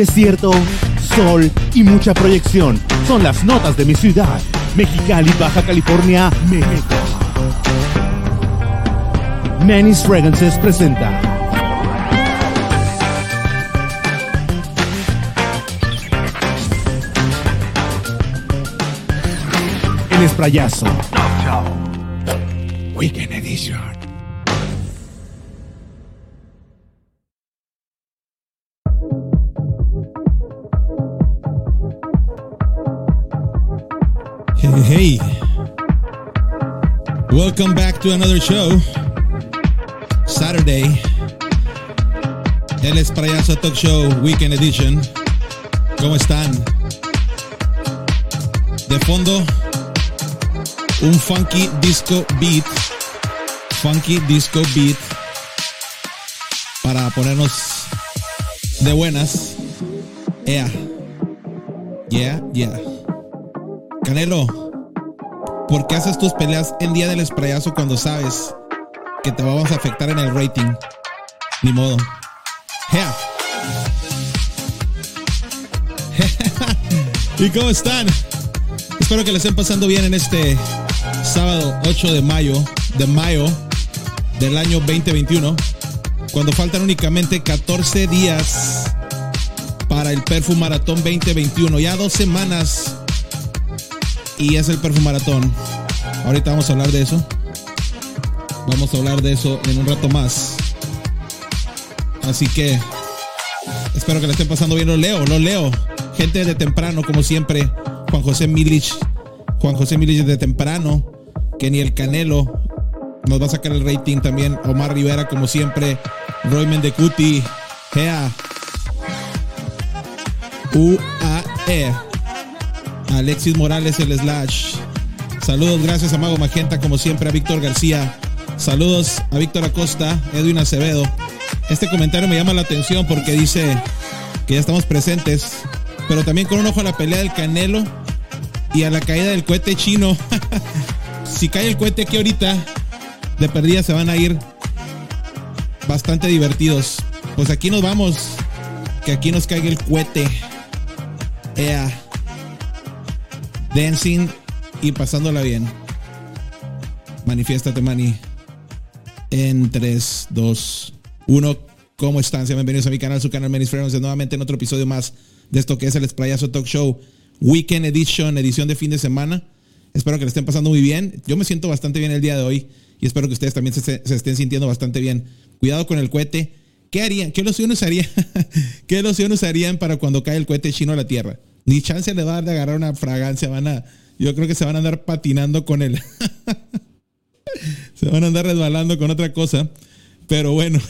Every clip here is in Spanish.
desierto, sol y mucha proyección. Son las notas de mi ciudad, Mexicali, Baja California, México. Manny's Fragrances presenta. El Esprayazo. Weekend Welcome back to another show. Saturday. El Esprayazo Talk Show Weekend Edition. ¿Cómo están? De fondo, un funky disco beat. Funky disco beat. Para ponernos de buenas. Yeah. Yeah, yeah. Canelo, ¿por qué haces tus peleas en día del esprayazo cuando sabes que te vamos a afectar en el rating? Ni modo. Yeah. ¿Y cómo están? Espero que les estén pasando bien en este sábado 8 de mayo, de mayo del año 2021, cuando faltan únicamente 14 días para el Perfum Maratón 2021. Ya dos semanas y es el Perfumaratón. Ahorita vamos a hablar de eso. Vamos a hablar de eso en un rato más. Así que espero que le estén pasando bien. Lo leo, lo leo. Gente de temprano, como siempre. Juan José Milich. Juan José Milich de temprano. Que ni el Canelo nos va a sacar el rating también. Omar Rivera, como siempre. Roy Mendecuti. Gea. UAE. Alexis Morales, el Slash. Saludos, gracias a Mago Magenta, como siempre, a Víctor García. Saludos a Víctor Acosta, Edwin Acevedo. Este comentario me llama la atención porque dice que ya estamos presentes, pero también con un ojo a la pelea del Canelo y a la caída del cohete chino. si cae el cohete aquí ahorita, de perdida se van a ir bastante divertidos. Pues aquí nos vamos. Que aquí nos caiga el cohete. Dancing y pasándola bien. Manifiéstate, Mani. En 3, 2, 1. ¿Cómo están? Sean bienvenidos a mi canal, su canal Menis Friends, nuevamente en otro episodio más de esto que es el Esplayazo Talk Show Weekend Edition, edición de fin de semana. Espero que le estén pasando muy bien. Yo me siento bastante bien el día de hoy y espero que ustedes también se, estén sintiendo bastante bien. Cuidado con el cohete. ¿Qué harían? ¿Qué loción usarían? ¿Qué loción usarían para cuando cae el cohete chino a la Tierra? Ni chance le va a dar de agarrar una fragancia. Van a, yo creo que se van a andar patinando con él. se van a andar resbalando con otra cosa. Pero bueno,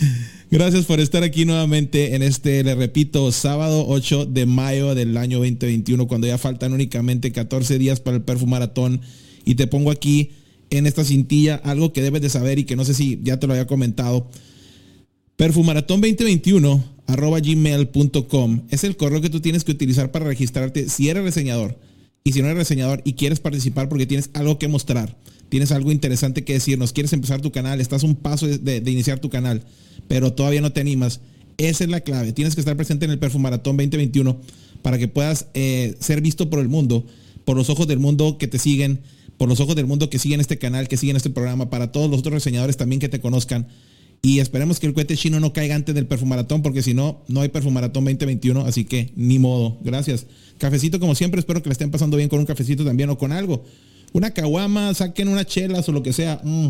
gracias por estar aquí nuevamente en este, le repito, sábado 8 de mayo del año 2021, cuando ya faltan únicamente 14 días para el Perfumaratón. Y te pongo aquí en esta cintilla algo que debes de saber y que no sé si ya te lo había comentado. Perfumaratón 2021 arroba gmail.com es el correo que tú tienes que utilizar para registrarte si eres reseñador y si no eres reseñador y quieres participar porque tienes algo que mostrar, tienes algo interesante que decirnos, quieres empezar tu canal, estás un paso de, iniciar tu canal, pero todavía no te animas. Esa es la clave. Tienes que estar presente en el Perfumaratón 2021 para que puedas eh, ser visto por el mundo, por los ojos del mundo que te siguen, por los ojos del mundo que siguen este canal, que siguen este programa, para todos los otros reseñadores también que te conozcan. Y esperemos que el cohete chino no caiga antes del perfumaratón, porque si no, no hay perfumaratón 2021, así que ni modo. Gracias. Cafecito, como siempre, espero que le estén pasando bien con un cafecito también o con algo. Una caguama, saquen unas chelas o lo que sea. Mm.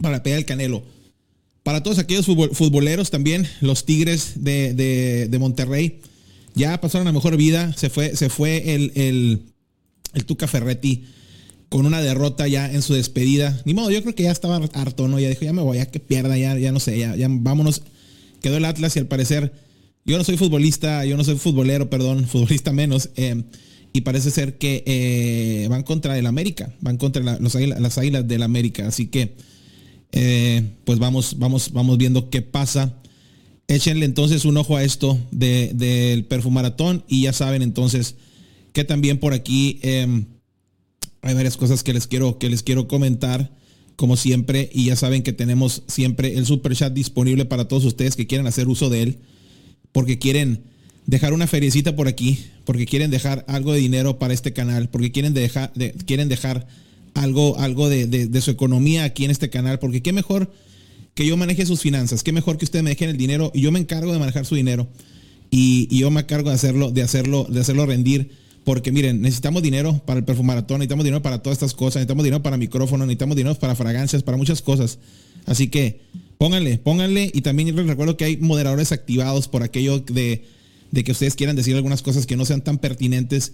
Para pegar el canelo. Para todos aquellos futboleros también, los Tigres de, de, de, Monterrey, ya pasaron la mejor vida. Se fue, se fue el, el, el Tuca Ferretti con una derrota ya en su despedida. Ni modo, yo creo que ya estaba harto, ¿no? Ya dijo, ya me voy, ya que pierda, ya, ya no sé, ya, vámonos. Quedó el Atlas y al parecer, yo no soy futbolista, yo no soy futbolero, perdón, futbolista menos. Eh, y parece ser que eh, van contra el América, van contra los las águilas del América. Así que, eh, pues vamos, vamos, vamos viendo qué pasa. Échenle entonces un ojo a esto del de, perfumaratón y ya saben entonces que también por aquí hay varias cosas que les quiero, que les quiero comentar, como siempre, y ya saben que tenemos siempre el super chat disponible para todos ustedes que quieran hacer uso de él. porque quieren dejar una feriecita por aquí, porque quieren dejar algo de dinero para este canal, porque quieren dejar, quieren dejar algo, algo de, su economía aquí en este canal, porque qué mejor que yo maneje sus finanzas, qué mejor que ustedes me dejen el dinero y yo me encargo de manejar su dinero y, y yo me encargo de hacerlo, de hacerlo, de hacerlo rendir porque miren, necesitamos dinero para el perfumaratón, necesitamos dinero para todas estas cosas, necesitamos dinero para micrófonos, necesitamos dinero para fragancias, para muchas cosas. Así que pónganle, pónganle. Y también les recuerdo que hay moderadores activados por aquello de, de que ustedes quieran decir algunas cosas que no sean tan pertinentes.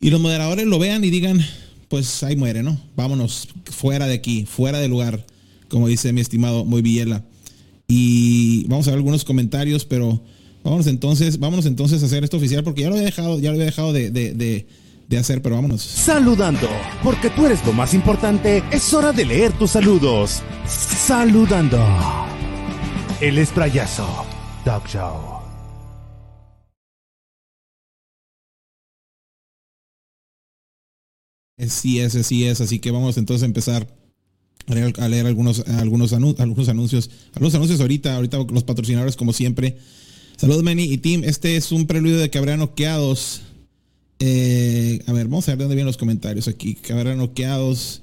Y los moderadores lo vean y digan, pues ahí muere, ¿no? Vámonos fuera de aquí, fuera de lugar, como dice mi estimado Muy Villela. Y vamos a ver algunos comentarios, pero Vámonos entonces, vámonos entonces a hacer esto oficial porque ya lo había dejado, ya lo había dejado de, de, hacer, pero vámonos. Saludando, porque tú eres lo más importante, es hora de leer tus saludos. Saludando. El Esprayazo Talk Show. Sí es, sí es, así que vamos entonces a empezar a leer, algunos, algunos, algunos anuncios. Algunos anuncios ahorita, ahorita los patrocinadores como siempre. Saludos, Manny y Tim. Este es un preludio de habrá noqueados. Eh, a ver, vamos a ver dónde vienen los comentarios aquí. Habrá noqueados.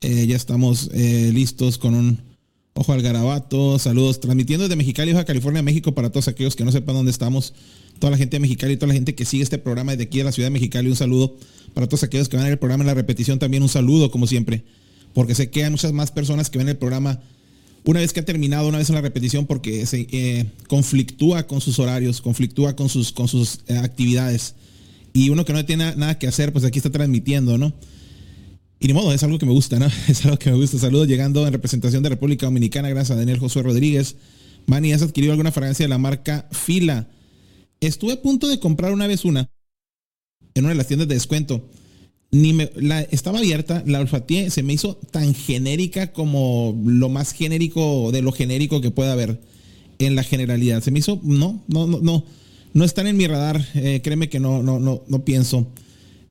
Eh, ya estamos eh, listos con un ojo al garabato. Saludos. Transmitiendo desde Mexicali, Baja California, México, para todos aquellos que no sepan dónde estamos. Toda la gente de Mexicali, toda la gente que sigue este programa desde aquí de la ciudad de Mexicali, un saludo. Para todos aquellos que van ver el programa en la repetición, también un saludo, como siempre. Porque sé que hay muchas más personas que ven el programa una vez que ha terminado, una vez en la repetición, porque se eh, conflictúa con sus horarios, conflictúa con sus, con sus eh, actividades. Y uno que no tiene nada que hacer, pues aquí está transmitiendo, ¿no? Y ni modo, es algo que me gusta, ¿no? Es algo que me gusta. Saludos llegando en representación de República Dominicana, gracias a Daniel Josué Rodríguez. Manny, ¿has adquirido alguna fragancia de la marca Fila? Estuve a punto de comprar una vez una en una de las tiendas de descuento ni me, la, estaba abierta, la olfateé, se me hizo tan genérica como lo más genérico de lo genérico que pueda haber en la generalidad. Se me hizo, no, no, no, no, no están en mi radar, eh, créeme que no, no, no, no pienso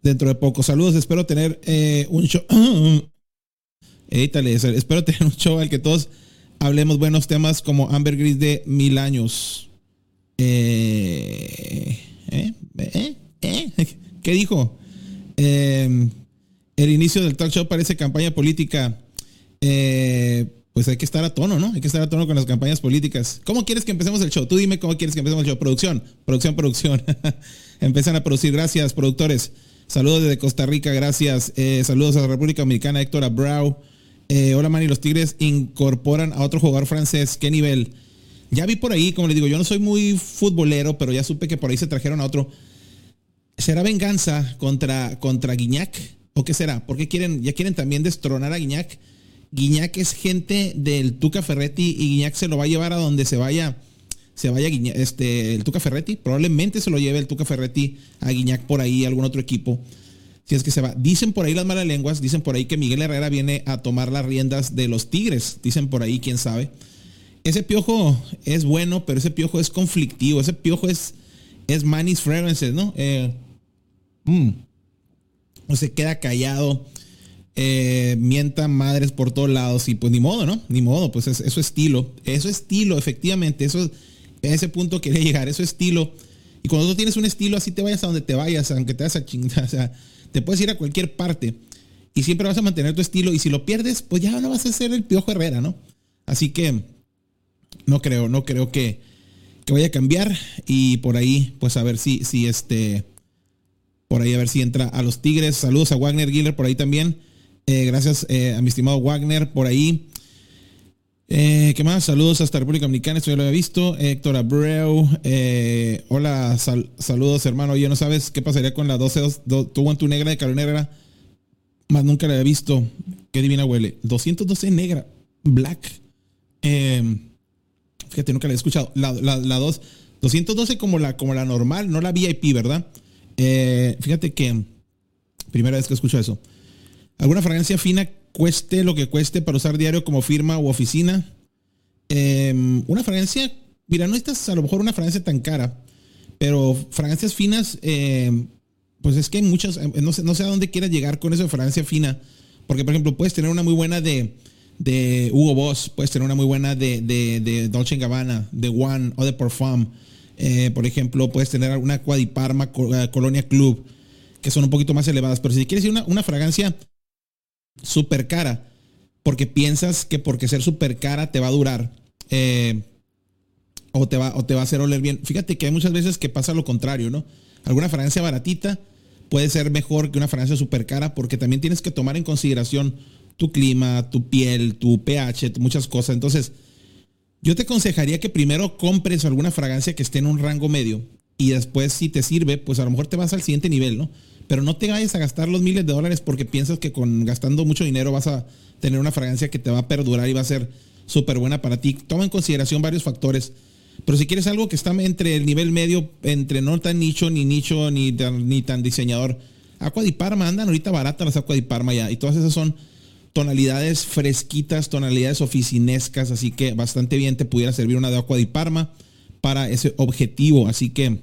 dentro de poco. Saludos, espero tener eh, un show. Edítale, espero tener un show al que todos hablemos buenos temas como Amber Gris de mil años. Eh, ¿eh? ¿Qué dijo? Em, el inicio del talk show parece campaña política. Eh, pues hay que estar a tono, ¿no? Hay que estar a tono con las campañas políticas. ¿Cómo quieres que empecemos el show? Tú dime cómo quieres que empecemos el show. Producción, producción, producción. Empiezan a producir. Gracias, productores. Saludos desde Costa Rica, gracias. Eh, saludos a la República Dominicana, Héctor Abreu. Eh, hola, Manny. Los Tigres incorporan a otro jugador francés. ¿Qué nivel? Ya vi por ahí, como les digo, yo no soy muy futbolero, pero ya supe que por ahí se trajeron a otro. ¿Será venganza contra, contra Guiñac? ¿O qué será? Porque quieren, ya quieren también destronar a Guiñac. Guiñac es gente del Tuca Ferretti y Guiñac se lo va a llevar a donde se vaya, se vaya este, el Tuca Ferretti. Probablemente se lo lleve el Tuca Ferretti a Guiñac por ahí, algún otro equipo. Si es que se va. Dicen por ahí las malas lenguas, dicen por ahí que Miguel Herrera viene a tomar las riendas de los Tigres. Dicen por ahí, quién sabe. Ese piojo es bueno, pero ese piojo es conflictivo. Ese piojo es, es Manis Fragrances, ¿no? Eh, Mm. Se queda callado. Eh, mienta madres por todos lados y pues ni modo, ¿no? Ni modo, pues es, eso estilo. Eso estilo, efectivamente. Eso, a ese punto quería llegar. Eso estilo. Y cuando tú tienes un estilo, así te vayas a donde te vayas, aunque te vas a chingar. O sea, te puedes ir a cualquier parte. Y siempre vas a mantener tu estilo. Y si lo pierdes, pues ya no vas a ser el Piojo Herrera, ¿no? Así que no creo, no creo que, que vaya a cambiar. Y por ahí, pues a ver si, si este por ahí a ver si entra a los Tigres. Saludos a Wagner Giller por ahí también. Eh, gracias eh, a mi estimado Wagner por ahí. Eh, ¿Qué más? Saludos hasta República Dominicana, esto ya lo había visto. Héctor Abreu. hola, saludos hermano. Oye, ¿no sabes qué pasaría con la 12 tu tu negra de Carolina Negra? Más nunca la había visto. Qué divina huele. 212 negra. Black. Fíjate, nunca la he escuchado. La, la, la 2. 212 como la, como la normal, no la VIP, ¿verdad? Eh, fíjate que, primera vez que escucho eso, alguna fragancia fina cueste lo que cueste para usar diario como firma u oficina. Em, una fragancia, mira, no estás a lo mejor una fragancia tan cara, pero fragancias finas, em, pues es que hay muchas, em, no sé, no sé a dónde quieras llegar con eso de fragancia fina, porque por ejemplo puedes tener una muy buena de, de Hugo Boss, puedes tener una muy buena de, de, Dolce Gabbana, de One o de Parfum Eh, por ejemplo, puedes tener una Quadiparma eh, Colonia Club, que son un poquito más elevadas. Pero si quieres una, una fragancia súper cara, porque piensas que porque ser súper cara te va a durar, eh, o, te va, o te va a hacer oler bien. Fíjate que hay muchas veces que pasa lo contrario, ¿no? Alguna fragancia baratita puede ser mejor que una fragancia súper cara, porque también tienes que tomar en consideración tu clima, tu piel, tu pH, muchas cosas. Entonces, yo te aconsejaría que primero compres alguna fragancia que esté en un rango medio y después si te sirve, pues a lo mejor te vas al siguiente nivel, ¿no? Pero no te vayas a gastar los miles de dólares porque piensas que con gastando mucho dinero vas a tener una fragancia que te va a perdurar y va a ser súper buena para ti. Toma en consideración varios factores. Pero si quieres algo que está entre el nivel medio, entre no tan nicho, ni nicho, ni tan, ni tan diseñador, Aqua Parma andan ahorita barata las Aqua di Parma ya. Y todas esas son tonalidades fresquitas, tonalidades oficinescas, así que bastante bien te pudiera servir una de Aqua di Parma para ese objetivo. Así que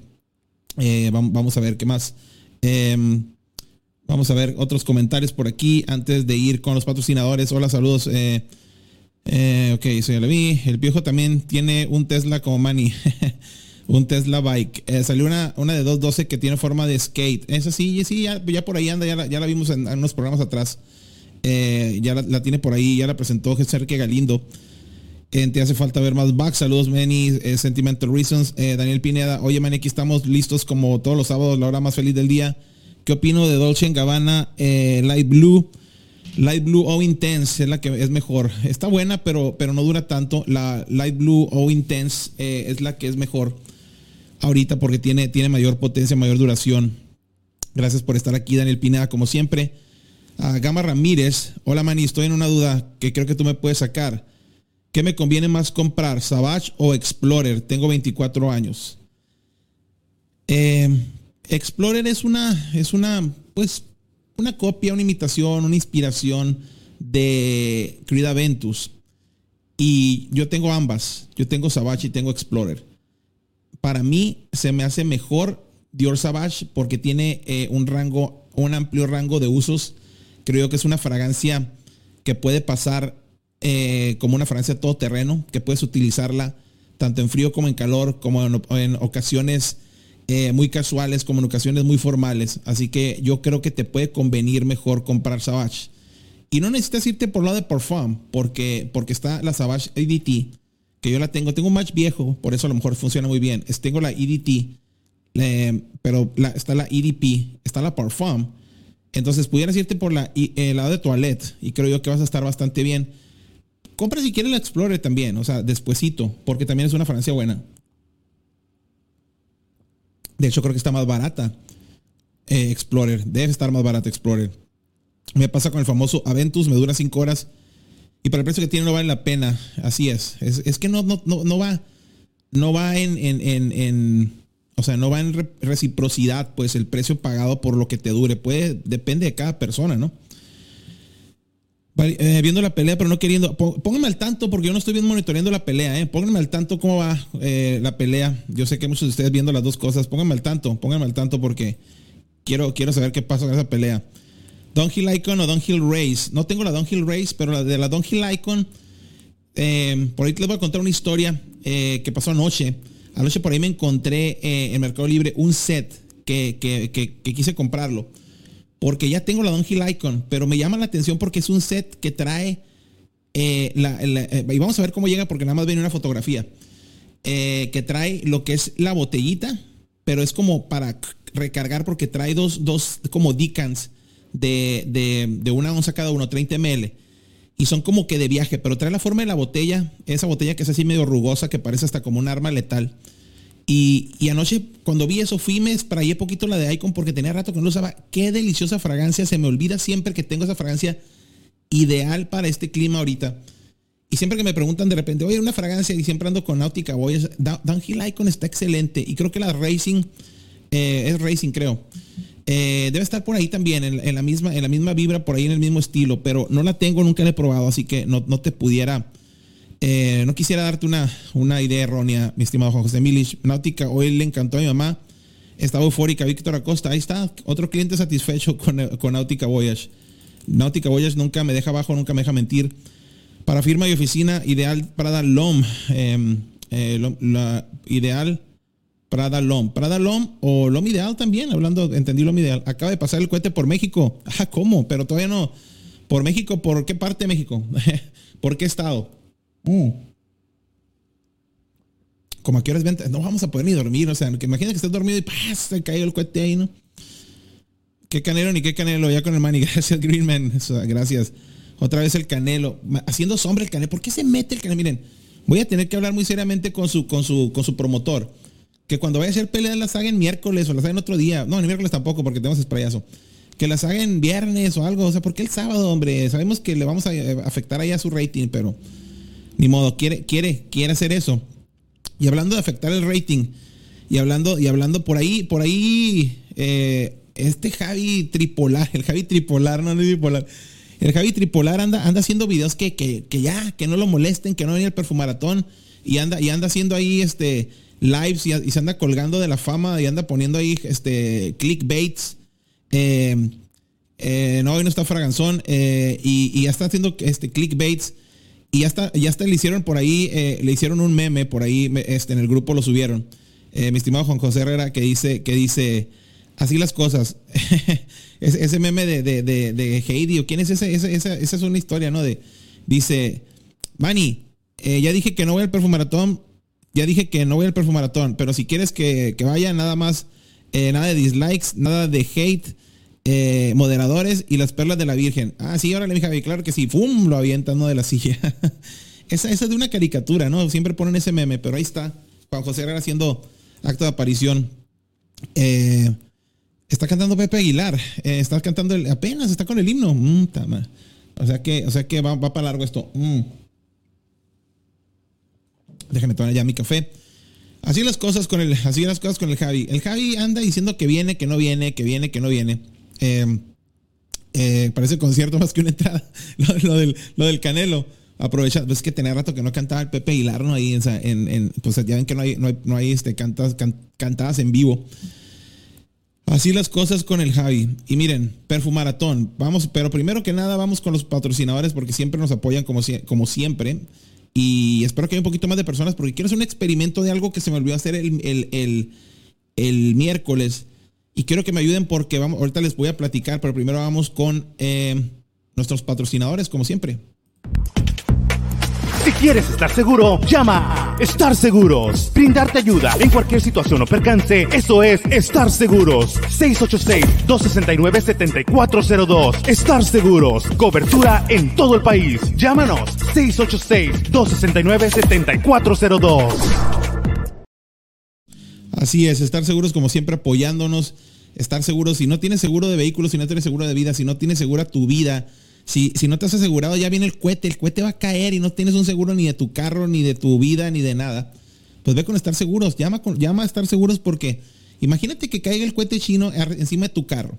eh, vamos a ver qué más. Em, vamos a ver otros comentarios por aquí antes de ir con los patrocinadores. Hola, saludos. Eh, eh, ok, eso ya lo vi. El viejo también tiene un Tesla como Manny. un Tesla Bike. salió una, una de 212 que tiene forma de skate. Esa sí, sí, ya, por ahí anda, ya la, ya la vimos en, unos programas atrás. Eh, ya la, tiene por ahí, ya la presentó Sergio Galindo. Eh, te hace falta ver más back. Saludos, Manny. Eh, Sentimental Reasons. Daniel Pineda. Oye, Manny, aquí estamos listos como todos los sábados, la hora más feliz del día. ¿Qué opino de Dolce Gabbana Light Blue? Light Blue O Intense es la que es mejor. Está buena, pero, pero no dura tanto. La Light Blue O Intense es la que es mejor ahorita porque tiene, tiene mayor potencia, mayor duración. Gracias por estar aquí, Daniel Pineda, como siempre. Gama Ramírez, hola Manny, estoy en una duda que creo que tú me puedes sacar. ¿Qué me conviene más comprar, Savage o Explorer? Tengo 24 años. Eh, Explorer es una, es una, pues, una copia, una imitación, una inspiración de Creed Ventus. Y yo tengo ambas. Yo tengo Savage y tengo Explorer. Para mí se me hace mejor Dior Savage porque tiene eh, un rango, un amplio rango de usos Creo que es una fragancia que puede pasar eh, como una fragancia todoterreno, que puedes utilizarla tanto en frío como en calor, como en, ocasiones eh, muy casuales, como en ocasiones muy formales. Así que yo creo que te puede convenir mejor comprar Savage. Y no necesitas irte por lo de Parfum, porque, porque está la Savage EDT, que yo la tengo. Tengo un match viejo, por eso a lo mejor funciona muy bien. tengo la EDT, eh, pero está la EDP, está la Parfum entonces pudieras irte por la, el lado de toilette y creo yo que vas a estar bastante bien. Compra si quieres la Explorer también, o sea, despuesito, porque también es una Francia buena. De hecho, creo que está más barata. Eh, Explorer, debe estar más barata Explorer. Me pasa con el famoso Aventus, me dura 5 horas. Y para el precio que tiene no vale la pena. Así es. Es, que no, no, no, va. No va en, en o sea, no va en reciprocidad, pues el precio pagado por lo que te dure. Puede, depende de cada persona, ¿no? Eh, viendo la pelea, pero no queriendo. Pónganme al tanto, porque yo no estoy bien monitoreando la pelea, ¿eh? Pónganme al tanto cómo va eh, la pelea. Yo sé que muchos de ustedes viendo las dos cosas. Pónganme al tanto, pónganme al tanto porque quiero, quiero saber qué pasa con esa pelea. Downhill Icon o Downhill Race. No tengo la Downhill Race, pero la de la Downhill Icon. Eh, por ahí les voy a contar una historia que pasó anoche. Anoche por ahí me encontré eh, en Mercado Libre un set que, quise comprarlo. Porque ya tengo la Downhill Icon, pero me llama la atención porque es un set que trae. Eh, eh, y vamos a ver cómo llega porque nada más viene una fotografía. que trae lo que es la botellita, pero es como para recargar porque trae dos, dos como decans de, de, de una onza cada uno, 30 ml y son como que de viaje, pero trae la forma de la botella, esa botella que es así medio rugosa, que parece hasta como un arma letal. Y, anoche cuando vi eso fui me sprayé poquito la de Icon porque tenía rato que no lo usaba. Qué deliciosa fragancia, se me olvida siempre que tengo esa fragancia ideal para este clima ahorita. Y siempre que me preguntan de repente, oye, una fragancia y siempre ando con Nautica Boy, Downhill Icon está excelente. Y creo que la Racing, eh, es Racing creo. Eh, debe estar por ahí también, en, la misma, en la misma vibra, por ahí en el mismo estilo, pero no la tengo, nunca la he probado, así que no, te pudiera, eh, no quisiera darte una, una idea errónea, mi estimado Juan José Milich. Náutica, hoy le encantó a mi mamá, estaba eufórica, Víctor Acosta, ahí está, otro cliente satisfecho con, con Náutica Voyage. Náutica Voyage nunca me deja abajo, nunca me deja mentir. Para firma y oficina, ideal para dar LOM, em, eh, la, ideal Prada Lom. Prada Lom o Lom Ideal también, hablando, entendí Lom Ideal. Acaba de pasar el cohete por México. Ah, ¿cómo? Pero todavía no. ¿Por México? ¿Por qué parte de México? ¿Por qué estado? Mm. Como a qué horas no vamos a poder ni dormir. O sea, que imagina que estés dormido y ¡paz! se cayó el cohete ahí, ¿no? Qué canelo ni qué canelo, ya con el money. Gracias, Greenman. gracias. Otra vez el canelo. Haciendo sombra el canelo. ¿Por qué se mete el canelo? Miren, voy a tener que hablar muy seriamente con su, con su, con su promotor. Que cuando vaya a hacer pelea las hagan miércoles o las hagan otro día. No, ni miércoles tampoco, porque tenemos esprayazo. Que las hagan viernes o algo. O sea, ¿por qué el sábado, hombre? Sabemos que le vamos a eh, afectar ahí a su rating, pero ni modo, quiere, quiere, quiere hacer eso. Y hablando de afectar el rating, y hablando, y hablando por ahí, por ahí, eh, este Javi Tripolar, el Javi Tripolar, no, no Tripolar. El Javi Tripolar anda, anda haciendo videos que, que, que ya, que no lo molesten, que no venga el perfumaratón. Y anda, y anda haciendo ahí este lives y, se anda colgando de la fama y anda poniendo ahí este clickbaits. Eh, eh, no, hoy no está Fraganzón. Eh, y, ya está haciendo este clickbaits. Y ya está, ya está, le hicieron por ahí, le hicieron un meme por ahí, este, en el grupo lo subieron. mi estimado Juan José Herrera, que dice, que dice, así las cosas. ese, meme de, de, de, Heidi, o quién es ese, esa, esa, es una historia, ¿no? De, dice, Manny, ya dije que no voy al perfumaratón ya dije que no voy al perfumaratón, pero si quieres que, vaya, nada más, eh, nada de dislikes, nada de hate, eh, moderadores y las perlas de la Virgen. Ah, sí, ahora le dije, claro que sí, ¡pum! Lo avienta uno de la silla. esa, esa es de una caricatura, ¿no? Siempre ponen ese meme, pero ahí está. Juan José Herrera haciendo acto de aparición. Eh, está cantando Pepe Aguilar. está cantando, apenas está con el himno. Mm, o sea que, o sea que va, para largo esto. Mm. Déjame tomar ya mi café. Así las cosas con el, así las cosas con el Javi. El Javi anda diciendo que viene, que no viene, que viene, que no viene. Eh, eh, parece concierto más que una entrada. Lo, del, lo del Canelo. Aprovecha, pues que tenía rato que no cantaba el Pepe Hilar, ¿no? Ahí en, pues ya ven que no hay, no hay, este, cantas, cantadas en vivo. Así las cosas con el Javi. Y miren, Perfumaratón. Vamos, pero primero que nada vamos con los patrocinadores porque siempre nos apoyan como siempre. Y espero que haya un poquito más de personas porque quiero hacer un experimento de algo que se me olvidó hacer el, miércoles. Y quiero que me ayuden porque vamos, ahorita les voy a platicar, pero primero vamos con eh, nuestros patrocinadores, como siempre. Si quieres estar seguro, llama a Estar Seguros. Brindarte ayuda en cualquier situación o percance, eso es Estar Seguros. 686-269-7402. Estar Seguros. Cobertura en todo el país. Llámanos. 686-269-7402. Así es, estar seguros como siempre apoyándonos. Estar seguros, si no tienes seguro de vehículos, si no tienes seguro de vida, si no tienes segura tu vida, si, no te has asegurado, ya viene el cohete, el cohete va a caer y no tienes un seguro ni de tu carro, ni de tu vida, ni de nada. Pues ve con estar seguros, llama, llama a estar seguros porque imagínate que caiga el cohete chino encima de tu carro.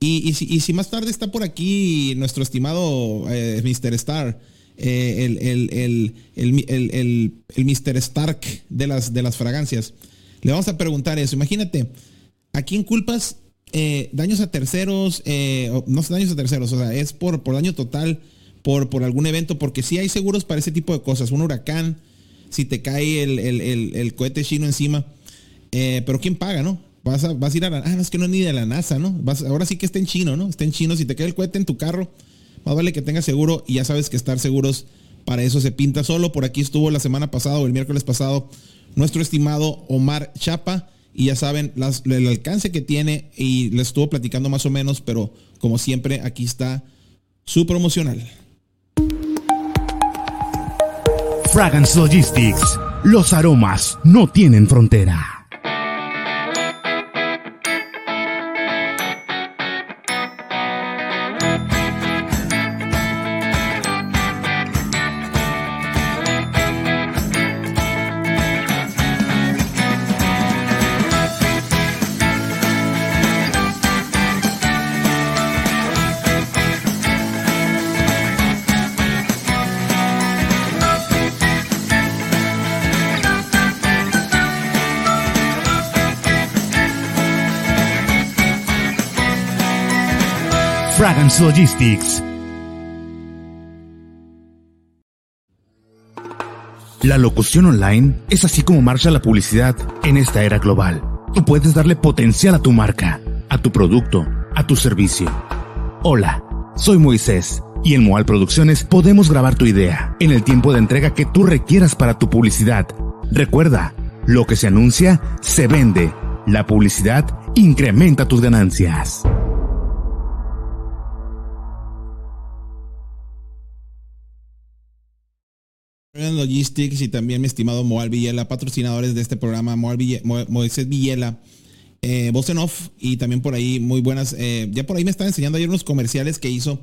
Y, si, más tarde está por aquí nuestro estimado eh, Mr. Star, eh, el, el, Mr. Stark de las, de las fragancias, le vamos a preguntar eso. Imagínate, ¿a quién culpas eh, daños a terceros, eh, no daños a terceros, o sea, es por, por daño total, por, por algún evento, porque si hay seguros para ese tipo de cosas, un huracán, si te cae el, cohete chino encima, eh, pero ¿quién paga, no? Vas a, vas a ir a la, ah, no, es que no es ni de la NASA, ¿no? Vas, ahora sí que está en chino, ¿no? Está en chino, si te cae el cohete en tu carro, más vale que tengas seguro y ya sabes que estar seguros para eso se pinta solo. Por aquí estuvo la semana pasada o el miércoles pasado nuestro estimado Omar Chapa y ya saben el alcance que tiene y les estuvo platicando más o menos, pero como siempre aquí está su promocional. Fragrance Logistics. Los aromas no tienen frontera. Logistics. La locución online es así como marcha la publicidad en esta era global. Tú puedes darle potencial a tu marca, a tu producto, a tu servicio. Hola, soy Moisés y en Moal Producciones podemos grabar tu idea en el tiempo de entrega que tú requieras para tu publicidad. Recuerda, lo que se anuncia se vende. La publicidad incrementa tus ganancias. Logistics y también mi estimado Moal Villela, patrocinadores de este programa, Moal Moisés Villela, eh, voz en off y también por ahí muy buenas, eh, ya por ahí me estaba enseñando ayer unos comerciales que hizo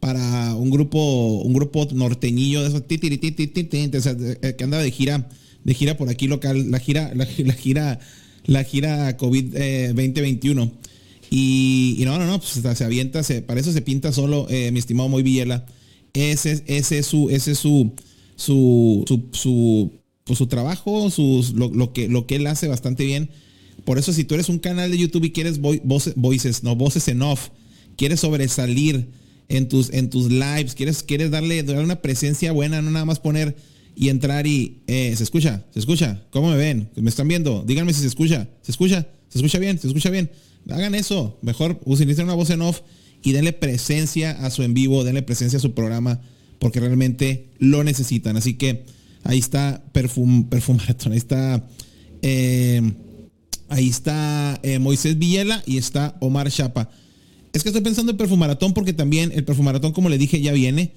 para un grupo, un grupo norteñillo de esos eh, que anda de gira, de gira por aquí local, la gira, la, gira, la gira COVID 2021. Y, no, no, no, pues se avienta, se, para eso se pinta solo, mi estimado Muy Villela. Ese, ese es su, ese es su, su, su, pues, su, trabajo, sus, lo, que, lo que él hace bastante bien. Por eso si tú eres un canal de YouTube y quieres voices, no voces en off, quieres sobresalir en tus, en tus lives, quieres, quieres darle, darle una presencia buena, no nada más poner y entrar y eh, se escucha, se escucha, ¿cómo me ven? ¿Me están viendo? Díganme si se escucha, se escucha, se escucha bien, se escucha bien. Hagan eso, mejor utilicen una voz en off y denle presencia a su en vivo, denle presencia a su programa porque realmente lo necesitan. Así que ahí está Perfum, Perfumaratón, ahí está, eh, ahí está eh, Moisés Villela y está Omar Chapa. Es que estoy pensando en Perfumaratón porque también el Perfumaratón, como le dije, ya viene.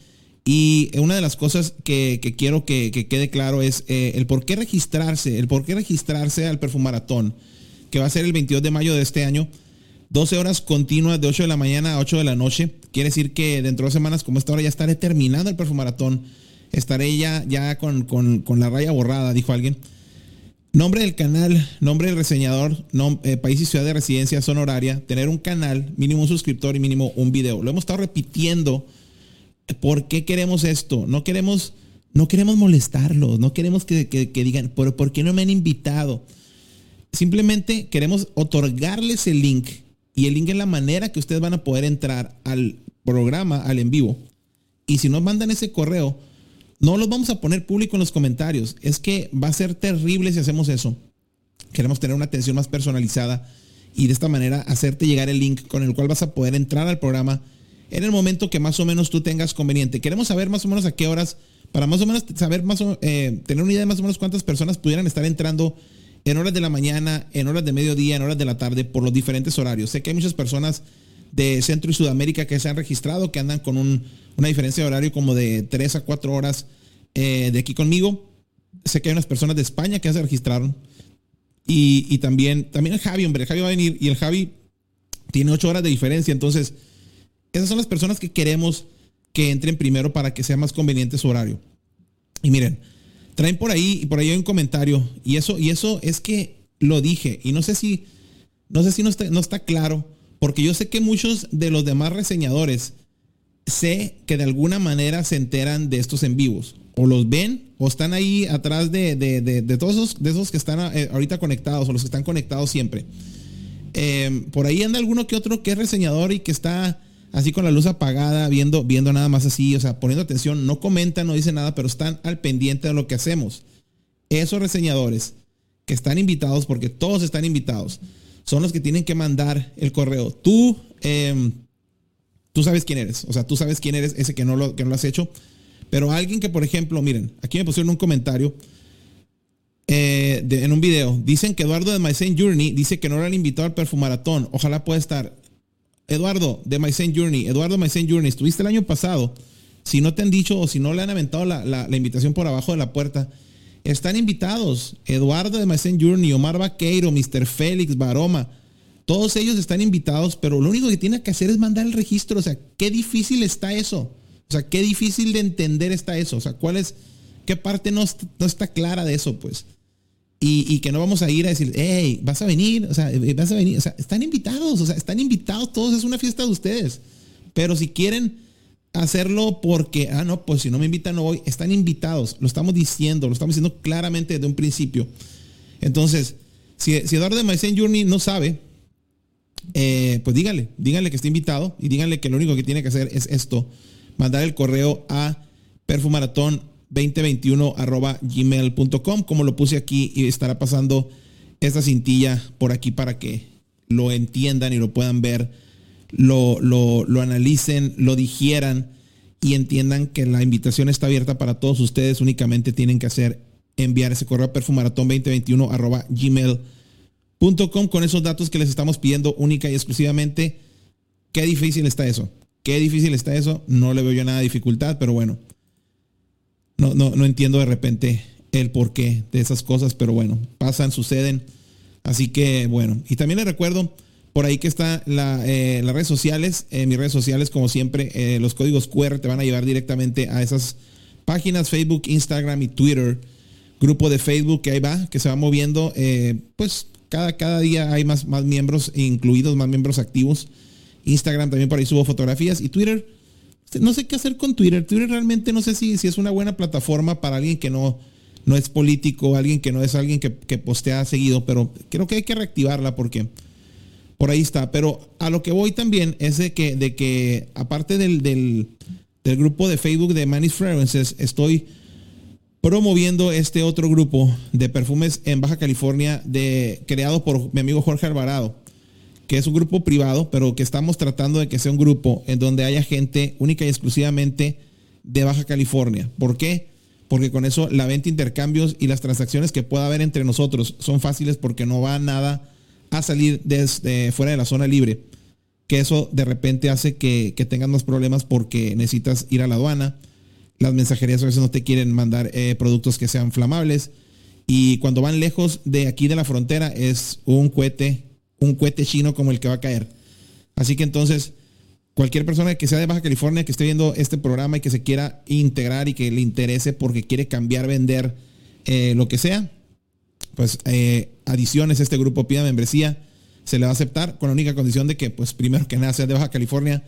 Y una de las cosas que, quiero que, quede claro es eh, el por qué registrarse, el por qué registrarse al Perfumaratón, que va a ser el 22 de mayo de este año. 12 horas continuas de 8 de la mañana a 8 de la noche. Quiere decir que dentro de semanas como esta hora ya estaré terminando el perfumaratón. Estaré ya, ya con, la raya borrada, dijo alguien. Nombre del canal, nombre del reseñador, eh, país y ciudad de residencia, son horaria, tener un canal, mínimo un suscriptor y mínimo un video. Lo hemos estado repitiendo. ¿Por qué queremos esto? No queremos, no queremos molestarlos, no queremos que, digan, ¿por, ¿por qué no me han invitado? Simplemente queremos otorgarles el link y el link es la manera que ustedes van a poder entrar al programa, al en vivo. Y si nos mandan ese correo, no los vamos a poner público en los comentarios. Es que va a ser terrible si hacemos eso. Queremos tener una atención más personalizada y de esta manera hacerte llegar el link con el cual vas a poder entrar al programa en el momento que más o menos tú tengas conveniente. Queremos saber más o menos a qué horas, para más o menos saber más o, eh, tener una idea de más o menos cuántas personas pudieran estar entrando en horas de la mañana, en horas de mediodía, en horas de la tarde, por los diferentes horarios. Sé que hay muchas personas de Centro y Sudamérica que se han registrado, que andan con una diferencia de horario como de 3 a 4 horas eh, de aquí conmigo. Sé que hay unas personas de España que se registraron. Y, también, también el Javi, hombre, el Javi va a venir y el Javi tiene 8 horas de diferencia. Entonces, esas son las personas que queremos que entren primero para que sea más conveniente su horario. Y miren, Traen por ahí, y por ahí hay un comentario, y eso, y eso es que lo dije, y no sé si, no sé si no está, no está claro, porque yo sé que muchos de los demás reseñadores sé que de alguna manera se enteran de estos en vivos. O los ven o están ahí atrás de, de, todos esos, de esos que están eh, ahorita conectados o los que están conectados siempre. Eh, por ahí anda alguno que otro que es reseñador y que está así con la luz apagada, viendo, viendo nada más así, o sea, poniendo atención, no comentan, no dicen nada, pero están al pendiente de lo que hacemos. Esos reseñadores que están invitados, porque todos están invitados, son los que tienen que mandar el correo. Tú, em, tú sabes quién eres, o sea, tú sabes quién eres ese que no lo, que no lo has hecho, pero alguien que, por ejemplo, miren, aquí me pusieron un comentario. Eh, en un video, dicen que Eduardo de My Journey dice que no era el invitado al perfumaratón. Ojalá pueda estar. Eduardo de My Journey, Eduardo My Journey, estuviste el año pasado. Si no te han dicho o si no le han aventado la, invitación por abajo de la puerta, están invitados. Eduardo de My Journey, Omar Vaqueiro, Mr. Félix, Baroma. Todos ellos están invitados, pero lo único que tiene que hacer es mandar el registro. O sea, qué difícil está eso. O sea, qué difícil de entender está eso. O sea, cuál es, qué parte no, no está clara de eso, pues. Y, que no vamos a ir a decir, hey, vas a venir, o sea, eh, vas a venir, o sea, están invitados, o sea, están invitados todos, es una fiesta de ustedes. Pero si quieren hacerlo porque, ah, no, pues si no me invitan no voy, están invitados, lo estamos diciendo, lo estamos diciendo claramente desde un principio. Entonces, si, Eduardo de Maicen Journey no sabe, eh, pues díganle, díganle que está invitado y díganle que lo único que tiene que hacer es esto, mandar el correo a perfumaratón 2021 gmail.com. Como lo puse aquí y estará pasando esta cintilla por aquí para que lo entiendan y lo puedan ver, lo, lo, lo analicen, lo digieran y entiendan que la invitación está abierta para todos ustedes. Únicamente tienen que hacer enviar ese correo a perfumaratón2021 arroba gmail.com con esos datos que les estamos pidiendo única y exclusivamente. Qué difícil está eso. Qué difícil está eso. No le veo yo nada dificultad, pero bueno. No, no, no entiendo de repente el porqué de esas cosas, pero bueno, pasan, suceden. Así que bueno, y también les recuerdo por ahí que está la, eh, las redes sociales, en mis redes sociales como siempre, eh, los códigos QR te van a llevar directamente a esas páginas, Facebook, Instagram y Twitter. Grupo de Facebook que ahí va, que se va moviendo, eh, pues cada, cada día hay más, más miembros incluidos, más miembros activos. Instagram también por ahí subo fotografías y Twitter. No sé qué hacer con Twitter. Twitter realmente no sé si, si es una buena plataforma para alguien que no, no es político, alguien que no es alguien que, que postea seguido, pero creo que hay que reactivarla porque por ahí está. Pero a lo que voy también es de que, de que aparte del, del, grupo de Facebook de Manis Fragrances, estoy promoviendo este otro grupo de perfumes en Baja California de, creado por mi amigo Jorge Alvarado, que es un grupo privado, pero que estamos tratando de que sea un grupo en donde haya gente única y exclusivamente de Baja California. ¿Por qué? Porque con eso la venta, intercambios y las transacciones que pueda haber entre nosotros son fáciles porque no va nada a salir desde fuera de la zona libre. Que eso de repente hace que, que tengas más problemas porque necesitas ir a la aduana. Las mensajerías a veces no te quieren mandar eh, productos que sean flamables. Y cuando van lejos de aquí de la frontera es un cohete, un cohete chino como el que va a caer. Así que entonces, cualquier persona que sea de Baja California, que esté viendo este programa y que se quiera integrar y que le interese porque quiere cambiar, vender, eh, lo que sea, pues eh, adiciones a este grupo pida membresía, se le va a aceptar con la única condición de que, pues primero que nada, seas de Baja California.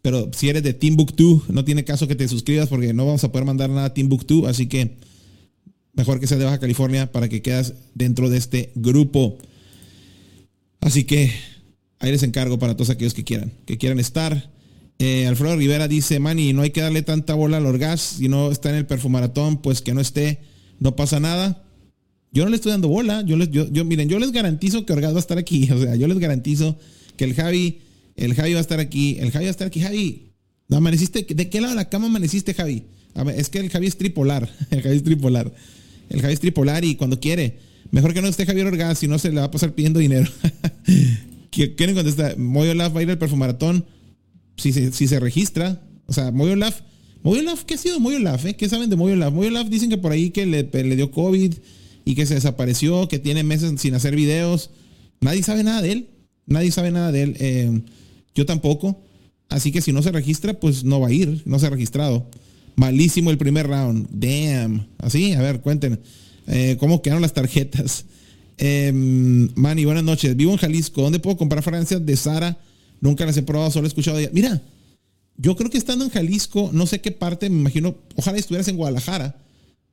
Pero si eres de Timbuktu, no tiene caso que te suscribas porque no vamos a poder mandar nada a Timbuktu. Así que mejor que seas de Baja California para que quedas dentro de este grupo. Así que ahí les encargo para todos aquellos que quieran, que quieran estar. Eh, Alfredo Rivera dice, Manny, no hay que darle tanta bola al orgas. Si no está en el perfumaratón, pues que no esté, no pasa nada. Yo no le estoy dando bola. Yo les, yo, miren, yo les garantizo que Orgaz va a estar aquí. O sea, yo les garantizo que el Javi, el Javi va a estar aquí. El Javi va a estar aquí. Javi, amaneciste? ¿De qué lado de la cama amaneciste, Javi? es que el Javi es tripolar. El Javi es tripolar. El Javi es tripolar y cuando quiere. Mejor que no esté Javier Orgaz, si no se le va a pasar pidiendo dinero. ¿Quieren contestar? Moyo Laf va a ir al perfumaratón si se, si se registra. O sea, Moyo Laf. Moyo Laf, ¿qué ha sido Moyo Laf? Eh? ¿Qué saben de Moyo Laf? Moyo Laf dicen que por ahí que le, le dio COVID y que se desapareció, que tiene meses sin hacer videos. Nadie sabe nada de él. Nadie sabe nada de él. Eh, yo tampoco. Así que si no se registra, pues no va a ir. No se ha registrado. Malísimo el primer round. Damn. Así, a ver, cuenten. Eh, ¿Cómo quedaron las tarjetas? Eh, Manny, buenas noches. Vivo en Jalisco. ¿Dónde puedo comprar fragancias de Sara? Nunca las he probado, solo he escuchado de. Mira, yo creo que estando en Jalisco, no sé qué parte, me imagino, ojalá estuvieras en Guadalajara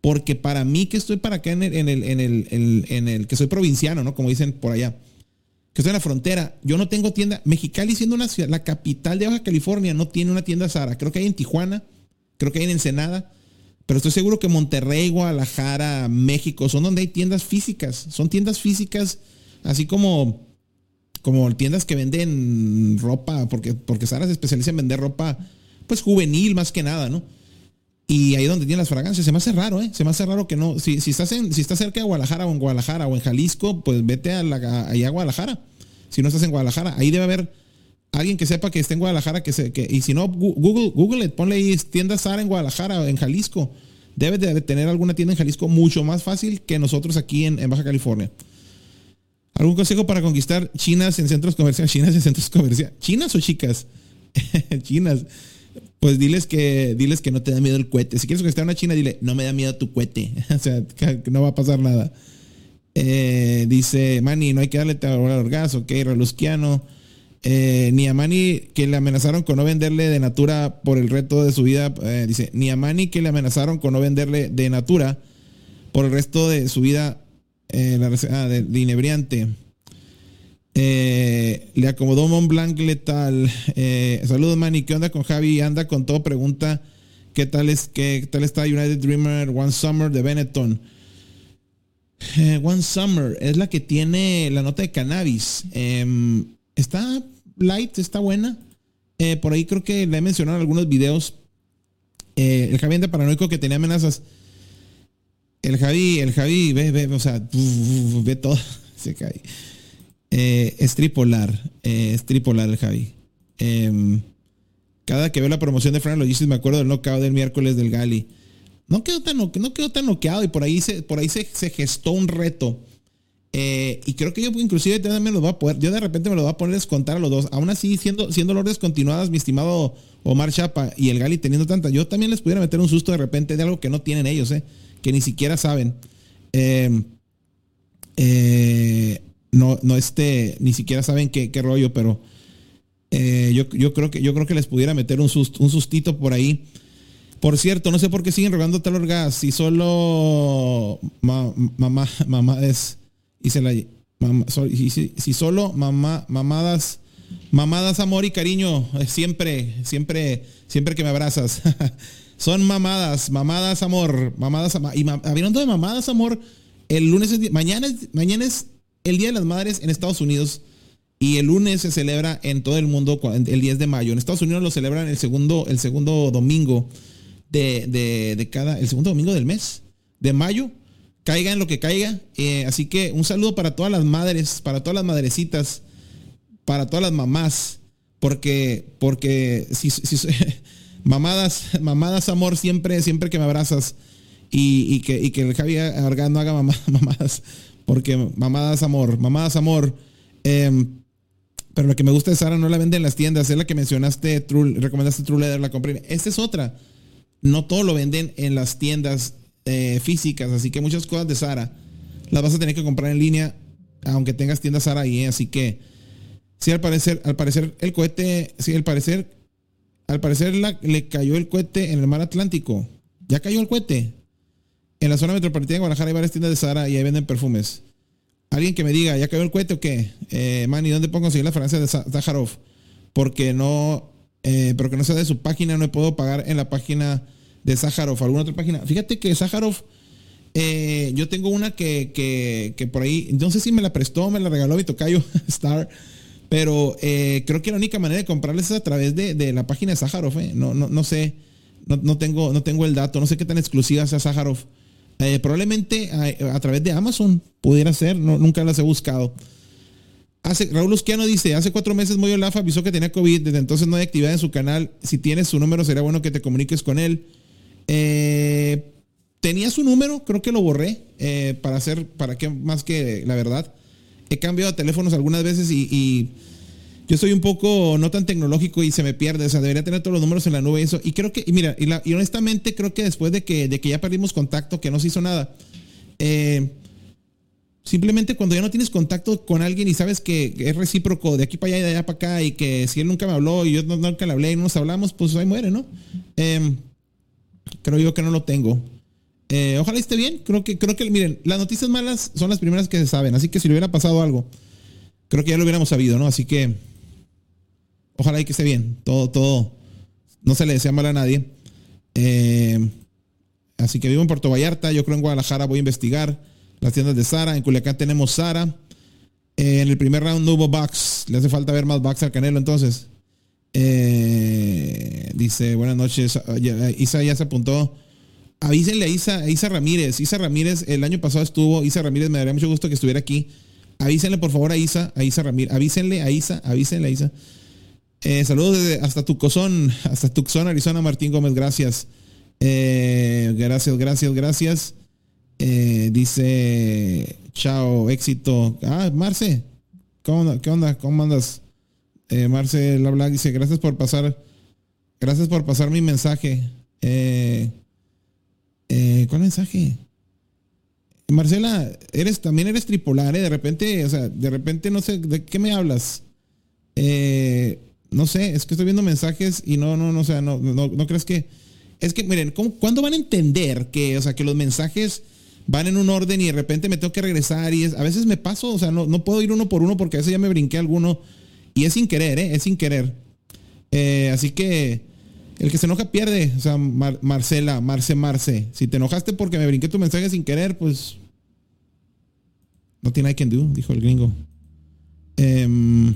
porque para mí que estoy para acá en el, en el, en el, en el, que soy provinciano, ¿no? Como dicen por allá, que estoy en la frontera, yo no tengo tienda. Mexicali siendo una ciudad, la capital de Baja California, no tiene una tienda Sara. Creo que hay en Tijuana, creo que hay en Ensenada, pero estoy seguro que Monterrey, Guadalajara, México son donde hay tiendas físicas. Son tiendas físicas, así como, como tiendas que venden ropa, porque, porque Sara se especializa en vender ropa, pues juvenil más que nada, ¿no? Y ahí es donde tienen las fragancias. Se me hace raro, ¿eh? Se me hace raro que no. Si, si, estás, si estás cerca de Guadalajara o en Guadalajara o en Jalisco, pues vete a la, allá a Guadalajara. Si no estás en Guadalajara, ahí debe haber alguien que sepa que esté en Guadalajara. que, se, que Y si no, Google, Google it, ponle ahí tienda Sara en Guadalajara en Jalisco. Debe de tener alguna tienda en Jalisco mucho más fácil que nosotros aquí en, Baja California. ¿Algún consejo para conquistar chinas en centros comerciales? ¿Chinas en centros comerciales? ¿Chinas o chicas? chinas pues diles que, diles que no te da miedo el cohete. Si quieres esté una china, dile, no me da miedo tu cohete. o sea, no va a pasar nada. Eh, dice Manny, no hay que darle al orgasmo, ok, Relusquiano. Eh, ni a Manny que le amenazaron con no venderle de Natura por el resto de su vida. Eh, dice, ni a Manny que le amenazaron con no venderle de Natura por el resto de su vida la, ah, de, inebriante. Eh, le acomodó Mont Blanc letal. Eh, saludos, Manny. ¿Qué onda con Javi? Anda con todo, pregunta ¿Qué tal, es, qué tal está United Dreamer One Summer de Benetton? Eh, One Summer es la que tiene la nota de cannabis. Em, está light, está buena. Eh, por ahí creo que le he mencionado en algunos videos. Eh, el Javi paranoico que tenía amenazas. El Javi, el Javi, ve, ve, o sea, ve todo. Se cae. es tripolar. es tripolar el Javi. Em, cada que veo la promoción de Fran Logistics me acuerdo del knockout del miércoles del Gali. No quedó tan, no quedó tan noqueado y por ahí se, por ahí se, gestó un reto. Eh, y creo que yo inclusive me lo va a poder, yo de repente me lo voy a poner a descontar a los dos. Aún así, siendo, siendo continuadas, mi estimado Omar Chapa y el Gali teniendo tanta, yo también les pudiera meter un susto de repente de algo que no tienen ellos, eh, que ni siquiera saben. Eh, no, no este, ni siquiera saben qué, qué rollo, pero eh, yo, creo que, yo creo que les pudiera meter un, un sustito por ahí. Por cierto, no sé por qué siguen rogando tal gas. Si solo mamá, mamá es. Y la. si, solo mamá, mamadas. Mamadas, amor y cariño. Eh, siempre, siempre, siempre que me abrazas. Son mamadas, mamadas, amor. Mamadas, y habiendo de mamadas, amor. El lunes mañana, mañana es el Día de las Madres en Estados Unidos. Y el lunes se celebra en todo el mundo el 10 de mayo. En Estados Unidos lo celebran el segundo, el segundo domingo de, cada, el segundo domingo del mes de mayo. Caiga en lo que caiga. Eh, así que un saludo para todas las madres, para todas las madrecitas, para todas las mamás. Porque, porque si, mamadas, mamadas amor siempre, siempre que me abrazas. Y, que, que el Javi Argán no haga mamadas. Porque mamadas amor, mamadas amor. Eh, pero lo que me gusta de Sara no la venden en las tiendas, es la que mencionaste, True, recomendaste True Leather, la compré. Esta es otra. No todo lo venden en las tiendas eh, físicas, así que muchas cosas de Sara las vas a tener que comprar en línea, aunque tengas tiendas Sara ahí, ¿eh? así que sí, al parecer, al parecer el cohete, sí, al parecer, al parecer le cayó el cohete en el mar Atlántico. Ya cayó el cohete. En la zona metropolitana de Guadalajara hay varias tiendas de Sara y ahí venden perfumes. Alguien que me diga, ¿ya cayó el cohete o qué? Eh, man, ¿y dónde puedo conseguir la fragancia de Zaharov? Porque no, eh, pero que no sea de su página, no puedo pagar en la página de Zaharov, alguna otra página. Fíjate que Zaharov, eh, yo tengo una que, que, por ahí, no sé si me la prestó, me la regaló mi tocayo Star, pero eh, creo que la única manera de comprarles es a través de, la página de Zaharov. No, no, no sé, no, no, tengo, no tengo el dato, no sé qué tan exclusiva sea. Eh, probablemente a, través de Amazon pudiera ser, nunca las he buscado. Hace, Raúl Usquiano dice, hace cuatro meses Moyo Lafa avisó que tenía COVID, desde entonces no hay actividad en su canal. Si tienes su número, sería bueno que te comuniques con él. Eh, tenía su número, creo que lo borré eh, para hacer, para qué más que la verdad. He cambiado teléfonos algunas veces y yo soy un poco no tan tecnológico y se me pierde. O sea, debería tener todos los números en la nube y eso. Y creo que, y mira, y, honestamente creo que después de que, de que ya perdimos contacto, que no se hizo nada, eh, simplemente cuando ya no tienes contacto con alguien y sabes que es recíproco de aquí para allá y de allá para acá y que si él nunca me habló y yo nunca le hablé y no nos hablamos, pues ahí muere, ¿no? Em, creo yo que no lo tengo. Eh, ojalá esté bien. Creo que, creo que, miren, las noticias malas son las primeras que se saben. Así que si le hubiera pasado algo, creo que ya lo hubiéramos sabido, ¿no? Así que Ojalá y que esté bien. Todo, todo. No se le desea mal a nadie. Eh, así que vivo en Puerto Vallarta. Yo creo en Guadalajara voy a investigar las tiendas de Sara. En Culiacán tenemos Sara. Eh, en el primer round no hubo box. Le hace falta ver más box al Canelo entonces. Eh, dice, buenas noches. Isa ya se apuntó. Avísenle a Isa, Isa Ramírez. Isa Ramírez el año pasado estuvo. Isa Ramírez me daría mucho gusto que estuviera aquí. Avísenle por favor a Isa, a Isa Ramírez. Avísenle a Isa, avísenle a Isa eh, saludos desde hasta Tucson, hasta Tucson, Arizona, Martín Gómez, gracias. Eh, gracias, gracias, gracias. Dice, chao, éxito. Ah, Marce, ¿cómo, ¿qué onda? ¿Cómo andas? Marce Labla dice, gracias por pasar, gracias por pasar mi mensaje. ¿Cuál mensaje? Marcela, eres, también eres tripolar, De repente, o sea, de repente no sé, ¿de qué me hablas? Eh, no sé, es que estoy viendo mensajes y no, no, no, o sea, no, no, no crees que. Es que, miren, ¿cuándo van a entender que, o sea, que los mensajes van en un orden y de repente me tengo que regresar y a veces me paso, o sea, no, no puedo ir uno por uno porque a veces ya me brinqué alguno y es sin querer, ¿eh? Es sin querer. Eh, así que, El que se enoja pierde. O sea, Marcela, Marce, Marce. Si te enojaste porque me brinqué tu mensaje sin querer, pues. No tiene I can do, dijo el gringo. Em,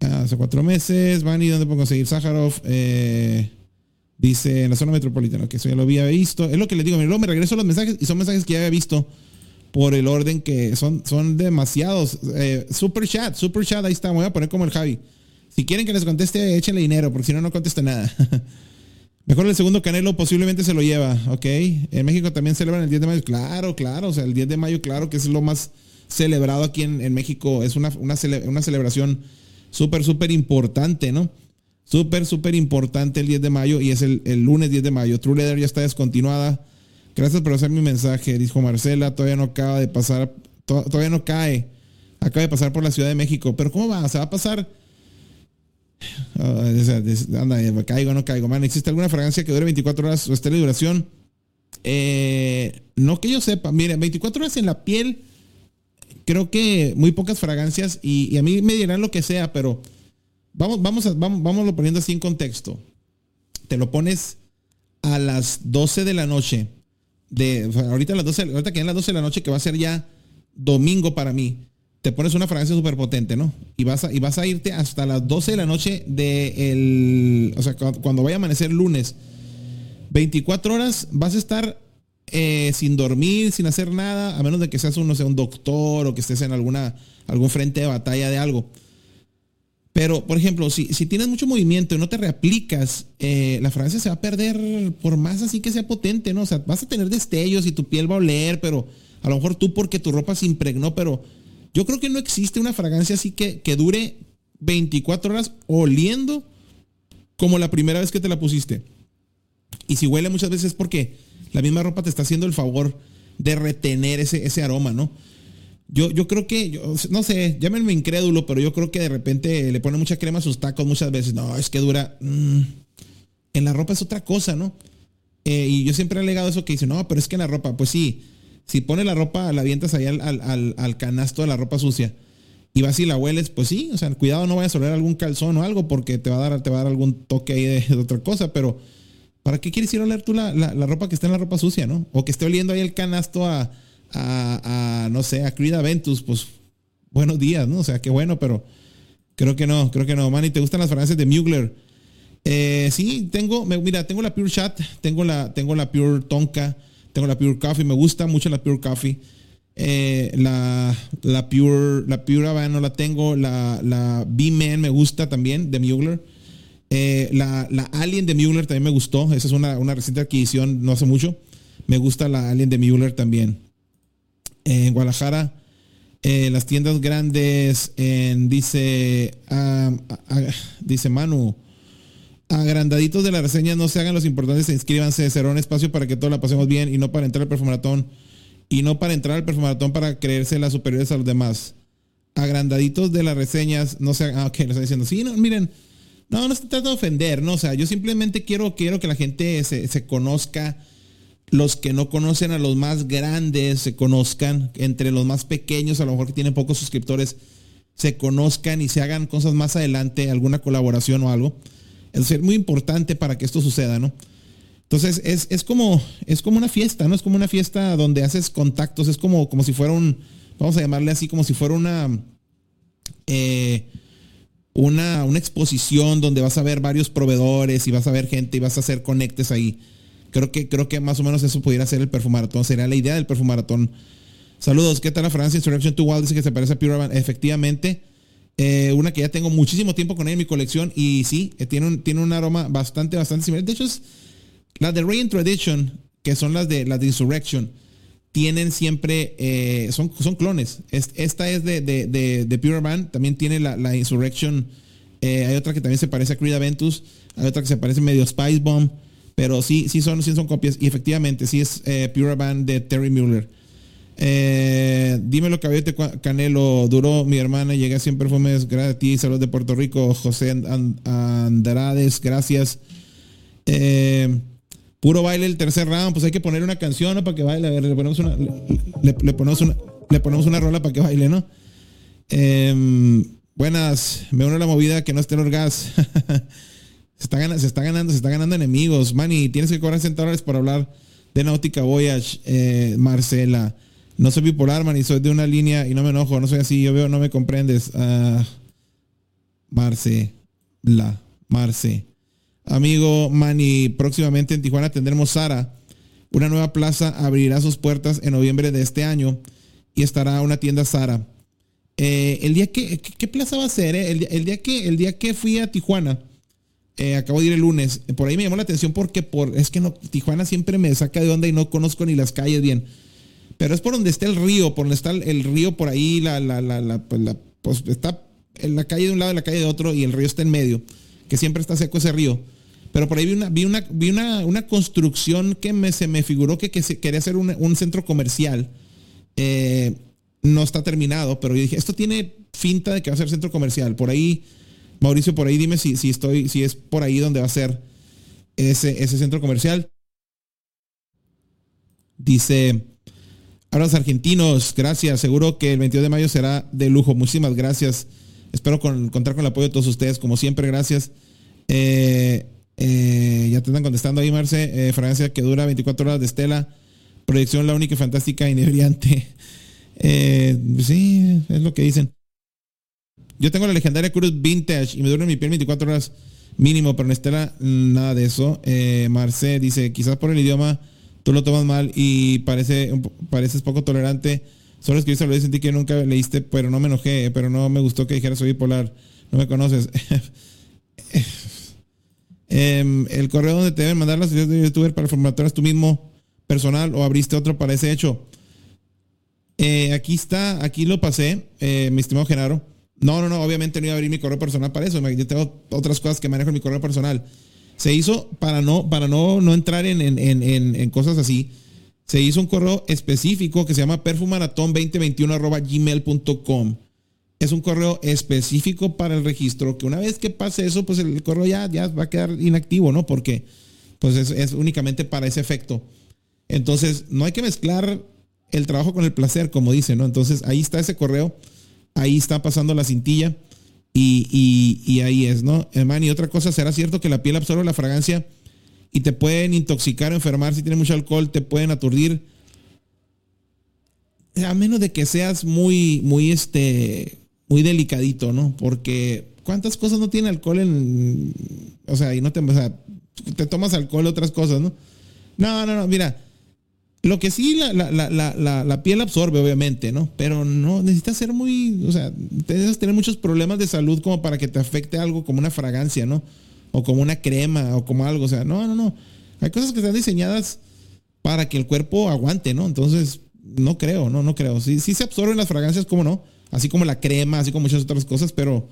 hace cuatro meses. Vani, ¿dónde puedo conseguir Sájarov? Eh, dice en la zona metropolitana, que eso ya lo había visto. Es lo que le digo, luego me regreso los mensajes y son mensajes que ya había visto por el orden que son, son demasiados. Eh, super chat, super chat, ahí está. Me voy a poner como el Javi. Si quieren que les conteste, échenle dinero, porque si no, no contesta nada. Mejor el segundo Canelo posiblemente se lo lleva, ¿ok? En México también celebran el 10 de mayo. Claro, claro, o sea, el 10 de mayo, claro que es lo más celebrado aquí en, México. Es una, una, celebración súper, súper importante, ¿no? Súper, súper importante el 10 de mayo y es el, lunes 10 de mayo. True Leather ya está descontinuada. Gracias por hacer mi mensaje, dijo Marcela. Todavía no acaba de pasar, todavía no cae. Acaba de pasar por la Ciudad de México. Pero ¿cómo va? ¿Se va a pasar? anda, caigo, no caigo. Man, ¿existe alguna fragancia que dure 24 horas o esté de duración? Eh, no que yo sepa. Mire, 24 horas en la piel. Creo que muy pocas fragancias. Y, a mí me dirán lo que sea, pero vamos, vamos, a, vamos, lo poniendo así en contexto. Te lo pones a las 12 de la noche. De, ahorita, a las 12, ahorita que en las 12 de la noche, que va a ser ya domingo para mí te pones una fragancia súper potente, ¿no? Y vas, a, y vas a irte hasta las 12 de la noche de o sea, cuando vaya a amanecer lunes. 24 horas vas a estar eh, sin dormir, sin hacer nada, a menos de que seas un, no sé, un doctor o que estés en alguna, algún frente de batalla de algo. Pero, por ejemplo, si, si tienes mucho movimiento y no te reaplicas, eh, la fragancia se va a perder por más así que sea potente, ¿no? O sea, vas a tener destellos y tu piel va a oler, pero a lo mejor tú porque tu ropa se impregnó, pero yo creo que no existe una fragancia así que, que dure 24 horas oliendo como la primera vez que te la pusiste. Y si huele muchas veces es porque la misma ropa te está haciendo el favor de retener ese, ese aroma, ¿no? Yo, yo creo que, yo, no sé, llámenme incrédulo, pero yo creo que de repente le pone mucha crema a sus tacos muchas veces. No, es que dura. Mm, en la ropa es otra cosa, ¿no? Eh, y yo siempre he alegado eso que dice, no, pero es que en la ropa, pues sí, si pones la ropa, la avientas ahí al, canasto de la ropa sucia y vas y la hueles, pues sí, o sea, cuidado no vayas a oler algún calzón o algo porque te va a dar, te va a dar algún toque ahí de, otra cosa, pero ¿para qué quieres ir a oler tú la, ropa que está en la ropa sucia, no? O que esté oliendo ahí el canasto a, a, no sé, a Creed Aventus, pues buenos días, ¿no? O sea, qué bueno, pero creo que no, creo que no. Manny, ¿te gustan las fragancias de Mugler? Eh, sí, tengo, mira, tengo la Pure Chat, tengo la, tengo la Pure Tonka, tengo la Pure Coffee, me gusta mucho la Pure Coffee. Eh, la, la Pure, la Pure Havana no la tengo. La, la B-Man me gusta también, de Mugler. Eh, la, Alien de Mugler también me gustó. Esa es una, reciente adquisición, no hace mucho. Me gusta la Alien de Mugler también. En Guadalajara, eh, las tiendas grandes, en, dice, ah, ah, ah, dice Manu, agrandaditos de la reseña, no se hagan los importantes, inscríbanse, será un espacio para que todos la pasemos bien y no para entrar al perfumaratón. Y no para entrar al perfumaratón para creerse las superiores a los demás. Agrandaditos de las reseñas, no se hagan, ah, ok, lo está diciendo, sí, no, miren, no, no se trata de ofender, no, sea, yo simplemente quiero, quiero que la gente se, se conozca, los que no conocen a los más grandes se conozcan, entre los más pequeños, a lo mejor que tienen pocos suscriptores, se conozcan y se hagan cosas más adelante, alguna colaboración o algo. Es muy importante para que esto suceda, ¿no? Entonces es, como, es como una fiesta, ¿no? Es como una fiesta donde haces contactos, es como, como si fuera un, vamos a llamarle así, como si fuera una, eh, una, una exposición donde vas a ver varios proveedores y vas a ver gente y vas a hacer conectes ahí. Creo que, creo que más o menos eso pudiera ser el perfumaratón, sería la idea del perfumaratón. Saludos, ¿qué tal la Francia? Insurrection to Wild dice que se parece a Pure Efectivamente, eh, una que ya tengo muchísimo tiempo con ella en mi colección y sí, eh, tiene, un, tiene un aroma bastante, bastante similar. De hecho, es las de Reintroduction, que son las de, las de Insurrection, tienen siempre, eh, son, son clones. esta es de, de, Pure Band, también tiene la, Insurrection. hay otra que también se parece a Creed Aventus, hay otra que se parece medio Spice Bomb, pero sí, sí son, sí son copias. Y efectivamente, sí es Pure Band de Terry Mueller. Eh, dime lo que Canelo, duró mi hermana, llegué a 100 perfumes, gracias a ti, saludos de Puerto Rico, José Andrades, gracias. Eh, puro baile el tercer round, pues hay que poner una canción para que baile, le ponemos una, le, ponemos una, le ponemos una rola para que baile, ¿no? Em, buenas, me uno a la movida que no esté el orgas. Se está, ganando, se está ganando, se está ganando enemigos. Manny, tienes que cobrar 60 dólares para hablar de Náutica Voyage, eh, Marcela. No soy bipolar, Manny, soy de una línea y no me enojo, no soy así. Yo veo, no me comprendes. Uh, Marce, la, Marce. Amigo Manny, próximamente en Tijuana tendremos Sara. Una nueva plaza abrirá sus puertas en noviembre de este año y estará una tienda Sara. Eh, el día que, ¿qué plaza va a ser? Eh? El, día que, el día que fui a Tijuana, eh, acabo de ir el lunes, por ahí me llamó la atención porque por, es que no, Tijuana siempre me saca de onda y no conozco ni las calles bien. Pero es por donde está el río, por donde está el, río por ahí, la, la, la, la, pues, pues está en la calle de un lado y la calle de otro y el río está en medio, que siempre está seco ese río. Pero por ahí vi una, vi una, vi una, una construcción que me, se me figuró que, que se, quería ser un, un centro comercial. Eh, no está terminado, pero yo dije, esto tiene finta de que va a ser centro comercial. Por ahí, Mauricio, por ahí dime si, si estoy, si es por ahí donde va a ser ese, ese centro comercial. Dice, ahora los argentinos, gracias. Seguro que el 22 de mayo será de lujo. Muchísimas gracias. Espero contar con el apoyo de todos ustedes. Como siempre, gracias. Eh, eh, ya te están contestando ahí, Marce. Eh, Francia que dura 24 horas de Estela. Proyección la única, fantástica, inebriante. Eh, sí, es lo que dicen. Yo tengo la legendaria Cruz Vintage y me dura mi piel 24 horas mínimo, pero en Estela nada de eso. Eh, Marce dice, quizás por el idioma tú lo tomas mal y parece, pareces poco tolerante. Solo escribiste lo sentí que nunca leíste, pero no me enojé, pero no me gustó que dijeras soy bipolar. No me conoces. Em, el correo donde te deben mandar las ideas de youtuber para formatoras tú mismo personal o abriste otro para ese hecho. Eh, aquí está, aquí lo pasé, eh, mi estimado Genaro. No, no, no, obviamente no iba a abrir mi correo personal para eso. Yo tengo otras cosas que manejo en mi correo personal. Se hizo para no, para no, no entrar en, en, en, en cosas así. Se hizo un correo específico que se llama perfumaratón2021 gmail.com es un correo específico para el registro, que una vez que pase eso, pues el correo ya, ya va a quedar inactivo, ¿no? Porque pues es, únicamente para ese efecto. Entonces, no hay que mezclar el trabajo con el placer, como dice, ¿no? Entonces, ahí está ese correo, ahí está pasando la cintilla y, ahí es, ¿no? Hermano, y otra cosa, ¿será cierto que la piel absorbe la fragancia y te pueden intoxicar enfermar si tiene mucho alcohol, te pueden aturdir? A menos de que seas muy, muy, este, muy delicadito, ¿no? Porque ¿cuántas cosas no tiene alcohol en... O sea, y no te... O sea, te tomas alcohol, otras cosas, ¿no? No, no, no, mira. Lo que sí la, la, la, la, piel absorbe, obviamente, ¿no? Pero no, necesitas ser muy, o sea, necesitas tener muchos problemas de salud como para que te afecte algo como una fragancia, ¿no? O como una crema o como algo, o sea, no, no, no. Hay cosas que están diseñadas para que el cuerpo aguante, ¿no? Entonces, no creo, no, no creo. Sí, sí se absorben las fragancias, ¿cómo no? así como la crema, así como muchas otras cosas, pero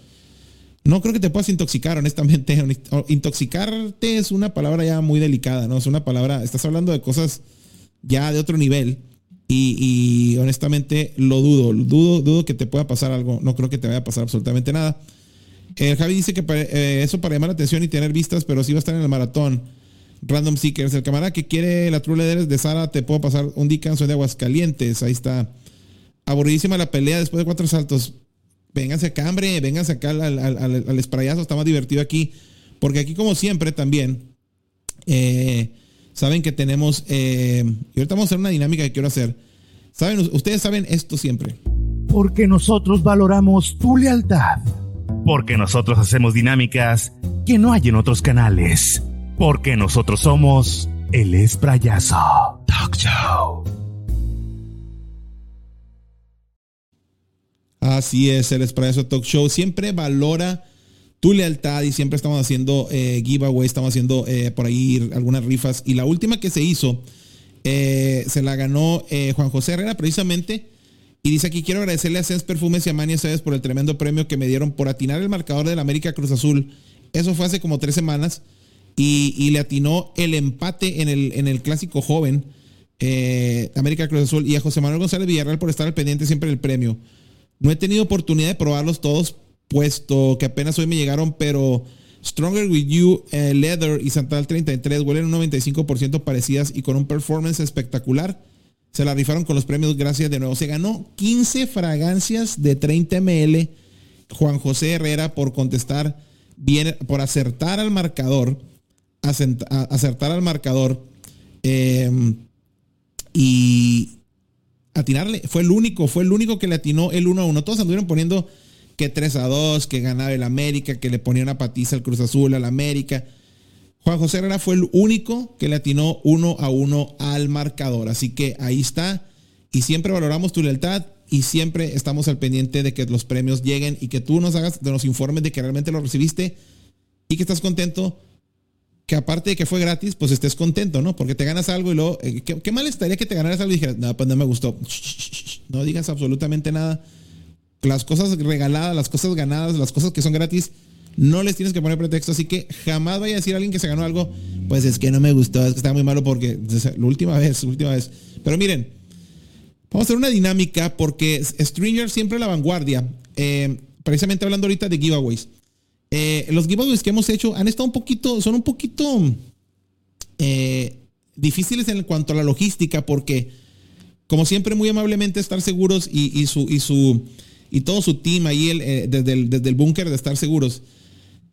no creo que te puedas intoxicar, honestamente. Intoxicarte es una palabra ya muy delicada, ¿no? Es una palabra, estás hablando de cosas ya de otro nivel y, honestamente lo dudo, dudo, dudo que te pueda pasar algo, no creo que te vaya a pasar absolutamente nada. El eh, Javi dice que eh, eso para llamar la atención y tener vistas, pero sí va a estar en el maratón. Random Seekers, el camarada que quiere la True Leaders de Sara, te puedo pasar un Dickens de Aguascalientes, ahí está aburridísima la pelea después de cuatro saltos. Vénganse acá, hombre, vénganse acá al, al, al, sprayazo, está más divertido aquí. Porque aquí, como siempre, también, eh, saben que tenemos, eh, y ahorita vamos a hacer una dinámica que quiero hacer. Saben, ustedes saben esto siempre. Porque nosotros valoramos tu lealtad. Porque nosotros hacemos dinámicas que no hay en otros canales. Porque nosotros somos el Esprayazo Talk Show. Así es, el Espresso Talk Show siempre valora lealtad y siempre estamos haciendo eh, giveaway, estamos haciendo eh, por ahí algunas rifas. Y la última que se hizo eh, se la ganó eh, Juan José Herrera precisamente. Y dice aquí, quiero agradecerle a Sens Perfumes y a Mania Sedes por el tremendo premio que me dieron por atinar el marcador del América Cruz Azul. Eso fue hace como tres semanas. Y, le atinó el empate en el, en el clásico joven. América Cruz Azul y a José Manuel González Villarreal por estar al pendiente siempre del premio. No he tenido oportunidad de probarlos todos, puesto que apenas hoy me llegaron, pero Stronger With You, eh, Leather y Santal 33 huelen un 95% parecidas y con un performance espectacular. Se la rifaron con los premios, gracias de nuevo. Se ganó 15 fragancias de 30 ml. Juan José Herrera por contestar viene por acertar al marcador, acertar al marcador em, y atinarle. Fue el único, fue el único que le atinó el 1 a 1. Todos anduvieron poniendo que 3 a 2, que ganaba el América, que le ponía una patiza al Cruz Azul, al América. Juan José Herrera fue el único que le atinó 1 a 1 al marcador. Así que ahí está. Y siempre valoramos tu lealtad y siempre estamos al pendiente de que los premios lleguen y que tú nos hagas, los informes de que realmente lo recibiste y que estás contento. Que aparte de que fue gratis, pues estés contento, ¿no? Porque te ganas algo y luego, eh, ¿qué, mal estaría que te ganaras algo y dijeras, no, pues no me gustó. No digas absolutamente nada. Las cosas regaladas, las cosas ganadas, las cosas que son gratis, no les tienes que poner pretexto. Así que jamás vaya a decir a alguien que se ganó algo, pues es que no me gustó, es que estaba muy malo porque la última vez, última vez. Pero miren, Vamos a hacer una dinámica porque Stringer siempre la vanguardia. Eh, precisamente hablando ahorita de giveaways. Eh, los giveaways que hemos hecho han estado un poquito, son un poquito eh, difíciles en cuanto a la logística porque, como siempre, muy amablemente estar seguros y, su, y, su, y todo su team ahí desde el, desde el búnker de estar seguros,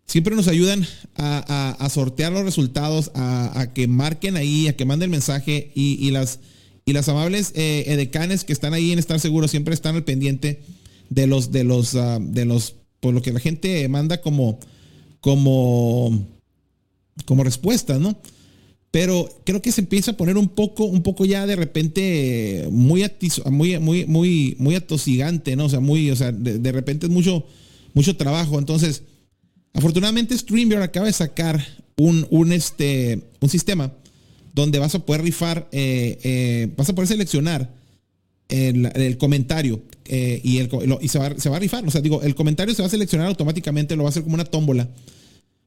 siempre nos ayudan a, sortear los resultados, a, que marquen ahí, a que manden mensaje y, y las y las amables eh, edecanes que están ahí en estar seguros siempre están al pendiente de los, de los, ah, de los, por lo que la gente manda como, como, como respuesta, ¿no? Pero creo que se empieza a poner un poco, un poco ya de repente muy, muy, muy, muy, muy atosigante, ¿no? O sea, muy, o sea, de, repente es mucho, mucho trabajo. Entonces, afortunadamente StreamYard acaba de sacar un, un, este, un sistema donde vas a poder rifar, eh, eh, vas a poder seleccionar el, comentario eh, y, el, y se, va, a rifar. O sea, digo, el comentario se va a seleccionar automáticamente, lo va a hacer como una tómbola.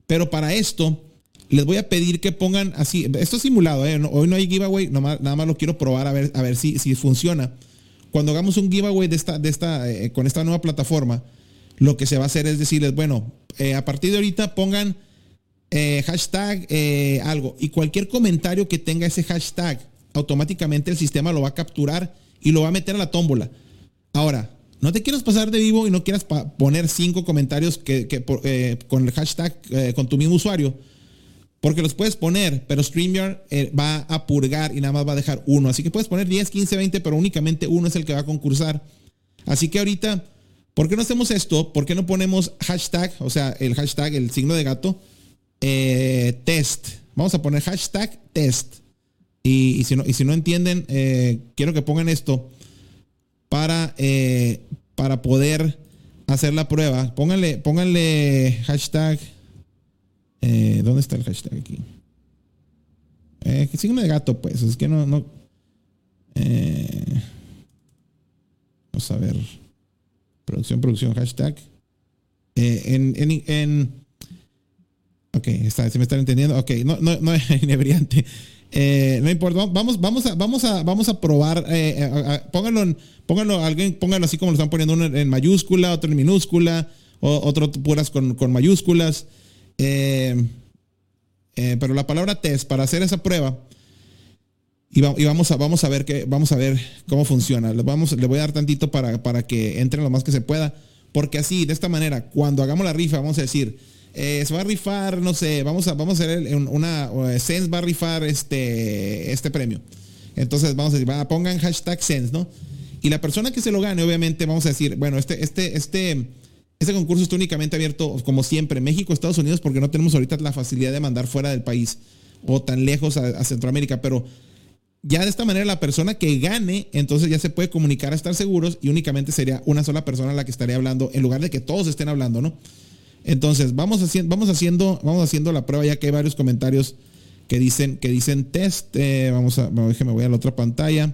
Pero para esto, les voy a pedir que pongan así, esto es simulado, hoy no hay giveaway, nada más lo quiero probar a ver, a ver si, si funciona. Cuando hagamos un giveaway de esta, de esta, con esta nueva plataforma, lo que se va a hacer es decirles, bueno, a partir de ahorita pongan eh, hashtag eh, algo. Y cualquier comentario que tenga ese hashtag, automáticamente el sistema lo va a capturar y lo va a meter a la tómbola. Ahora, no te quieras pasar de vivo y no quieras poner cinco comentarios que, eh, con el hashtag, con tu mismo usuario. Porque los puedes poner, pero StreamYard va a purgar y nada más va a dejar uno. Así que puedes poner 10, 15, 20, pero únicamente uno es el que va a concursar. Así que ahorita, ¿por qué no hacemos esto? ¿Por qué no ponemos hashtag, o sea, el hashtag, el signo de gato? Eh, test. Vamos a poner hashtag test. Y, si, no, entienden, eh, quiero que pongan esto para, eh, para poder hacer la prueba. Pónganle, pónganle hashtag. ¿Dónde está el hashtag aquí? Eh, signo de gato, pues. Es que no. no vamos a ver. Producción, producción, hashtag. en, en, en Ok, está, se me están entendiendo. Ok, no, no, no es inebriante. Eh, no importa, vamos, vamos, a, vamos, a, vamos a probar. Eh, eh, pónganlo, pónganlo, alguien, pónganlo así como lo están poniendo uno en mayúscula, otro en minúscula, otro puras con, con mayúsculas. Pero la palabra test para hacer esa prueba. Y, vamos, a, vamos, a ver que, vamos a ver cómo funciona. Le, vamos, le voy a dar tantito para, para que entren lo más que se pueda. Porque así, de esta manera, cuando hagamos la rifa, vamos a decir eh, se va a rifar, no sé, vamos a, vamos a hacer una, Sense va a rifar este, este premio. Entonces vamos a decir, va, pongan hashtag Sense, ¿no? Y la persona que se lo gane, obviamente, vamos a decir, bueno, este, este, este, este concurso está únicamente abierto, como siempre, México, Estados Unidos, porque no tenemos ahorita la facilidad de mandar fuera del país o tan lejos a, Centroamérica, pero ya de esta manera la persona que gane, entonces ya se puede comunicar a estar seguros y únicamente sería una sola persona la que estaría hablando, en lugar de que todos estén hablando, ¿no? Entonces, vamos haciendo, vamos haciendo, vamos haciendo la prueba ya que hay varios comentarios que dicen, que dicen test. Eh, vamos a, déjeme voy a la otra pantalla.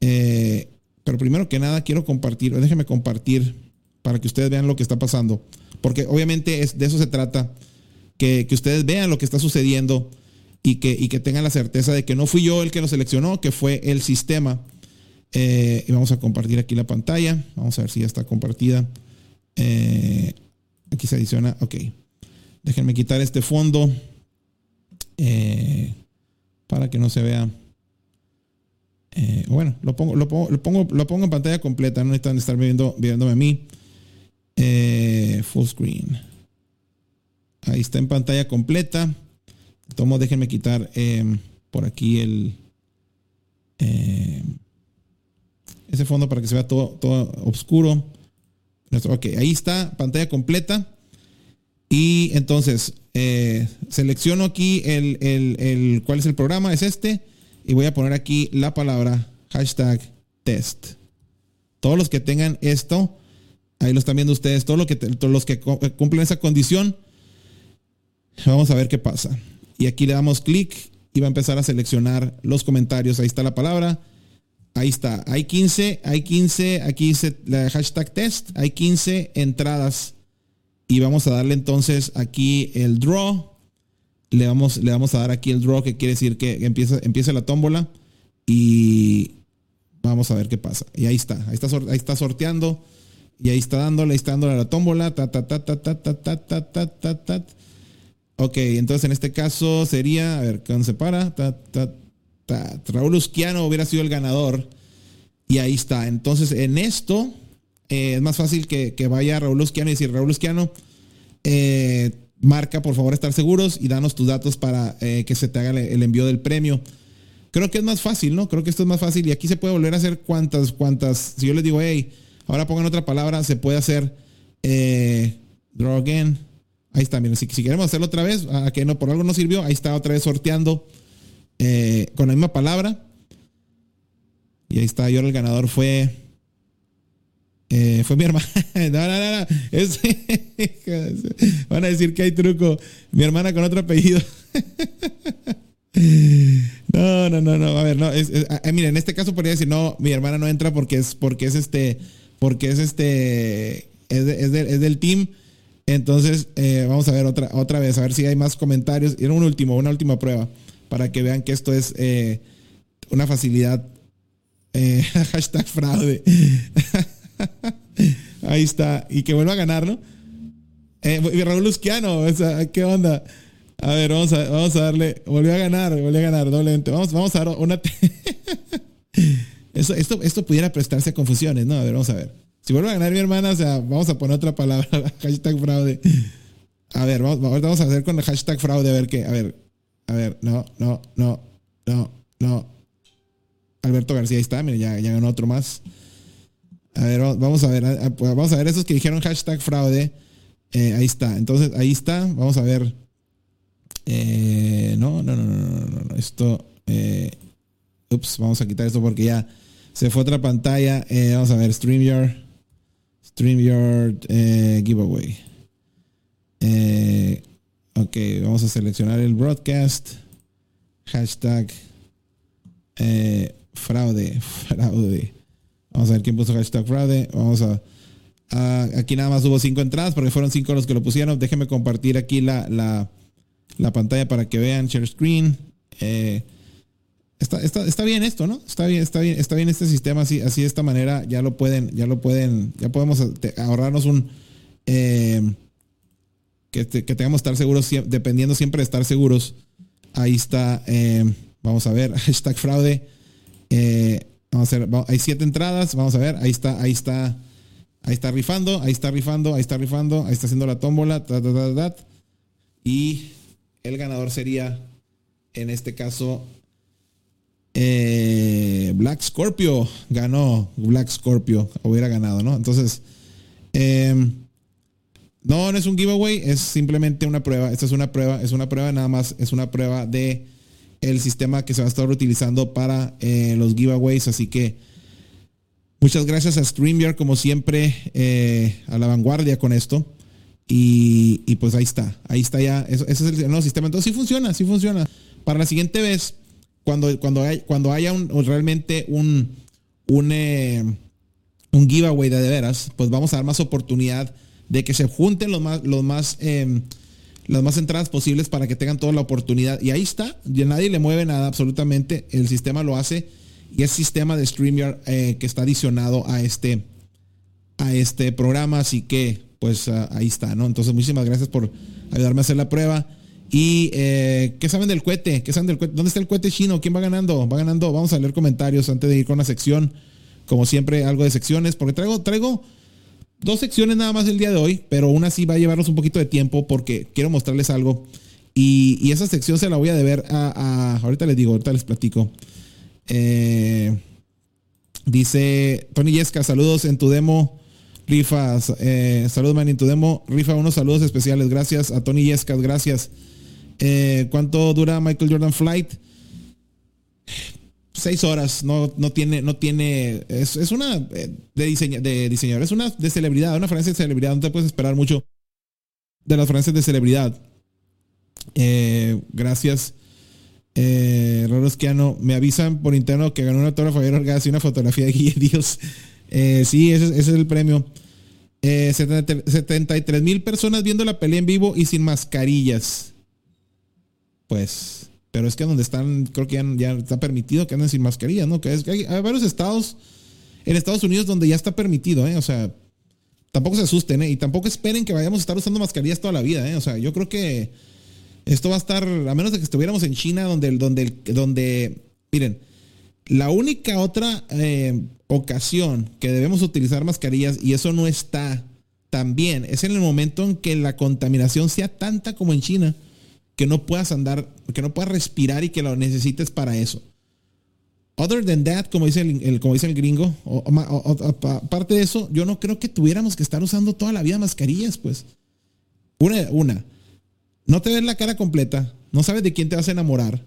Eh, pero primero que nada quiero compartir, déjeme compartir para que ustedes vean lo que está pasando. Porque obviamente es, de eso se trata, que, ustedes vean lo que está sucediendo y que, y que tengan la certeza de que no fui yo el que lo seleccionó, que fue el sistema. Eh, y vamos a compartir aquí la pantalla. Vamos a ver si ya está compartida. Aquí se adiciona. Ok. Déjenme quitar este fondo. Eh, para que no se vea. Eh, bueno, lo pongo, lo pongo, lo pongo, lo pongo en pantalla completa. No necesitan estar viendo, viéndome a mí. Eh, full screen. Ahí está en pantalla completa. Tomo, déjenme quitar em, por aquí el em, ese fondo para que se vea todo, todo oscuro. Ok, ahí está, pantalla completa. Y entonces, eh, selecciono aquí el, el, cuál es el programa, es este. Y voy a poner aquí la palabra hashtag test. Todos los que tengan esto, ahí lo están viendo ustedes, todos, que, todos los que cumplen esa condición, vamos a ver qué pasa. Y aquí le damos clic y va a empezar a seleccionar los comentarios. Ahí está la palabra. Ahí está. Hay 15, hay 15, aquí dice la hashtag test. Hay 15 entradas. Y vamos a darle entonces aquí el draw. Le vamos, le vamos a dar aquí el draw, que quiere decir que empieza, empieza la tómbola. Y vamos a ver qué pasa. Y ahí está. Ahí está, ahí está sorteando. Y ahí está dándole, ahí está dándole a la tómbola. Ta, ta, ta, ta, ta, ta, ta, ta, ta, ta, ta. Ok, entonces en este caso sería, a ver, ¿cuándo se para? Ta, ta, Raúl Usquiano hubiera sido el ganador. Y ahí está. Entonces, en esto eh, es más fácil que, vaya Raúl Usquiano y decir, Raúl Usquiano, eh, marca por favor estar seguros y danos tus datos para eh, que se te haga el, envío del premio. Creo que es más fácil, ¿no? Creo que esto es más fácil y aquí se puede volver a hacer cuantas, cuantas. Si yo les digo, hey, ahora pongan otra palabra, se puede hacer draw again. Ahí está, miren, si, si, queremos hacerlo otra vez, a que no por algo no sirvió, ahí está otra vez sorteando eh, con la misma palabra. Y ahí está, yo el ganador fue. Eh, fue mi hermana. no, no, no, van a decir que hay truco. Mi hermana con otro apellido. no, no, no, no. A ver, no. Es, miren, en este caso podría decir, no, mi hermana no entra porque es, porque es este. Porque es este. Es, es del team. Entonces, eh, vamos a ver otra, otra vez, a ver si hay más comentarios. Y era un último, una última prueba para que vean que esto es eh, una facilidad. Eh, hashtag fraude. Ahí está. Y que vuelva a ganar, ¿no? Raúl Lusquiano, ¿qué onda? A ver, vamos a, vamos a darle. Volvió a ganar, volvió a ganar doblemente. Vamos, vamos a dar una. esto, esto pudiera prestarse a confusiones, ¿no? A ver, vamos a ver. Si vuelve a ganar mi hermana, o sea, vamos a poner otra palabra, hashtag fraude. A ver, vamos, vamos a hacer con el hashtag fraude, a ver qué. A ver, a ver, no, no, no, no, no. Alberto García, ahí está, mira, ya, ya ganó otro más. A ver, vamos a ver, pues, vamos a ver esos que dijeron hashtag fraude. Eh, ahí está, entonces ahí está, vamos a ver. Eh, no, no, no, no, no, no, esto. Eh, ups, vamos a quitar esto porque ya se fue otra pantalla. vamos a ver, StreamYard. StreamYard giveaway. Eh, Ok, vamos a seleccionar el broadcast. Hashtag eh, fraude. Fraude. Vamos a ver quién puso hashtag fraude. Vamos a. aquí nada más hubo cinco entradas porque fueron cinco los que lo pusieron. Déjenme compartir aquí la, la, pantalla para que vean. Share screen. Eh, está, está, bien esto, ¿no? Está bien, está bien, está bien este sistema así, así de esta manera. Ya lo pueden, ya lo pueden, ya podemos ahorrarnos un. Eh, que, que tengamos estar seguros, dependiendo siempre de estar seguros. Ahí está, eh, vamos a ver, hashtag fraude. Eh, vamos a ver, hay siete entradas, vamos a ver, ahí está, ahí está, ahí está rifando, ahí está rifando, ahí está rifando, ahí está haciendo la tómbola, y el ganador sería, en este caso, eh, Black Scorpio ganó, Black Scorpio hubiera ganado, ¿no? Entonces, eh, no, no es un giveaway, es simplemente una prueba. Esta es una prueba, es una prueba nada más, es una prueba de el sistema que se va a estar utilizando para eh, los giveaways. Así que muchas gracias a StreamYard, como siempre, eh, a la vanguardia con esto. Y, pues ahí está, ahí está ya. ese es el nuevo sistema. Entonces sí funciona, sí funciona. Para la siguiente vez, cuando, cuando, hay, cuando haya realmente un, un, eh, un giveaway de, de veras, pues vamos a dar más oportunidad de que se junten los más, los más, em, las más entradas posibles para que tengan toda la oportunidad. Y ahí está, y nadie le mueve nada absolutamente, el sistema lo hace y es sistema de StreamYard eh, que está adicionado a este, a este programa, así que pues ah, ahí está, ¿no? Entonces muchísimas gracias por ayudarme a hacer la prueba. ¿Y eh, qué saben del cohete? ¿Qué saben del cohete? ¿Dónde está el cohete chino? ¿Quién va ganando? Va ganando. Vamos a leer comentarios antes de ir con la sección. Como siempre, algo de secciones, porque traigo, traigo dos secciones nada más el día de hoy, pero una sí va a llevarnos un poquito de tiempo porque quiero mostrarles algo. Y, esa sección se la voy a deber a, ahorita les digo, ahorita les platico. Eh, dice Tony Yesca, saludos en tu demo. Rifa, eh, saludos man en tu demo. Rifa, unos saludos especiales. Gracias a Tony Yescas, gracias. Eh, ¿Cuánto dura Michael Jordan Flight? seis horas, no, no tiene, no tiene, es, una eh, de, diseño, de diseñador, es una de celebridad, una francia de celebridad, no te puedes esperar mucho de las frases de celebridad. Eh, gracias. Eh, Rorosquiano, me avisan por interno que ganó una autógrafo Javier Orgaz y una fotografía de Guille Dios. Eh, sí, ese, es el premio. 73 mil personas viendo la pelea en vivo y sin mascarillas. Pues pero es que donde están, creo que ya, está permitido que anden sin mascarilla, ¿no? Que, es, que hay, varios estados en Estados Unidos donde ya está permitido, ¿eh? O sea, tampoco se asusten, ¿eh? Y tampoco esperen que vayamos a estar usando mascarillas toda la vida, ¿eh? O sea, yo creo que esto va a estar, a menos de que estuviéramos en China, donde, donde, donde miren, la única otra eh, ocasión que debemos utilizar mascarillas, y eso no está tan bien, es en el momento en que la contaminación sea tanta como en China que no puedas andar, que no puedas respirar y que lo necesites para eso. Other than that, como dice el, como dice el gringo, aparte de eso, yo no creo que tuviéramos que estar usando toda la vida mascarillas, pues. Una, una, no te ves la cara completa, no sabes de quién te vas a enamorar,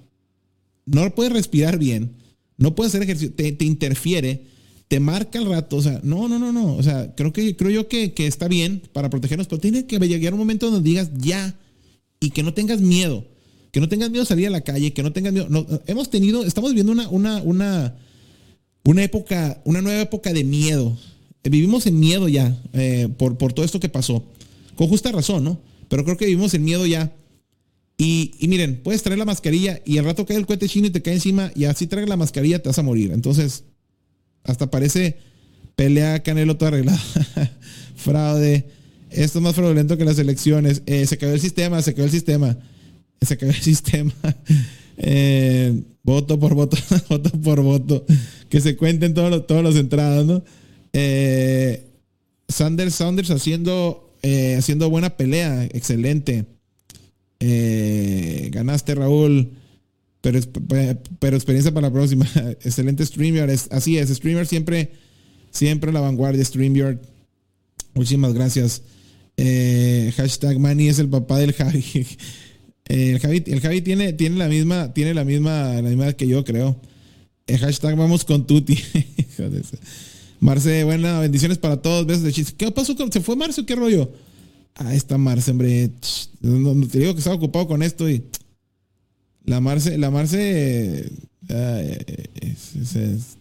no puedes respirar bien, no puedes hacer ejercicio, te, interfiere, te marca el rato, o sea, no, no, no, no, o sea, creo que creo yo que, que está bien para protegernos, pero tiene que llegar un momento donde digas ya y que no tengas miedo. Que no tengas miedo de salir a la calle, que no tengas miedo. hemos tenido, estamos viviendo una, una, una, una época, una nueva época de miedo. Vivimos en miedo ya eh, por, por todo esto que pasó. Con justa razón, ¿no? Pero creo que vivimos en miedo ya. Y, miren, puedes traer la mascarilla y al rato cae el cohete chino y te cae encima y así trae la mascarilla te vas a morir. Entonces, hasta parece pelea Canelo todo arreglado. Fraude. Esto es más fraudulento que las elecciones. Eh, se cayó el sistema, se cayó el sistema. Se cayó el sistema. Eh, voto por voto, voto por voto. Que se cuenten todos los, todos los entradas, ¿no? Eh, Sanders, Sanders haciendo, haciendo buena pelea. Excelente. ganaste, Raúl. Pero, pero experiencia para la próxima. Excelente StreamYard. así es, StreamYard siempre, siempre la vanguardia. StreamYard. Muchísimas gracias. Eh, hashtag Manny es el papá del Javi. el Javi, el Javi tiene, tiene la misma, tiene la misma, la misma que yo, creo. El eh, hashtag vamos con Tuti. Marce, buena, bendiciones para todos. Besos de chiste. ¿Qué pasó? ¿Se fue Marce o qué rollo? Ah, está Marce, hombre. te digo que estaba ocupado con esto y. La Marce, la Marce. es,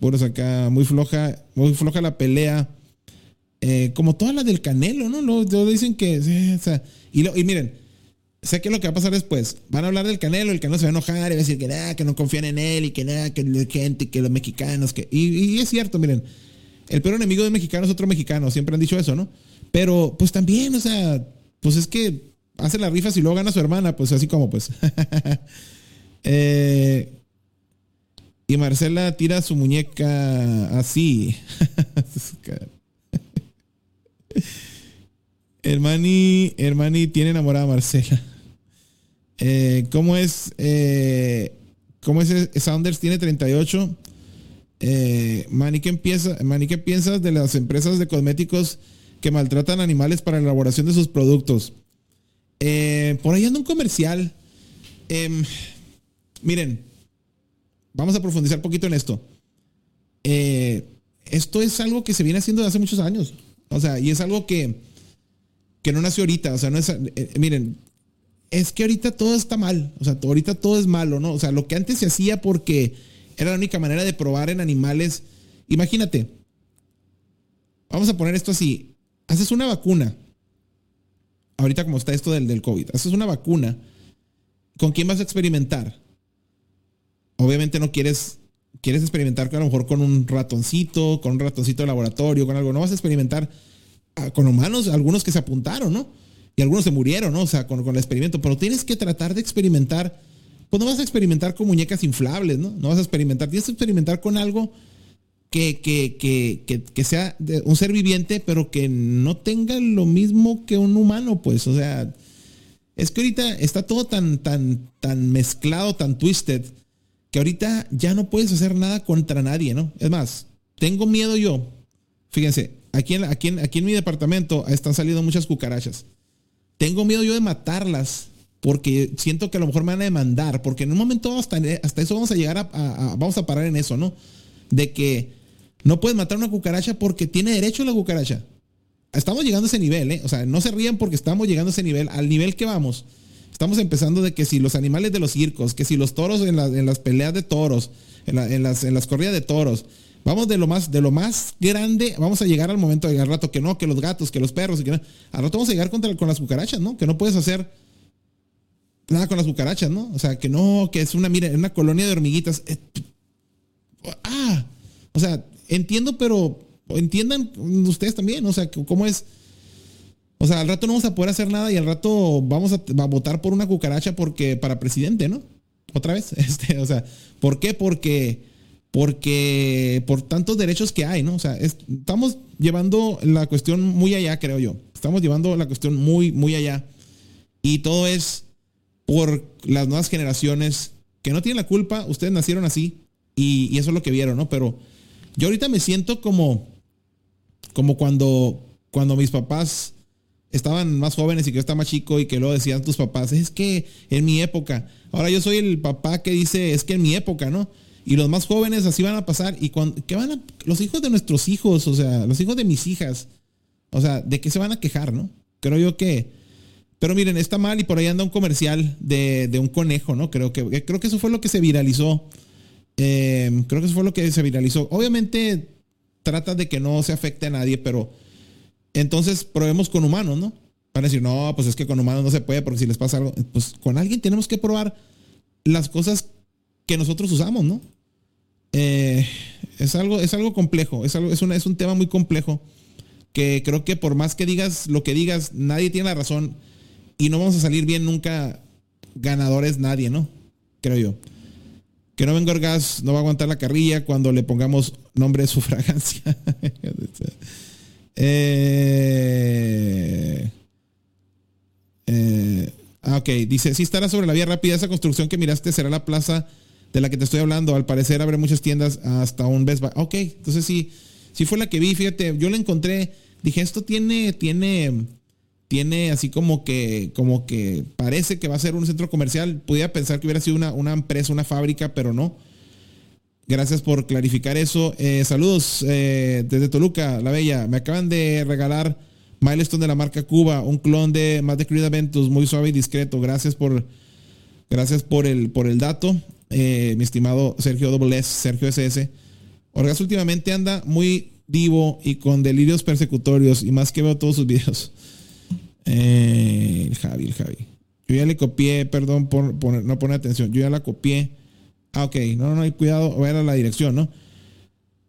puros acá. Muy floja. Muy floja la pelea. Eh, como todas las del Canelo, ¿no? Lo, dicen que, y, y, miren, sé que lo que va a pasar después, van a hablar del Canelo, el Canelo se va a enojar y va a decir que nada, que no confían en él y que nada, que la gente, que los mexicanos, que, y, es cierto, miren, el peor enemigo de mexicano es otro mexicano, siempre han dicho eso, ¿no? Pero, pues también, o sea, pues es que hace las rifas y luego gana su hermana, pues así como, pues. eh, y Marcela tira su muñeca así. Hermani, Hermani tiene enamorada a Marcela. Eh, ¿Cómo es? Eh, ¿Cómo es? Saunders tiene 38. Eh, Mani, ¿qué, empieza, ¿qué piensas de las empresas de cosméticos que maltratan animales para la elaboración de sus productos? Eh, por ahí anda un comercial. Em, miren, vamos a profundizar un poquito en esto. esto es algo que se viene haciendo desde hace muchos años. O sea, y es algo que, que no nació ahorita. O sea, no es. Eh, eh, miren, es que ahorita todo está mal. O sea, ahorita todo es malo, ¿no? O sea, lo que antes se hacía porque era la única manera de probar en animales. Imagínate. Vamos a poner esto así. Haces una vacuna. Ahorita como está esto del, del COVID. Haces una vacuna. ¿Con quién vas a experimentar? Obviamente no quieres quieres experimentar a lo mejor con un ratoncito, con un ratoncito de laboratorio, con algo. No vas a experimentar ah, con humanos, algunos que se apuntaron, ¿no? Y algunos se murieron, ¿no? O sea, con, el experimento. Pero tienes que tratar de experimentar. Pues no vas a experimentar con muñecas inflables, ¿no? No vas a experimentar. Tienes que experimentar con algo que, que, que, que, sea un ser viviente, pero que no tenga lo mismo que un humano, pues. O sea, es que ahorita está todo tan, tan, tan mezclado, tan twisted, que ahorita ya no puedes hacer nada contra nadie, ¿no? Es más, tengo miedo yo. Fíjense, aquí en, aquí aquí en mi departamento están saliendo muchas cucarachas. Tengo miedo yo de matarlas porque siento que a lo mejor me van a demandar, porque en un momento hasta, hasta eso vamos a llegar a, vamos a parar en eso, ¿no? De que no puedes matar una cucaracha porque tiene derecho la cucaracha. Estamos llegando a ese nivel, ¿eh? O sea, no se rían porque estamos llegando a ese nivel, al nivel que vamos. Estamos empezando de que si los animales de los circos, que si los toros en, en las peleas de toros, en, las, en las corridas de toros, vamos de lo más, de lo más grande, vamos a llegar al momento, al rato que no, que los gatos, que los perros, que al rato vamos a llegar contra, con las cucarachas, ¿no? Que no puedes hacer nada con las cucarachas, ¿no? O sea, que no, que es una, mira, una colonia de hormiguitas. Eh, ah, o sea, entiendo, pero entiendan ustedes también, o sea, cómo es. O sea, al rato no vamos a poder hacer nada y al rato vamos a, votar por una cucaracha porque para presidente, ¿no? Otra vez, este, o sea, ¿por qué? Porque porque por tantos derechos que hay, ¿no? O sea, estamos llevando la cuestión muy allá, creo yo. Estamos llevando la cuestión muy, muy allá. Y todo es por las nuevas generaciones que no tienen la culpa, ustedes nacieron así y, eso es lo que vieron, ¿no? Pero yo ahorita me siento como, como cuando, cuando mis papás estaban más jóvenes y que yo estaba más chico y que luego decían tus papás, es que en mi época, ahora yo soy el papá que dice, es que en mi época, ¿no? Y los más jóvenes así van a pasar y cuando, ¿qué van a, los hijos de nuestros hijos, o sea, los hijos de mis hijas, o sea, ¿de qué se van a quejar, no? Creo yo que pero miren, está mal y por ahí anda un comercial de, un conejo, ¿no? Creo que, creo que eso fue lo que se viralizó. Em, creo que eso fue lo que se viralizó. Obviamente trata de que no se afecte a nadie, pero entonces probemos con humanos, ¿no? Para decir, no, pues es que con humanos no se puede porque si les pasa algo, pues con alguien tenemos que probar las cosas que nosotros usamos, ¿no? Eh, es, algo, es algo complejo, es, algo, es, es un tema muy complejo que creo que por más que digas lo que digas, nadie tiene la razón y no vamos a salir bien nunca ganadores nadie, ¿no? Creo yo. Que no venga no va a aguantar la carrilla cuando le pongamos nombre de su fragancia. eh, eh, ok, dice, si estará sobre la vía rápida, esa construcción que miraste será la plaza de la que te estoy hablando. Al parecer habrá muchas tiendas hasta un Best Buy. Ok, entonces sí, sí fue la que vi, fíjate, yo la encontré, dije, esto tiene, tiene tiene así como que, como que parece que va a ser un centro comercial. Pudiera pensar que hubiera sido una empresa, una fábrica, pero no. Gracias por clarificar eso. Eh, saludos eh, desde Toluca, la Bella. Me acaban de regalar Milestone de la marca Cuba, un clon de más de Creed Aventus, muy suave y discreto. Gracias por, gracias por el, por el dato, eh, mi estimado Sergio S, Sergio SS. Orgas últimamente anda muy vivo y con delirios persecutorios y más que veo todos sus videos. El Javi, el Javi. Yo ya le copié, perdón por, no poner atención. Yo ya la copié. Ah, ok. No, no, hay cuidado. Voy a la dirección, ¿no?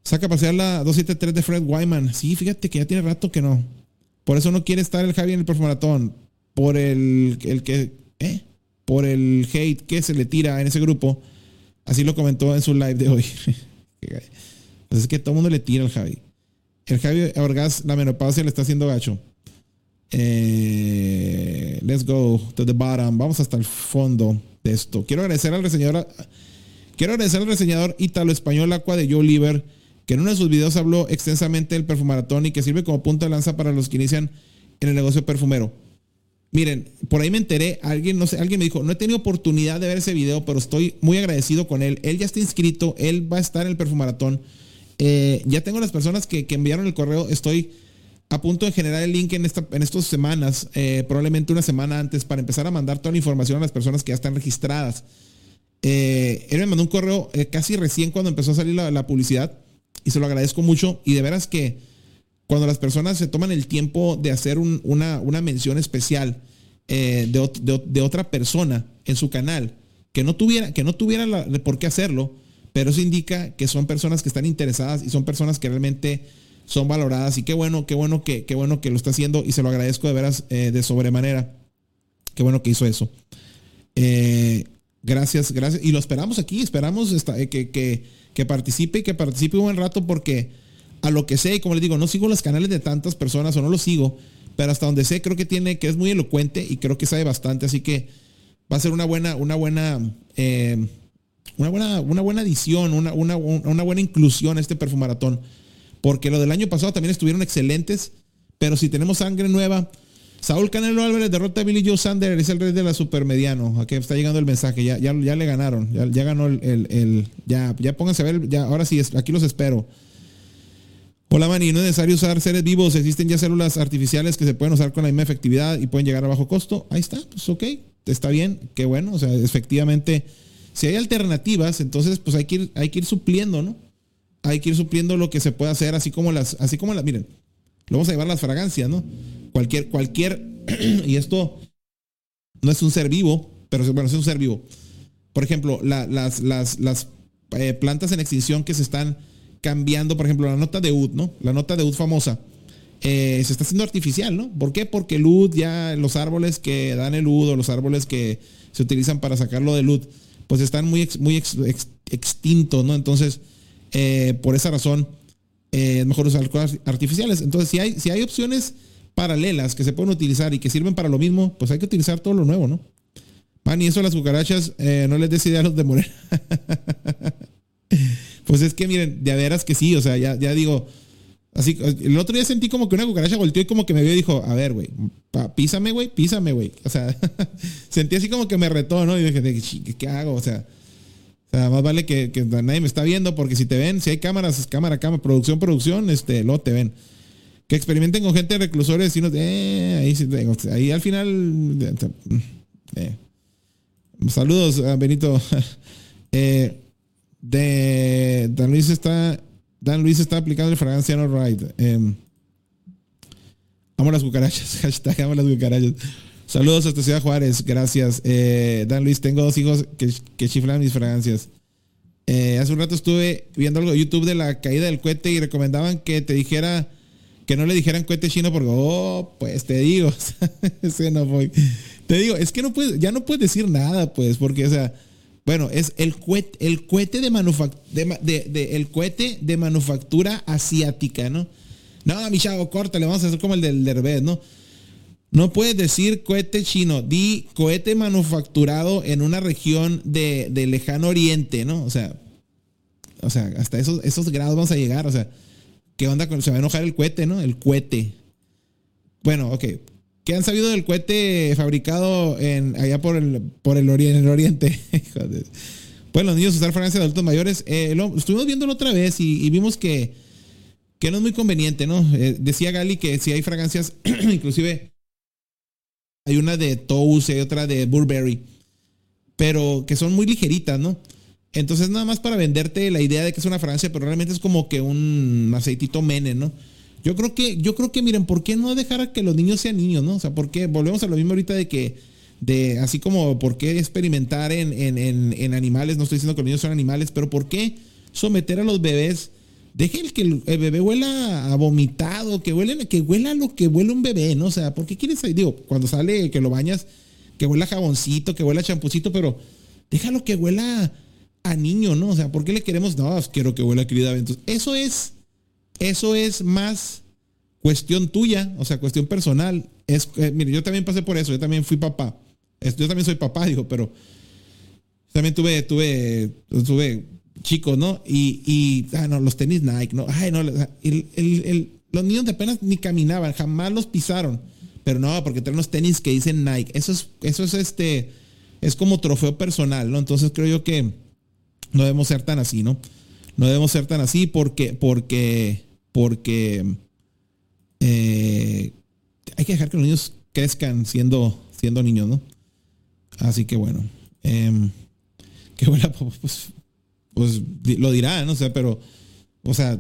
Saca a pasear la 273 de Fred Wyman. Sí, fíjate que ya tiene rato que no. Por eso no quiere estar el Javi en el perfumaratón. Por el, el que. ¿Eh? Por el hate que se le tira en ese grupo. Así lo comentó en su live de hoy. pues es que todo el mundo le tira al Javi. El Javi Orgaz, la menopausia le está haciendo gacho. Eh, let's go to the bottom. Vamos hasta el fondo de esto. Quiero agradecer al reseñador. Quiero agradecer al reseñador italo-español Aqua de Joe Oliver, que en uno de sus videos habló extensamente del perfumaratón y que sirve como punto de lanza para los que inician en el negocio perfumero. Miren, por ahí me enteré, alguien, no sé, alguien me dijo, no he tenido oportunidad de ver ese video, pero estoy muy agradecido con él. Él ya está inscrito, él va a estar en el perfumaratón. Eh, ya tengo las personas que, que enviaron el correo, estoy a punto de generar el link en, esta, en estas semanas, eh, probablemente una semana antes, para empezar a mandar toda la información a las personas que ya están registradas. Eh, él me mandó un correo eh, casi recién cuando empezó a salir la, publicidad y se lo agradezco mucho. Y de veras que cuando las personas se toman el tiempo de hacer una, mención especial de, otra persona en su canal, que no tuviera, que no tuviera por qué hacerlo, pero eso indica que son personas que están interesadas y son personas que realmente son valoradas y qué bueno, qué bueno que, qué bueno que lo está haciendo y se lo agradezco de veras eh, de sobremanera. Qué bueno que hizo eso. Eh, gracias, gracias. Y lo esperamos aquí, esperamos eh, que, que, participe y que participe un buen rato porque a lo que sé, y como les digo, no sigo los canales de tantas personas o no los sigo, pero hasta donde sé creo que tiene, que es muy elocuente y creo que sabe bastante, así que va a ser una buena, una buena, eh, una buena, una buena edición, una, una, una buena inclusión a este perfumaratón. Porque lo del año pasado también estuvieron excelentes, pero si tenemos sangre nueva, Saúl Canelo Álvarez derrota a Billy Joe Sander, es el rey de la supermediano. Aquí está llegando el mensaje, ya, ya, ya le ganaron, ya, ganó el, el, ya, ya pónganse a ver, ya, ahora sí, aquí los espero. Hola Manny, no es necesario usar seres vivos, existen ya células artificiales que se pueden usar con la misma efectividad y pueden llegar a bajo costo. Ahí está, pues ok, está bien, qué bueno, o sea, efectivamente, si hay alternativas, entonces pues hay que ir, hay que ir supliendo, ¿no? Hay que ir supliendo lo que se puede hacer, así como las, así como las, miren, lo vamos a llevar las fragancias, ¿no? Cualquier, cualquier, y esto no es un ser vivo, pero bueno, es un ser vivo. Por ejemplo, las, las, las eh, plantas en extinción que se están cambiando, por ejemplo, la nota de UD, ¿no? La nota de UD famosa. Eh, se está haciendo artificial, ¿no? ¿Por qué? Porque el UD ya, los árboles que dan el UD o los árboles que se utilizan para sacarlo del UD, pues están muy, muy extintos, ¿no? Entonces, eh, por esa razón, es mejor usar cosas artificiales. Entonces, si hay, si hay opciones paralelas que se pueden utilizar y que sirven para lo mismo, pues hay que utilizar todo lo nuevo, ¿no? Man, y eso las cucarachas, no les des a los de Morena. Pues es que miren, de veras que sí, o sea, ya, ya digo, así, el otro día sentí como que una cucaracha volteó y como que me vio y dijo, a ver, güey, písame, güey, písame, güey. O sea, sentí así como que me retó, ¿no? Y dije, ¿qué hago? O sea, o sea, más vale que, nadie me está viendo porque si te ven, si hay cámaras, cámara, cámara, producción, producción, este, luego te ven. Que experimenten con gente reclusores y no, eh, ahí, ahí al final, eh. saludos, Benito. eh, de Dan Luis está Dan Luis está aplicando el fragancia no right. Eh, amo las cucarachas. Hashtag amo las cucarachas. Saludos hasta Ciudad Juárez. Gracias. Eh, Dan Luis, tengo dos hijos que, que chiflan mis fragancias. Hace un rato estuve viendo algo de YouTube de la caída del cohete y recomendaban que te dijera que no le dijeran cohete chino porque, oh, pues te digo. Te digo, es que no puedes, ya no puedes decir nada, pues, porque, o sea, bueno, es el cohete, el cohete de, de, el cohete de manufactura asiática, ¿no? No, mi chavo, le vamos a hacer como el del Derbez, ¿no? No puedes decir cohete chino, di cohete manufacturado en una región de, lejano oriente, ¿no? O sea, o sea, hasta esos, esos grados vamos a llegar, o sea, ¿qué onda con se va a enojar el cohete, ¿no? El cohete. Bueno, ok, ¿Qué han sabido del cohete fabricado en, allá por el, por el, oriente, el oriente? Pueden los niños usar fragancia de adultos mayores. Eh, estuvimos viéndolo otra vez y, vimos que, que, no es muy conveniente, ¿no? Eh, decía Gali que si hay fragancias, inclusive hay una de Toast y otra de Burberry, pero que son muy ligeritas, ¿no? Entonces nada más para venderte la idea de que es una fragancia, pero realmente es como que un aceitito mene, ¿no? Yo creo que, yo creo que, miren, ¿por qué no dejar a que los niños sean niños, no? O sea, ¿por qué? Volvemos a lo mismo ahorita de que, de, así como, ¿por qué experimentar en, en, animales? No estoy diciendo que los niños son animales, pero ¿por qué someter a los bebés? Dejen que el, bebé huela a vomitado, que huele, que huela lo que huele un bebé, ¿no? O sea, ¿por qué quieres, digo, cuando sale que lo bañas, que huela jaboncito, que huela champucito, pero déjalo que huela a niño, ¿no? O sea, ¿por qué le queremos? No, quiero que huela a querida Entonces, eso es eso es más cuestión tuya, o sea, cuestión personal. Es, eh, mire, yo también pasé por eso, yo también fui papá. Yo también soy papá, digo, pero también tuve, tuve, tuve chicos, ¿no? Y, y ah, no, los tenis Nike, ¿no? Ay, no, los niños de apenas ni caminaban, jamás los pisaron. Pero no, porque traen unos tenis que dicen Nike. Eso es, eso es este, es como trofeo personal, ¿no? Entonces creo yo que no debemos ser tan así, ¿no? No debemos ser tan así porque, porque, porque eh, hay que dejar que los niños crezcan siendo, siendo niños, ¿no? Así que bueno, eh, que bueno, pues, pues lo dirán, ¿no? O sea, pero, o sea,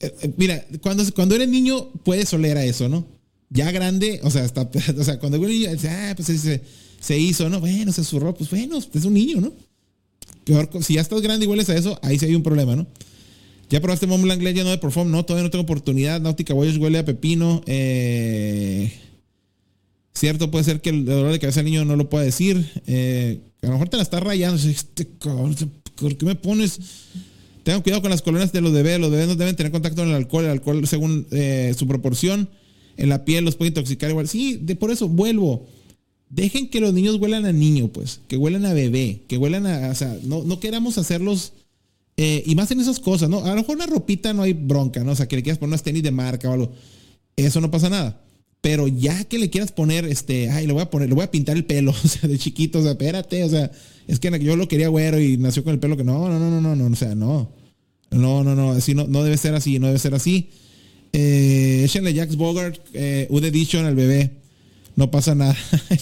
eh, eh, mira, cuando, cuando eres niño puedes oler a eso, ¿no? Ya grande, o sea, hasta, o sea, cuando eres niño, ah, pues se, se hizo, ¿no? Bueno, se zurró, pues bueno, es un niño, ¿no? Si ya estás grande y hueles a eso, ahí sí hay un problema, ¿no? ¿Ya probaste Mont Blanc Legend no de Perform? No, todavía no tengo oportunidad. Náutica Voyage huele a pepino. Eh, cierto, puede ser que el dolor de cabeza del niño no lo pueda decir. Eh, a lo mejor te la está rayando. Este ¿Por qué me pones? Tengan cuidado con las colonias de los bebés. Los bebés no deben tener contacto con el alcohol. El alcohol, según eh, su proporción, en la piel los puede intoxicar igual. Sí, de, por eso vuelvo. Dejen que los niños huelan a niño, pues. Que huelan a bebé. Que huelan a. O sea, no, no queramos hacerlos. eh, y más en esas cosas, ¿no? A lo mejor una ropita no hay bronca, ¿no? O sea, que le quieras poner unas tenis de marca o algo. Eso no pasa nada. Pero ya que le quieras poner, este, ay, le voy a poner, le voy a pintar el pelo, o sea, de chiquito, o sea, espérate, o sea, es que yo lo quería güero y nació con el pelo que no, no, no, no, no, no, o sea, no. No, no, no, así no, no debe ser así, no debe ser así. Eh, échenle Jax Bogart, eh, Ud Edition al bebé. No pasa nada.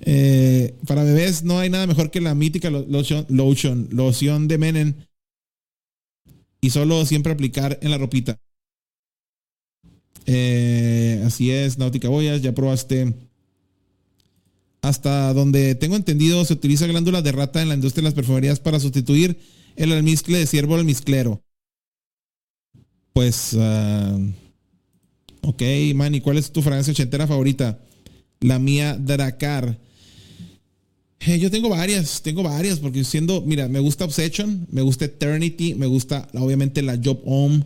eh, para bebés no hay nada mejor que la mítica lo- lotion, lotion, loción de Menen. Y solo siempre aplicar en la ropita. Eh, así es, Náutica Boyas, ya probaste. Hasta donde tengo entendido, se utiliza glándula de rata en la industria de las perfumerías para sustituir el almizcle de ciervo almizclero. Pues, ah, ok, Manny, ¿cuál es tu fragancia ochentera favorita? La mía, Dracar. Eh, yo tengo varias, tengo varias, porque siendo, mira, me gusta Obsession, me gusta Eternity, me gusta obviamente la Job Home,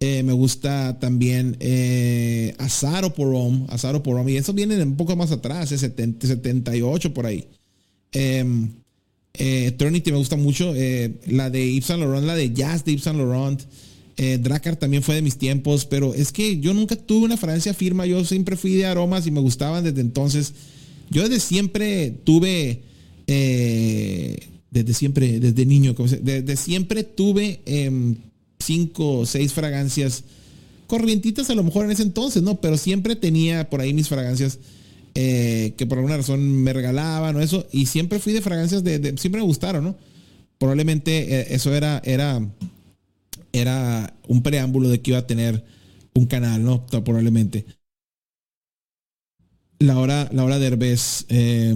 eh, me gusta también eh, Azaro por Home, Azaro por Home, y eso viene un poco más atrás, eh, 70, 78 por ahí. Em, eh, Eternity me gusta mucho, eh, la de Yves Saint Laurent, la de Jazz de Yves Laurent. Eh, Dracar también fue de mis tiempos, pero es que yo nunca tuve una fragancia firma, yo siempre fui de aromas y me gustaban desde entonces. Yo desde siempre tuve, eh, desde siempre, desde niño, como desde siempre tuve em, cinco o seis fragancias corrientitas a lo mejor en ese entonces, ¿no? Pero siempre tenía por ahí mis fragancias eh, que por alguna razón me regalaban o eso, y siempre fui de fragancias de, de- siempre me gustaron, ¿no? Probablemente eh, eso era, era, era un preámbulo de que iba a tener un canal, ¿no? Probablemente. La hora, la hora de Herbes, eh,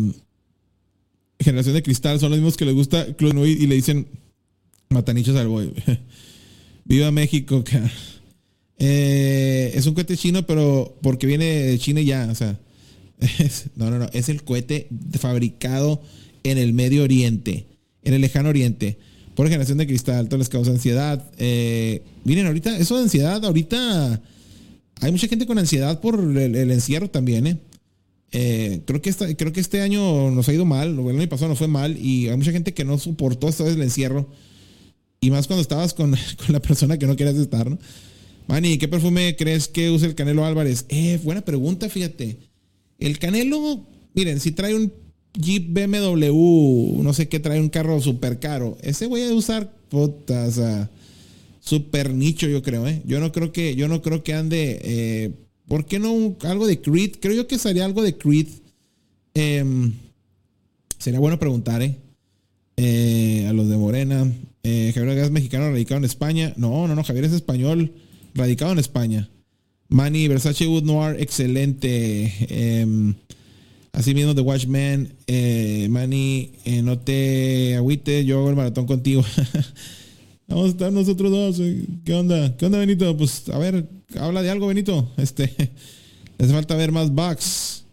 Generación de Cristal, son los mismos que les gusta Clonoid y le dicen matanichos al boy. Viva México, ca. Eh, es un cohete chino, pero porque viene de China ya, o sea. no, no, no. Es el cohete fabricado en el Medio Oriente, en el lejano Oriente, por generación de cristal. Todo les causa ansiedad. Eh, miren, ahorita, eso de ansiedad, ahorita hay mucha gente con ansiedad por el, encierro también, ¿eh? Eh, creo, que creo que este año nos ha ido mal, el año pasado nos fue mal, y hay mucha gente que no soportó esta vez el encierro. Y más cuando estabas con, con la persona que no querías estar, ¿no? Manny, ¿qué perfume crees que usa el Canelo Álvarez? Eh, buena pregunta, fíjate. El Canelo, miren, si trae un Jeep BMW, no sé qué, trae un carro súper caro. Ese voy a usar, puta, o súper nicho, yo creo, ¿eh? Yo no creo que, yo no creo que ande, eh, ¿por qué no algo de Creed? Creo yo que sería algo de Creed. Em, sería bueno preguntar, ¿eh? Eh, a los de Morena. Eh, Javier Gas mexicano radicado en España. No, no, no, Javier es español, radicado en España. Manny, Versace Wood Noir, excelente. Em, así mismo The Watchmen. Eh, Manny, eh, no te agüites, yo hago el maratón contigo. Vamos a estar nosotros dos. eh. ¿Qué onda? ¿Qué onda, Benito? Pues a ver, habla de algo, Benito. Este, hace falta ver más bugs.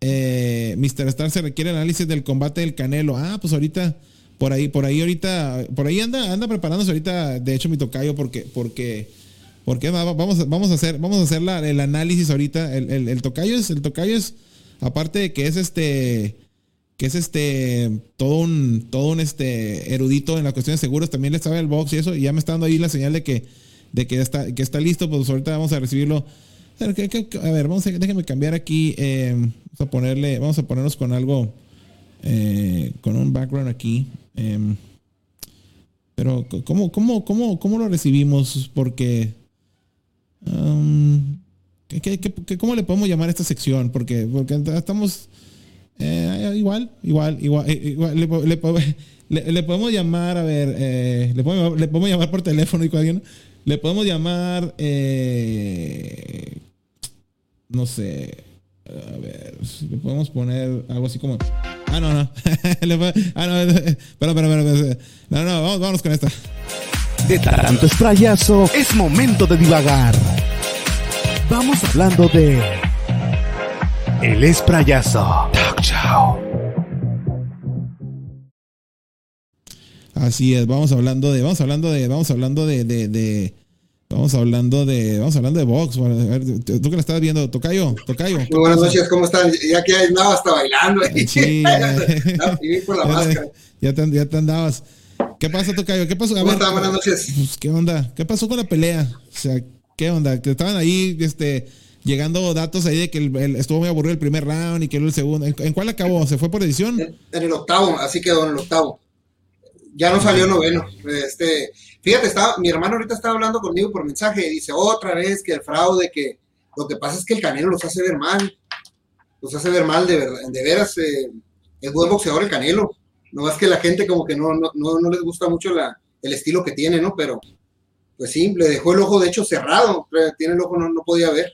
Eh, Mr. Star se requiere análisis del combate del Canelo. Ah, pues ahorita, por ahí, por ahí ahorita, por ahí anda, anda preparándose ahorita, de hecho, mi tocayo, porque, porque, porque va- vamos, vamos a hacer, vamos a hacer la- el análisis ahorita. El, el- el tocayo es, el tocayo es, aparte de que es este, que es este, todo un, todo un este erudito en la cuestión de seguros, también le sabe el box y eso, y ya me está dando ahí la señal de que, de que está, que está listo, pues ahorita vamos a recibirlo. A ver, ¿qué- qué- a ver, vamos a, déjenme cambiar aquí. eh, vamos a ponerle, vamos a ponernos con algo, eh, con un background aquí. eh, pero, ¿cómo, cómo, cómo, cómo lo recibimos? Porque, um, ¿qué- qué- qué- ¿cómo le podemos llamar a esta sección? Porque, porque estamos, eh, igual, igual, igual, eh, igual, le, le le- podemos llamar, a ver, eh, le, podemos, llamar por teléfono y con alguien. Le podemos llamar, no sé, a ver, le podemos poner algo así como, ah, no, no, ah, no, espera, espera, espera. no, no, vamos, vámonos con esta. De tanto esprayazo, es momento de divagar. Vamos hablando de. El esprayazo. Talk show. Así es, vamos hablando de, vamos hablando de, vamos hablando de, de, de vamos hablando de, vamos hablando de box. Bueno, a ver, tú que la estás viendo, Tocayo, Tocayo. Muy buenas noches, ¿cómo están? Ya que andaba hasta bailando. ¿eh? Sí, ya, y por la máscara. ya, te, ya te andabas. ¿Qué pasa, Tocayo? ¿Qué pasó? A ¿Cómo ver, están? Buenas noches. pues, ¿Qué onda? ¿Qué pasó con la pelea? O sea, ¿qué onda? Que estaban ahí, este, llegando datos ahí de que el- estuvo muy aburrido el primer round y que el segundo. ¿En, cuál acabó? ¿Se fue por edición? En, en el octavo, así quedó en el octavo. Ya no salió noveno. Este, fíjate, estaba, mi hermano ahorita estaba hablando conmigo por mensaje y dice otra vez que el fraude, que lo que pasa es que el Canelo los hace ver mal. Los hace ver mal, de verdad, de veras. eh, es buen boxeador el Canelo. No es que la gente como que no, no, no, no les gusta mucho la, el estilo que tiene, ¿no? Pero, pues sí, le dejó el ojo de hecho cerrado. Tiene el ojo, no, no podía ver.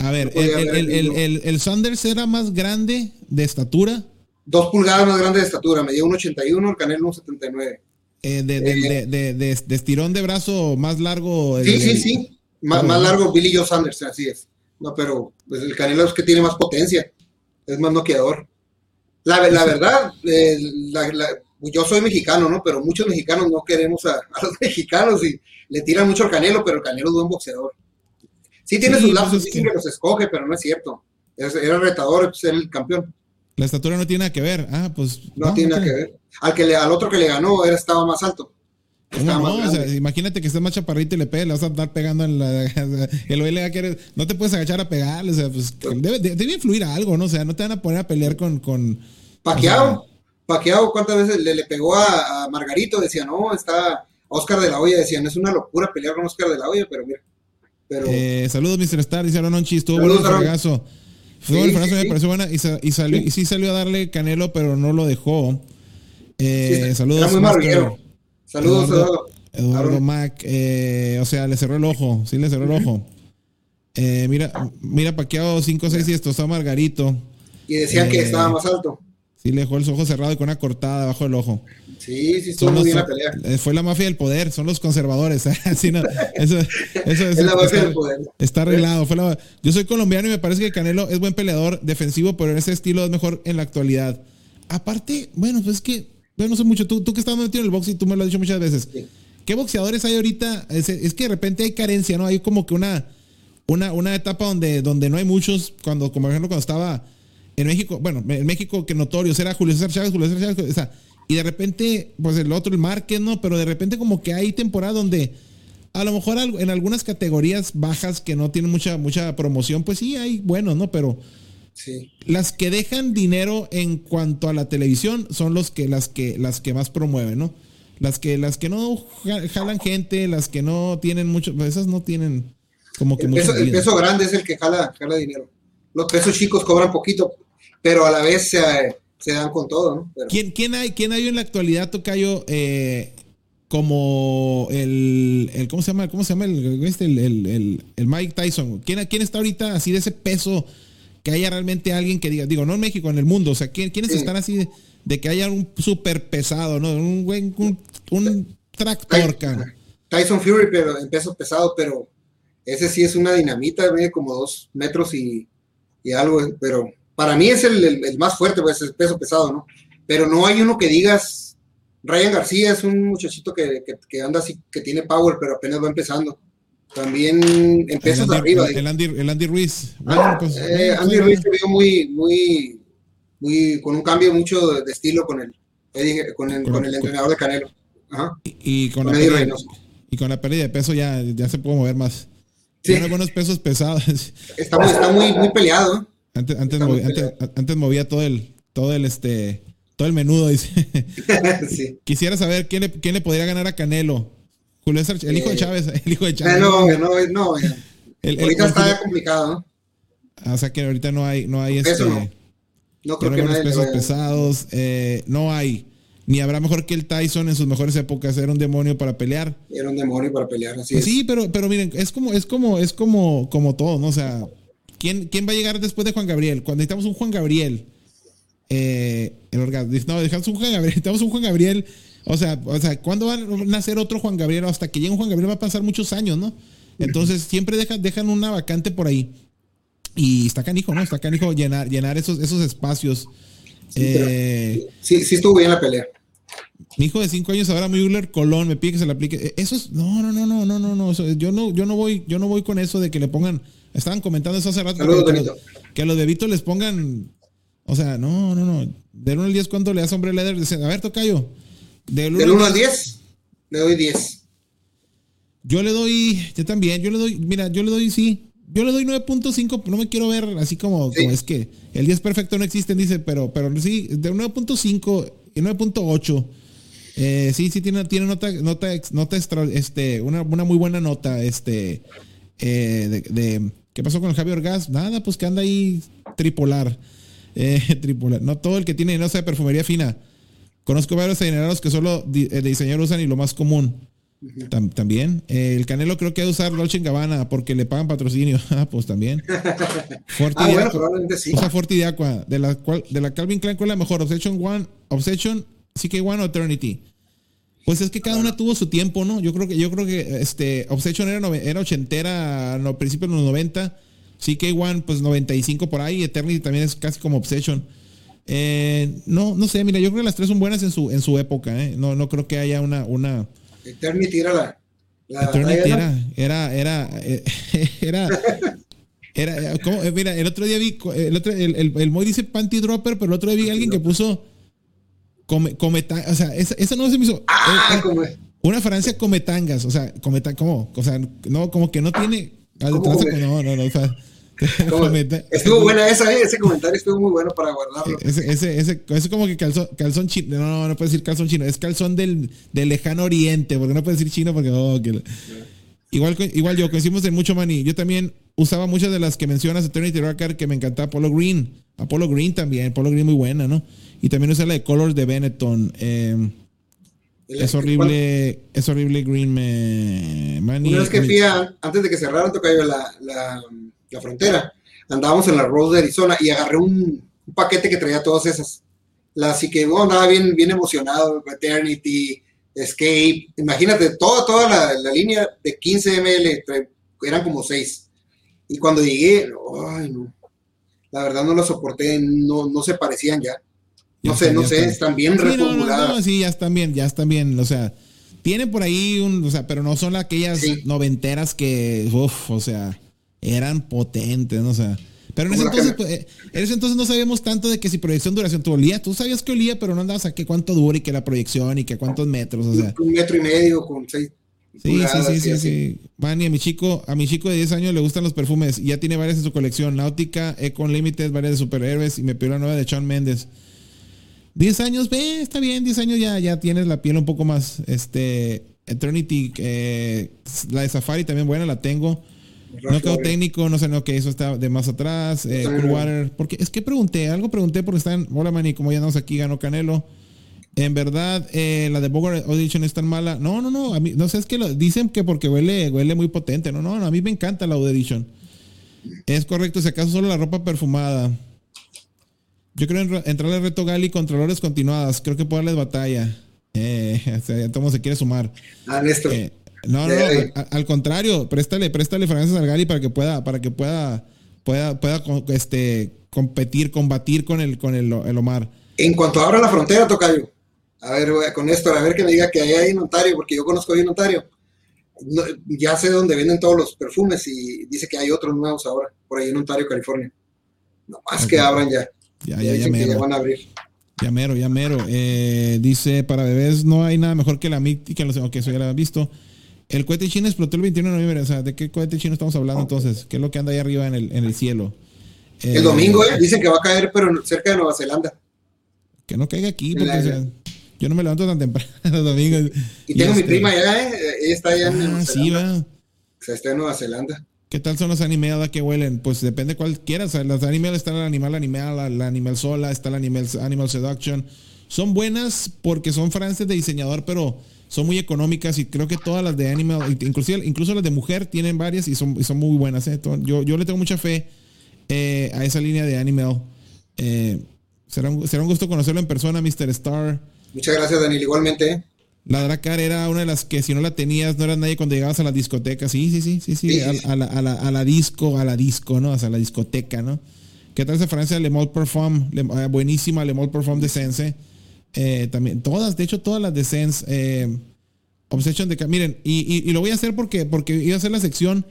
A ver, No el, el, el el, Sanders era más grande de estatura, Dos pulgadas más grande de estatura, medía 1,81, el Canelo 1,79. eh, de, de, de, de- de- de estirón de brazo más largo. Sí, sí, sí. Más, más largo Billy Joe Sanders, así es. No, pero pues, el Canelo es que tiene más potencia, es más noqueador. La, la verdad, eh, la- la- yo soy mexicano, ¿no? Pero muchos mexicanos no queremos a, a los mexicanos y le tiran mucho al Canelo, pero el Canelo es buen boxeador. Sí tiene Sí, sus lapsos, dicen que- que los escoge, pero no es cierto. Era retador, era el campeón. La estatura no tiene nada que ver. Ah, pues. No, tiene nada que ver. Al, que le, al otro que le ganó era, estaba más alto. ¿Cómo Estaba no? más O sea, grande. imagínate que estés más chaparrito y le pegues, le vas a estar pegando en la. El OL va a querer- No te puedes agachar a pegarle, o sea, pues. Debe, de- debe influir algo, ¿no? O sea, no te van a poner a pelear con. con Paqueado, Paqueado, ¿cuántas veces le, le pegó a, a Margarito? Decía, no, está Oscar de la Hoya, decían, es una locura pelear con Oscar de la Hoya, pero mira, pero Eh, saludos, Mr. Star, dice Aaron Onchi, estuvo bueno el fregazo. Fue Sí, el fregazo, sí, me sí. pareció buena y, sa- y salió, y sí salió a darle Canelo, pero no lo dejó. Eh, saludos. Saludos, Eduardo. Eduardo. Mac, eh, o sea, le cerró el ojo, sí le cerró el ojo. Eh, mira, mira, paqueado 5, 6 y esto está Margarito. Y decían que Eh, estaba más alto. Sí le dejó el ojo cerrado y con una cortada debajo del ojo. Sí, sí, estuvo muy bien la pelea. eh, fue la mafia del poder, son los conservadores. No, eso, eso, Es eso la base está, del poder. está arreglado. Fue la- yo soy colombiano y me parece que Canelo es buen peleador defensivo, pero en ese estilo es mejor en la actualidad. Aparte, bueno, pues es que, bueno, no sé mucho. Tú, tú que estás metido en el box y tú me lo has dicho muchas veces. Sí. ¿Qué boxeadores hay ahorita? Es, es que de repente hay carencia, ¿no? Hay como que una, una, una etapa donde, donde no hay muchos, cuando, como por ejemplo cuando estaba en México, bueno, en México que notorios era Julio César Chávez, Julio César Chávez, o sea, y de repente, pues el otro, el Márquez, ¿no? Pero de repente como que hay temporadas donde a lo mejor en algunas categorías bajas que no tienen mucha, mucha promoción, pues sí hay buenos, ¿no? Pero Sí. las que dejan dinero en cuanto a la televisión son los que las que las que más promueven, ¿no? Las que las que no ja- jalan gente, las que no tienen mucho, pues esas no tienen como que El peso, el peso grande es el que jala, jala dinero. Los pesos chicos cobran poquito, pero a la vez se, se dan con todo, ¿no? Pero- ¿Quién, quién hay quién hay en la actualidad Tocayo eh, como el, el cómo se llama cómo se llama el este, el, el, el- Mike Tyson? ¿Quién quién está ahorita así de ese peso que haya realmente alguien que diga, digo, no en México, en el mundo, o sea, ¿quién, quiénes Sí. están así de, de que haya un súper pesado, ¿no? Un buen un, un tractor, cabrón. Tyson Fury, pero en peso pesado, pero ese sí es una dinamita, mide como dos metros y, y algo, pero para mí es el, el- el más fuerte, pues es peso pesado, ¿no? Pero no hay uno que digas, Ryan García es un muchachito que, que- que anda así, que tiene power, pero apenas va empezando. También en El Andy, arriba. el, el Andy, el Andy Ruiz. Ah, Bueno, pues, eh, Andy Ruiz se vio muy, muy, muy, con un cambio mucho de, de estilo con el, con el, Con- con el entrenador de Canelo. Ajá. y, y con con la pérdida, y con la pérdida de peso ya, ya se puede mover más. Sí. Tiene buenos pesos pesados. Está, muy- está muy, muy peleado. Antes, antes, movi- antes, antes movía todo el, todo el este, todo el menudo, dice. sí. Quisiera saber quién le, quién le podría ganar a Canelo. Julio César, el hijo de Eh, Chávez, el hijo de Chávez. No, no, no, ya. El- el- ahorita el está complicado, ¿no? Ah, o sea que ahorita no hay, no hay este, no. creo que pesos pesados, eh, no hay. Ni habrá mejor que el Tyson en sus mejores épocas, era un demonio para pelear. Era un demonio para pelear, así Pues es. sí, pero, pero miren, es como, es como, es como, como todo, ¿no? O sea, ¿quién, ¿quién va a llegar después de Juan Gabriel? Cuando necesitamos un Juan Gabriel, eh, el orgasmo, no, dejamos un Juan Gabriel, necesitamos un Juan Gabriel, o sea, o sea, ¿cuándo va a nacer otro Juan Gabriel? Hasta que llegue un Juan Gabriel va a pasar muchos años, ¿no? Entonces siempre dejan, dejan una vacante por ahí. Y está canijo, ¿no? Está canijo llenar, llenar esos, esos espacios. Sí, Eh, Sí, sí estuvo bien la pelea. Mi hijo de 5 años ahora Müller Colón me pide que se le aplique. Eh, Eso es. No, no, no, no, no, no, no. yo no, yo no voy, yo no voy con eso de que le pongan. Estaban comentando eso hace rato. Saludos, que, Benito. que a los de Vito les pongan. O sea, no, no, no. Del 1 al 10, ¿cuánto le das hombre leather? Dice, A ver, tocayo. Del Del 1 al 10, 10, le doy 10. Yo le doy, yo también, yo le doy, mira, yo le doy, sí, yo le doy 9.5, no me quiero ver así como, Sí. como es que el 10 perfecto no existe, dice, pero, pero sí, de 9.5 y 9.8, eh, sí, sí tiene, tiene nota, nota, nota extra, este, una, una muy buena nota, este, eh, de, de- ¿qué pasó con el Javier Orgaz? Nada, pues que anda ahí tripolar, eh, tripolar, no todo el que tiene no sé perfumería fina, conozco varios adinerados que solo di- eh, de diseñador usan y lo más común. Tam- también. Eh, el Canelo creo que ha de usar Dolce Gabbana porque le pagan patrocinio. Ah, pues también. Forti Ah, de bueno, Aqua. probablemente sí. Usa Forti de Aqua. De la, cual, de la Calvin Klein, ¿cuál es la mejor? Obsession One, Obsession, CK1 o Eternity. Pues es que cada una tuvo su tiempo, ¿no? Yo creo que, yo creo que este, Obsession era, era ochentera no, principios de los 90. CK1, pues 95 por ahí. Eternity también es casi como Obsession. Eh, no, no sé, mira, yo creo que las tres son buenas en su, en su época, ¿eh? No, no creo que haya una, una, Eternity era la. la Eternity era, era, era, eh, era, era, eh, ¿cómo? Eh, mira, el otro día vi, el otro, el, el, el Moy dice panty dropper, pero el otro día vi a alguien que puso come, cometa, o sea, esa, esa no se me hizo, Ah, eh, eh, como. una Francia cometangas, o sea, cometa, ¿cómo? O sea, no, como que no tiene, ¿Cómo no, no, no, o sea, como- cometa- Estuvo buena esa, ¿eh? ese comentario estuvo muy bueno para guardarlo. Ese, ese, ese, ese como que calzón, calzón chino. No, no, no puede decir calzón chino. Es calzón del, del lejano oriente. Porque no puede decir chino porque. oh, que igual, igual yo, coincidimos en mucho money. Yo también usaba muchas de las que mencionas. Eternity Rocker que me encantaba. Apollo Green. Apollo Green también. Apollo Green muy buena, ¿no? Y también usé la de Colors de Benetton. Eh, El- es horrible. Es horrible Green. Me, Manny. Una vez que fui a- antes de que cerraran Tocayo la, la, la frontera, andábamos en la Road de Arizona y agarré un, un paquete que traía todas esas. Así que bueno, andaba bien, bien emocionado, Eternity, Escape, imagínate, toda, toda la, la línea de 15 ml, eran como 6. Y cuando llegué, ay no, la verdad no lo soporté, no, no se parecían ya. No Ya sé, no sé, están. bien Sí, no, no, reformuladas. no, sí, ya están bien, ya están bien. O sea, tienen por ahí un, o sea, pero no son aquellas Sí. noventeras que, uff, o sea, eran potentes, ¿no? O sea. Pero en ese entonces, pues, en ese entonces no sabíamos tanto de que si proyección duración tú olía. Tú sabías que olía, pero no andabas a qué cuánto dura y que la proyección y que cuántos metros, o sea. un metro y medio con 6 Sí, sí, sí, sí, sí. Manny, a mi chico, a mi chico de 10 años le gustan los perfumes y ya tiene varias en su colección. Náutica, Econ Limited, varias de superhéroes y me pidió la nueva de Shawn Mendes. 10 años, ve, está bien, 10 años ya, ya tienes la piel un poco más. Este, Eternity, eh, la de Safari también buena, la tengo. No quedó técnico, no sé no que eso está de más atrás. Eh. Cool Water. Porque es que pregunté, algo pregunté porque están. Hola, Manny, como ya andamos aquí, ganó Canelo. En verdad, eh, la de Bogor Audition es tan mala. No, no, no. A mí, no sé, es que lo, dicen que porque huele, huele muy potente. No, no, no. A mí me encanta la Audio Edition. Es correcto, si acaso solo la ropa perfumada. Yo creo en, entrar al reto Gali con olores continuadas. Creo que puedo darles batalla. Eh, o sea, todo se quiere sumar. Ah, Néstor. Eh, no, no, al, al contrario, préstale, préstale fragancias al Gali para que pueda, para que pueda, pueda, pueda este, competir, combatir con el, con el, el Omar. En cuanto abra la frontera, Tocayo, a ver, güey, con esto, a ver que me diga que hay ahí en Ontario, porque yo conozco ahí en Ontario. No, ya sé dónde venden todos los perfumes y dice que hay otros nuevos ahora, por ahí en Ontario, California. No más que abran ya. Ya, Ya ya, que ya mero. van a abrir. Ya mero, ya mero. Eh, dice, para bebés no hay nada mejor que la MIT que los ok, eso ya lo han visto. El cohete chino explotó el 21 de noviembre. O sea, ¿de qué cohete chino estamos hablando entonces? ¿Qué es lo que anda ahí arriba en el, en el cielo? Eh, El domingo, ¿eh? Dicen que va a caer, pero cerca de Nueva Zelanda. Que no caiga aquí, porque la- o sea, yo no me levanto tan temprano los domingos. Y tengo mi este- prima allá, ¿eh? Ella está allá en Nueva Ah, sí, Zelanda. O sea, está en Nueva Zelanda. ¿Qué tal son los animadas que huelen? Pues depende cuál quieras. Las animal está el animal animal, la, animal sola, está la animal, animal seduction. Son buenas porque son frases de diseñador, pero son muy económicas y creo que todas las de animal, inclusive incluso las de mujer tienen varias y son, y son muy buenas. ¿eh? Yo, yo le tengo mucha fe eh, a esa línea de animal. Eh, será, un, será un gusto conocerlo en persona, Mr. Star. Muchas gracias, Daniel. Igualmente. La Dracar era una de las que si no la tenías no eras nadie cuando llegabas a la discoteca. Sí, sí, sí, sí, sí. Sí, a, la, a, la, a la disco, a la disco, ¿no? O sea, a la discoteca, ¿no? ¿Qué tal esa Francia Le Mot Parfum? Le- eh, buenísima Le Mot Parfum de Sense. Eh, también, todas, de hecho, todas las de Sense. Eh, Obsession de Miren, y, lo voy a hacer porque, porque iba a hacer la sección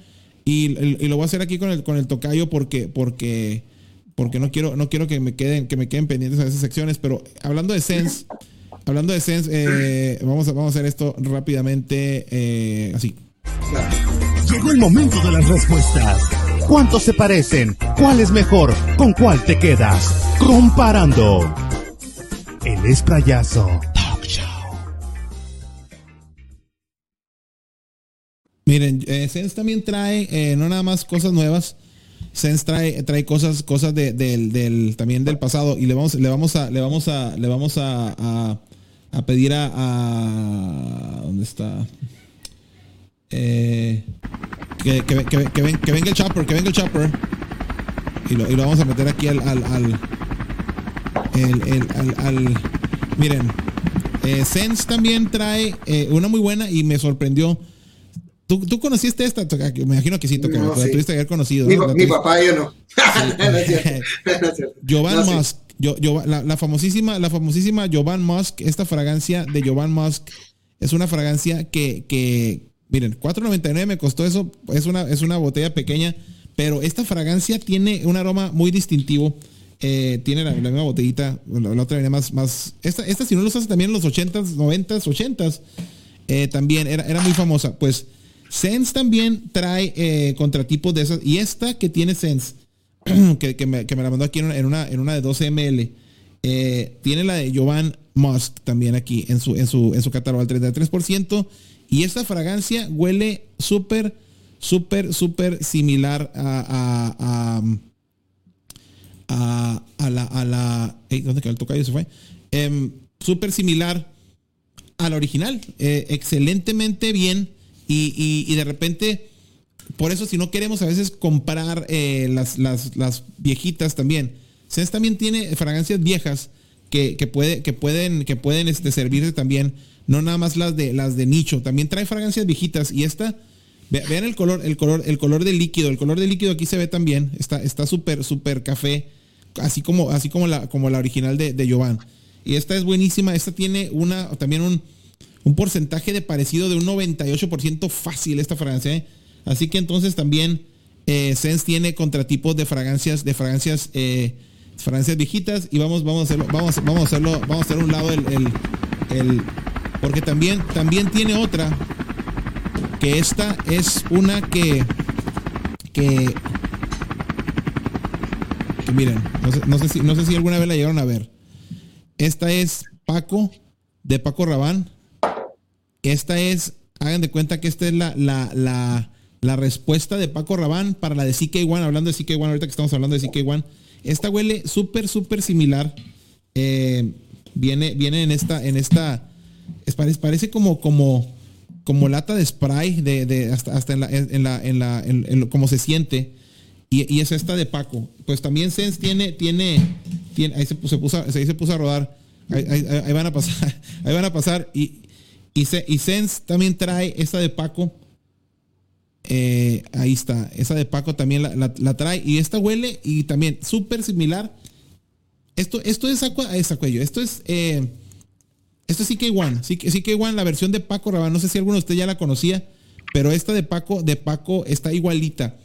y, lo voy a hacer aquí con el, con el tocayo porque, porque, porque no quiero, no quiero que me queden, que me queden pendientes a esas secciones. Pero hablando de Sense, hablando de Sense, eh, vamos, a, vamos a hacer esto rápidamente así. Llegó el momento de las respuestas. ¿Cuántos se parecen? ¿Cuál es mejor? ¿Con cuál te quedas? Comparando. El esprayazo. Talk Show. Miren, eh, Sense también trae eh, no nada más cosas nuevas. Sense trae, trae cosas, cosas del, también del pasado. Y le vamos, le vamos a, le vamos a, le vamos a, a, pedir a, a, ¿Dónde está? Eh, que, que, que, venga el chopper, que venga el chopper. Y lo, y lo vamos a meter aquí al, al, al el, al, miren, eh, Sense también trae eh, una muy buena y me sorprendió. ¿Tú, tú conociste esta? Me imagino que sí, que no, sí. tuviste que haber conocido. Mi, mi papá yo no. Jovan Musk. Yo, la, famosísima, la famosísima Jovan Musk, esta fragancia de Jovan Musk es una fragancia que, que miren, 4.99 me costó eso, es una, es una botella pequeña, pero esta fragancia tiene un aroma muy distintivo. Eh, tiene la, misma botellita, la, otra venía más, más. Esta, esta si no lo usas también en los 80s, 90s, 80s, también era, era muy famosa. Pues Sense también trae eh, contratipos de esas. Y esta que tiene Sense, que, que, me, la mandó aquí en una, en una de 12 ml, eh, tiene la de Jovan Musk también aquí en su, en su, en su catálogo al 33%. Y esta fragancia huele súper, súper, súper similar a a, la, a la ¿dónde quedó el tocayo? Se fue. Em, súper similar a la original. Eh, excelentemente bien. Y, de repente, por eso si no queremos a veces comprar eh, las, las, viejitas también. Sense también tiene fragancias viejas que, puede, que pueden, que pueden este, servirse también. No nada más las de, las de nicho. También trae fragancias viejitas. Y esta vean el color, el color, el color del líquido. El color del líquido aquí se ve también. Está súper, súper café así como, así como, la, como la original de, de. Y esta es buenísima. Esta tiene una, también un, un porcentaje de parecido de un 98% fácil esta fragancia. ¿eh? Así que entonces también eh, tiene contratipos de fragancias, de fragancias, eh, fragancias viejitas. Y vamos, vamos a hacerlo, vamos, vamos a hacerlo, vamos a hacer un lado el, el, porque también, también tiene otra. Que esta es una que, que miren, no sé, si, no sé si alguna vez la llegaron a ver. Esta es Paco, de Paco Rabán. Esta es, hagan de cuenta que esta es la, la, la, respuesta de Paco Rabán para la de CK1, hablando de CK1, ahorita que estamos hablando de CK1. Esta huele súper, súper similar. Eh, viene, viene en esta, en esta, es, parece, como, como, como lata de spray, de, hasta, hasta en la, en la, en la, en, como se siente. Y, es esta de Paco. Pues también Sense tiene, tiene, tiene ahí se, puso, ahí se puso a rodar. Ahí, van a pasar, ahí van a pasar. Y, y, Sense también trae esta de Paco. Eh, ahí está. Esa de Paco también la, trae. Y esta huele y también súper similar. Esto, esto es aqua, es cuello. Esto es, eh, esto es CK1. CK1, la versión de Paco Rabanne. No sé si alguno de ustedes ya la conocía. Pero esta de Paco, de Paco está igualita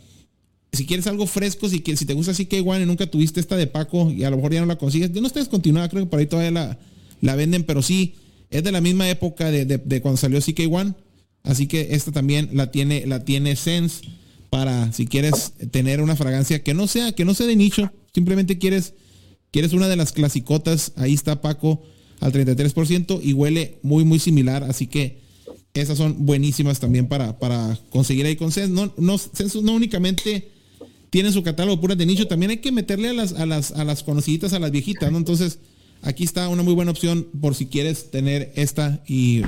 si quieres algo fresco, si, si te gusta CK1 y nunca tuviste esta de Paco y a lo mejor ya no la consigues, no está descontinuada, creo que por ahí todavía la, la venden, pero sí, es de la misma época de, cuando salió CK1. Así que esta también la tiene, la tiene Sense para si quieres tener una fragancia que no sea, que no sea de nicho, simplemente quieres, quieres una de las clasicotas, ahí está Paco al 33% y huele muy, muy similar. Así que esas son buenísimas también para, para conseguir ahí con Sense. No, no, Sense no únicamente tienen su catálogo pura de nicho. También hay que meterle a las, a las, a las conociditas, a las viejitas. Entonces, aquí está una muy buena opción por si quieres tener esta y,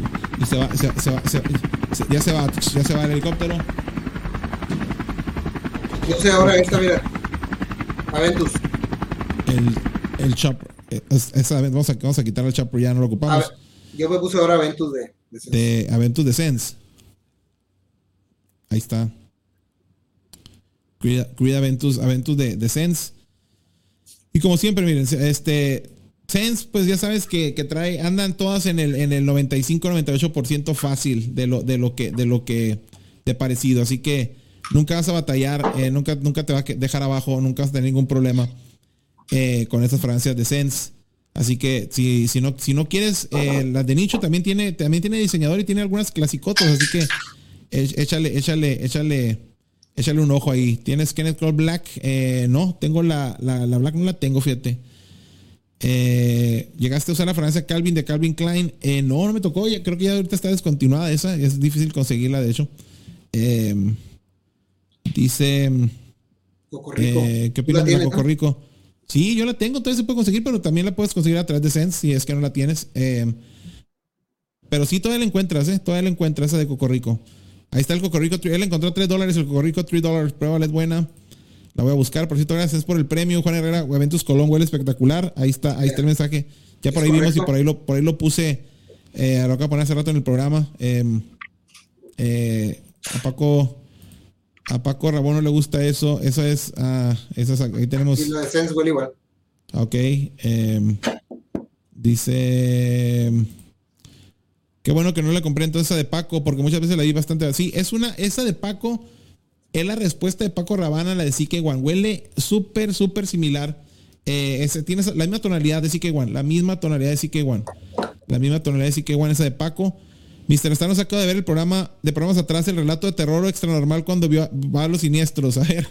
se va, se, se, ya se va, ya se va el helicóptero. Yo sé ahora esta, mira. Aventus. El, el chopper. Eh, esa, vamos, a, vamos a quitar el chopper, ya no lo ocupamos. yo me puse ahora Aventus de, de, Sense. de Aventus de Sense. Ahí está. Cuida, Aventus, Aventus de, de Sense. Y como siempre, miren, este Sense, pues ya sabes que, trae, andan todas en el, en el 95-98% fácil de lo, de lo que, de lo que, de parecido. Así que nunca vas a batallar, eh, nunca, nunca te va a dejar abajo, nunca vas a tener ningún problema eh, con estas fragancias de Sense. Así que si, si, no, si no quieres, eh, las de nicho también tiene, también tiene diseñador y tiene algunas clasicotas, así que échale, échale, échale, échale un ojo ahí. ¿Tienes Kenneth Cole Black? no, tengo la, la, la Black, no la tengo, fíjate. Eh, llegaste a usar la fragancia Calvin de Calvin Klein. Eh, no, no me tocó. Ya, creo que ya ahorita está descontinuada esa. Es difícil conseguirla, de hecho. Em, dice. Eh, ¿Qué opinas de Cocorrico? Sí, yo la tengo, entonces se puede conseguir, pero también la puedes conseguir a través de Sense si es que no la tienes. Pero sí, todavía la encuentras, ¿eh? Todavía la encuentras esa de Cocorrico. Ahí está el Cocorrico. Él encontró 3 dólares, el Cocorrico 3 dólares. Pruébala, es buena. La voy a buscar. Por cierto, gracias por el premio, Juan Herrera. Eventos Colón huele espectacular. Ahí está, ahí está el mensaje. Ya por ahí vimos y por ahí lo, por ahí lo puse. Eh, lo acabo de poner hace rato en el programa. Em, eh, a Paco. A Paco Rabón no le gusta eso. Eso es. Ah, eso ahí tenemos. Y la Sense huele igual. Ok. Em, dice. Qué bueno que no le compré entonces esa de Paco, porque muchas veces la vi bastante así. Es una, esa de Paco es la respuesta de Paco Rabana a la de Sique One. Huele súper, súper similar. Eh, tiene la misma tonalidad de Sique One. La misma tonalidad de Sique One. La misma tonalidad de Sique One, esa de Paco. Mr. Star nos acaba de ver el programa de programas atrás, el relato de terror extra normal cuando vio, va a los siniestros. A ver,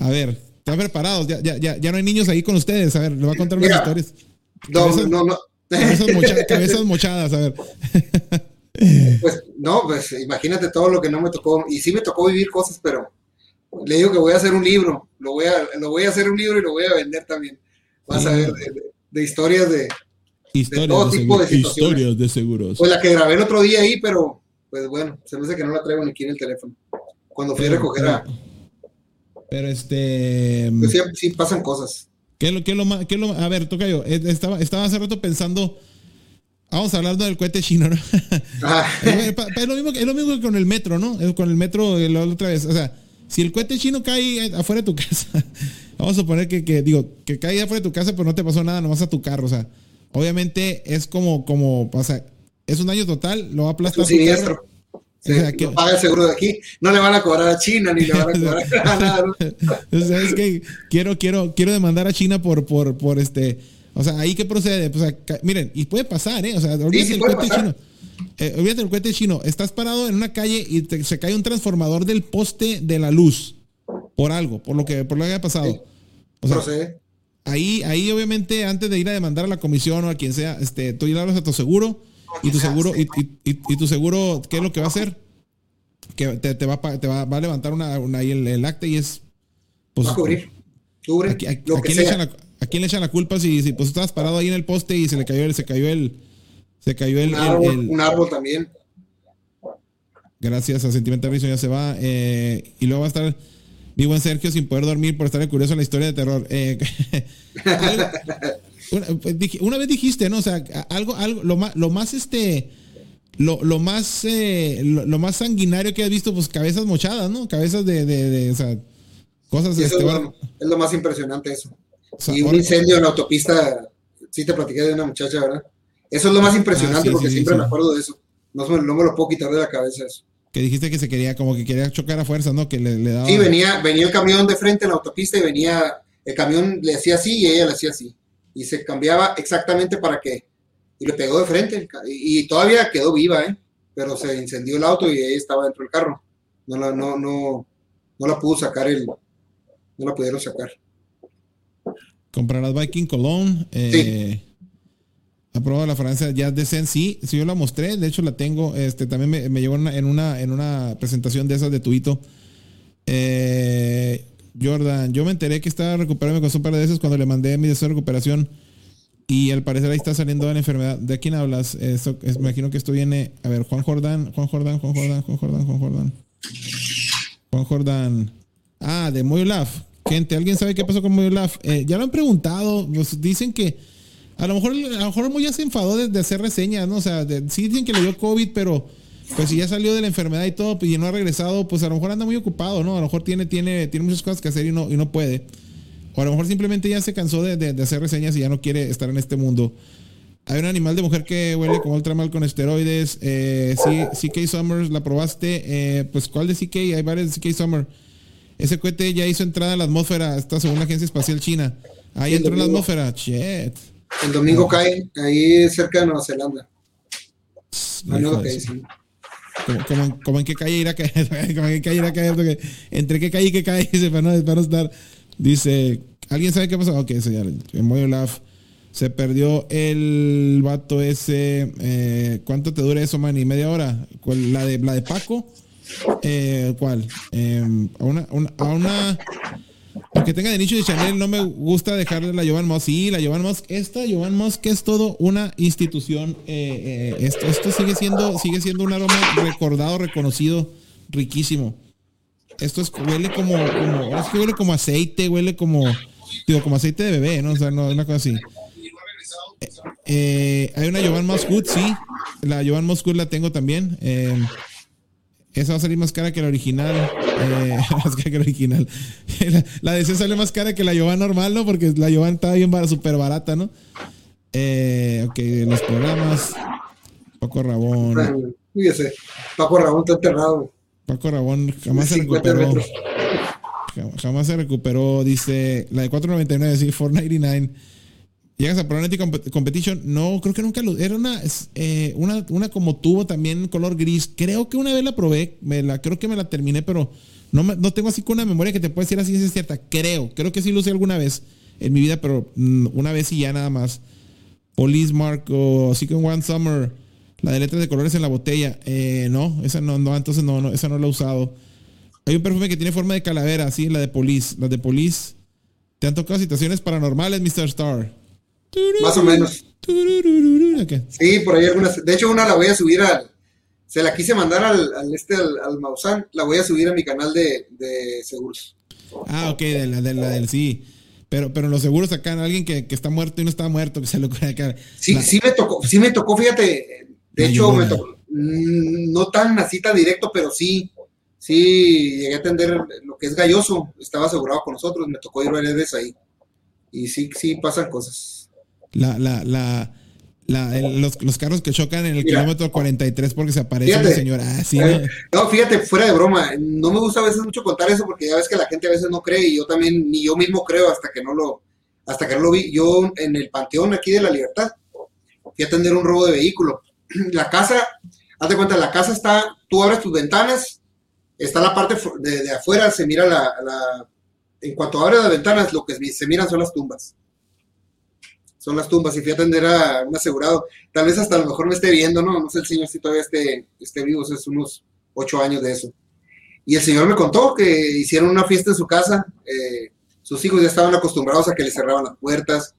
a ver, están preparados. Ya, ya, ya, ya no hay niños ahí con ustedes. A ver, le voy a contar unas historias. No, no, no. cabezas mochadas, a ver. Pues no, pues imagínate todo lo que no me tocó. Y sí me tocó vivir cosas, pero le digo que voy a hacer un libro. Lo voy a, lo voy a hacer un libro y lo voy a vender también. Vas a ver de, historias de, todo tipo de situaciones. Historias de seguros. Pues la que grabé el otro día ahí, pero pues bueno, se me hace que no la traigo ni aquí en el teléfono. Cuando fui a recoger a. Pero este. Pues sí, pasan cosas. ¿Qué es lo, qué lo más, qué lo, a ver, yo eh, estaba, estaba hace rato pensando Vamos a hablar del cohete chino, ¿no? Ah. es, lo mismo, es lo mismo que con el metro, ¿no? Con el metro la otra vez. O sea, si el cohete chino cae afuera de tu casa, vamos a suponer que, que, digo, que cae afuera de tu casa, pero no te pasó nada, nomás a tu carro. O sea, obviamente es como, como, o sea, es un daño total, lo va a aplastar. Siniestro. o sea, que, no paga el seguro de aquí, no le van a cobrar a China ni le van a cobrar a nada. o sea, es que quiero, quiero, quiero demandar a China por, por, por este o sea, ahí que procede. Sea, miren, y puede pasar, ¿eh? O sea, olvídate el cohete chino. Eh, olvídate el cohete chino. Estás parado en una calle y se cae un transformador del poste de la luz. Por algo, por lo que, por lo que haya pasado. O sea, procede. Ahí, ahí obviamente, antes de ir a demandar a la comisión o a quien sea, este, tú hablas a tu seguro. Y tu seguro, y, y, tu seguro, ¿qué es lo que va a hacer? Que te, va, te va, va, a levantar una, ahí el, el, acta y es. Pues, va a cubrir. Cubre. Aquí, aquí le echan la, ¿A quién le echan la culpa si, si pues estabas parado ahí en el poste y se le cayó el, se cayó el, se cayó el, un árbol, también. Gracias a Sentimental Vision ya se va. Eh, y luego va a estar mi buen Sergio sin poder dormir por estar curioso en la historia de terror. Eh, pues, una, vez dijiste, ¿no? O sea, algo, algo, lo más, lo más este, lo, lo más, eh, lo, más sanguinario que has visto, pues cabezas mochadas, ¿no? Cabezas de, de, de o sea, cosas. Este, es, lo, es, lo, más impresionante eso y un incendio en la autopista, sí te platiqué de una muchacha, ¿verdad? Eso es lo más impresionante ah, porque siempre me acuerdo de eso. No, no, me lo puedo quitar de la cabeza eso. Que dijiste que se quería, como que quería chocar a fuerza, ¿no? Que le, le daba... Sí, venía, venía el camión de frente en la autopista y venía, el camión le hacía así y ella le hacía así. Y se cambiaba exactamente para qué. Y le pegó de frente. Y, todavía quedó viva, ¿eh? Pero se incendió el auto y ella estaba dentro del carro. No la, no, no, no la pudo sacar el, no la pudieron sacar. Comprarás Viking Cologne. Eh, Aprobado la Francia ya de Sen. Sí, sí, yo la mostré. De hecho, la tengo. Este, también me, me llegó en una, en una presentación de esas de Tuito. Eh, Jordan, yo me enteré que estaba recuperando, me costó un par de veces cuando le mandé mi deseo de recuperación. Y al parecer ahí está saliendo de la enfermedad. ¿De quién hablas? Eso, me imagino que esto viene. A ver, Juan Jordán, Juan Jordán, Juan Jordán, Juan Jordán, Juan Jordán. Juan Jordán. Ah, de Moyolaf. Gente, ¿alguien sabe qué pasó con Moyo eh, ya lo han preguntado, pues dicen que a lo mejor, a lo mejor ya se enfadó de, hacer reseñas, ¿no? O sea, sí dicen que le dio COVID, pero pues si ya salió de la enfermedad y todo, y no ha regresado, pues a lo mejor anda muy ocupado, ¿no? A lo mejor tiene, tiene, tiene muchas cosas que hacer y no, y no puede. O a lo mejor simplemente ya se cansó de, de- de hacer reseñas y ya no quiere estar en este mundo. Hay un animal de mujer que huele como ultra mal con esteroides. Eh, sí, CK Summers, ¿la probaste? Eh, pues, ¿cuál de CK? Hay varios de CK Summer. Ese cohete ya hizo entrada a la atmósfera, está según la Agencia Espacial China. Ahí entró en la atmósfera. Shit. El domingo cae ahí cerca de Nueva Zelanda. No, que dicen. como, como, en- como en qué calle irá a caer, como en qué calle irá a caer, porque entre qué calle y qué calle, dice, para no, para no estar. Dice, ¿alguien sabe qué pasó? Ok, ya, en Moyo. Se perdió el vato ese. eh, ¿Cuánto te dura eso, Manny? ¿Media hora? ¿La de, la de Paco? Eh, ¿Cuál? Eh, a una. una- a una aunque tenga de nicho de Chanel, no me gusta dejarle la Jovan Moss. Sí, la Jovan Moss, esta Jovan Moss es todo una institución. eh, eh, esto, esto sigue siendo, sigue siendo un aroma recordado, reconocido, riquísimo. Esto es, huele como, como, es que huele como aceite, huele como, digo, como aceite de bebé, ¿no? O sea, no, una cosa así. Eh, hay una Jovan Moss Good, sí. La Jovan Moss Good la tengo también. Esa va a salir más cara que la original. Eh, más cara que la original. La, la de ese sale más cara que la Jovan normal, ¿no? Porque la Jovan está bien bar- súper barata, ¿no? Eh, ok, los programas. Paco Rabón. Fíjese, Paco Ramón está enterrado. Paco Rabón jamás se 50 recuperó. metros. Jamás se recuperó, dice la de 499, sí, 499. Llegas a Comp- Competition. No, creo que nunca lo. Era una, eh, una, una como tubo también color gris. Creo que una vez la probé. Me la, creo que me la terminé, pero no, no tengo así con una memoria que te pueda decir así es cierta. Creo, creo que sí lo usé alguna vez en mi vida, pero mm, una vez y ya nada más. Police Mark o Second One Summer. La de letras de colores en la botella. Eh, no, esa no, no, entonces no, no, esa no la he usado. Hay un perfume que tiene forma de calavera, sí, la de Police. La de Police. ¿Te han tocado situaciones paranormales, Mr. Star? Más o menos. Sí, por ahí algunas. De hecho, una la voy a subir al. Se la quise mandar al, al este, al, al Maussan. La voy a subir a mi canal de, de seguros. Ah, ok, de la, de la del sí. Pero, pero los seguros acá, alguien que, que está muerto y no está muerto, que se le ocurre acá. Sí, sí me tocó, sí me tocó, fíjate. De hecho, me tocó. No tan así tan directo, pero sí. Sí, llegué a atender lo que es galloso. Estaba asegurado con nosotros. Me tocó ir varias veces ahí. Y sí, sí pasan cosas. La, la, la, la- el- los, los carros que chocan en el Mira. kilómetro 43 porque se aparece Fíjate. una señora. Ah, sí, ¿no? Eh, No, fíjate, fuera de broma, no me gusta a veces mucho contar eso porque ya ves que la gente a veces no cree y yo también, ni yo mismo creo hasta que no lo, hasta que no lo vi. Yo en el panteón aquí de la Libertad fui a atender un robo de vehículo. La casa, haz de cuenta, la casa está, tú abres tus ventanas, está la parte de, de afuera, se mira la, la- en cuanto abres las ventanas, lo que se miran son las tumbas. Son las tumbas y fui a atender a un asegurado. Tal vez hasta a lo mejor me esté viendo, ¿no? No sé el señor si todavía esté, esté vivo, es unos ocho años de eso. Y el señor me contó que hicieron una fiesta en su casa. eh, sus hijos ya estaban acostumbrados a que le cerraban las puertas,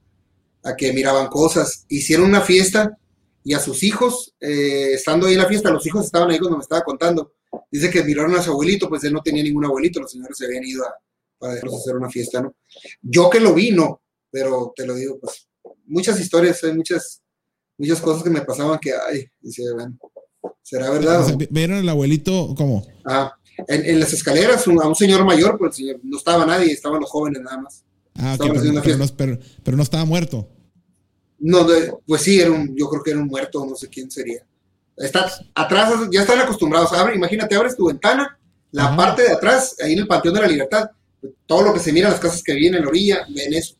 a que miraban cosas. Hicieron una fiesta y a sus hijos, eh, estando ahí en la fiesta, los hijos estaban ahí cuando me estaba contando. Dice que miraron a su abuelito, pues él no tenía ningún abuelito, los señores se habían ido a, para hacer una fiesta, ¿no? Yo que lo vi, no, pero te lo digo, pues muchas historias, hay muchas, muchas cosas que me pasaban que, ay, dice, bueno, ¿será verdad? O sea, ¿Vieron al abuelito cómo? Ah, en, en las escaleras, un- a un señor mayor, pues el señor- no estaba nadie, estaban los jóvenes nada más. Ah, ok, Estaban pero, pero no, pero- pero no estaba muerto. No, pues sí, era un, yo creo que era un muerto, no sé quién sería. Está atrás, ya están acostumbrados. Abre, imagínate, abres tu ventana, la Ajá. parte de atrás, ahí en el Panteón de la Libertad, todo lo que se mira, las casas que vienen en la orilla, ven eso.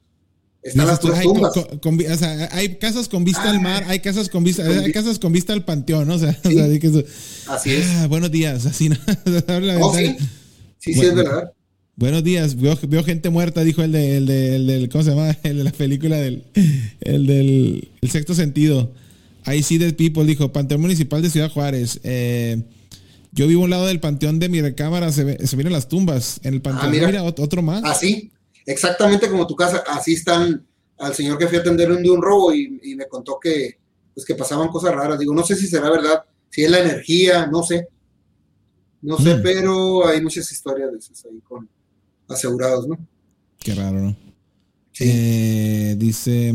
Están Dices las tú, tres hay, con- tumbas. con- con vi- o sea, hay casas con vista al mar, hay casas con vista, hay casas con vista al panteón, ¿no? O sea, o Sí. sea, de que eso- Así es. Ah, buenos días, así no. Ventana. sí, sí, sí, es verdad. Buenos días, veo, veo gente muerta, dijo el de, el de, el ¿cómo se llama? El de la película del, el del, el sexto sentido. I see dead people, dijo, Panteón Municipal de Ciudad Juárez. Eh, yo vivo a un lado del panteón de mi recámara, se, ve- se miran las tumbas. En el panteón, Ah, mira. mira, ot- otro más. Así, exactamente como tu casa, así están al señor que fui a atender un de un robo y, y me contó que, pues, que pasaban cosas raras. Digo, no sé si será verdad, si es la energía, no sé. No sé, Mm. pero hay muchas historias de esas ahí con asegurados, ¿no? Qué raro, ¿no? Sí. Eh, dice.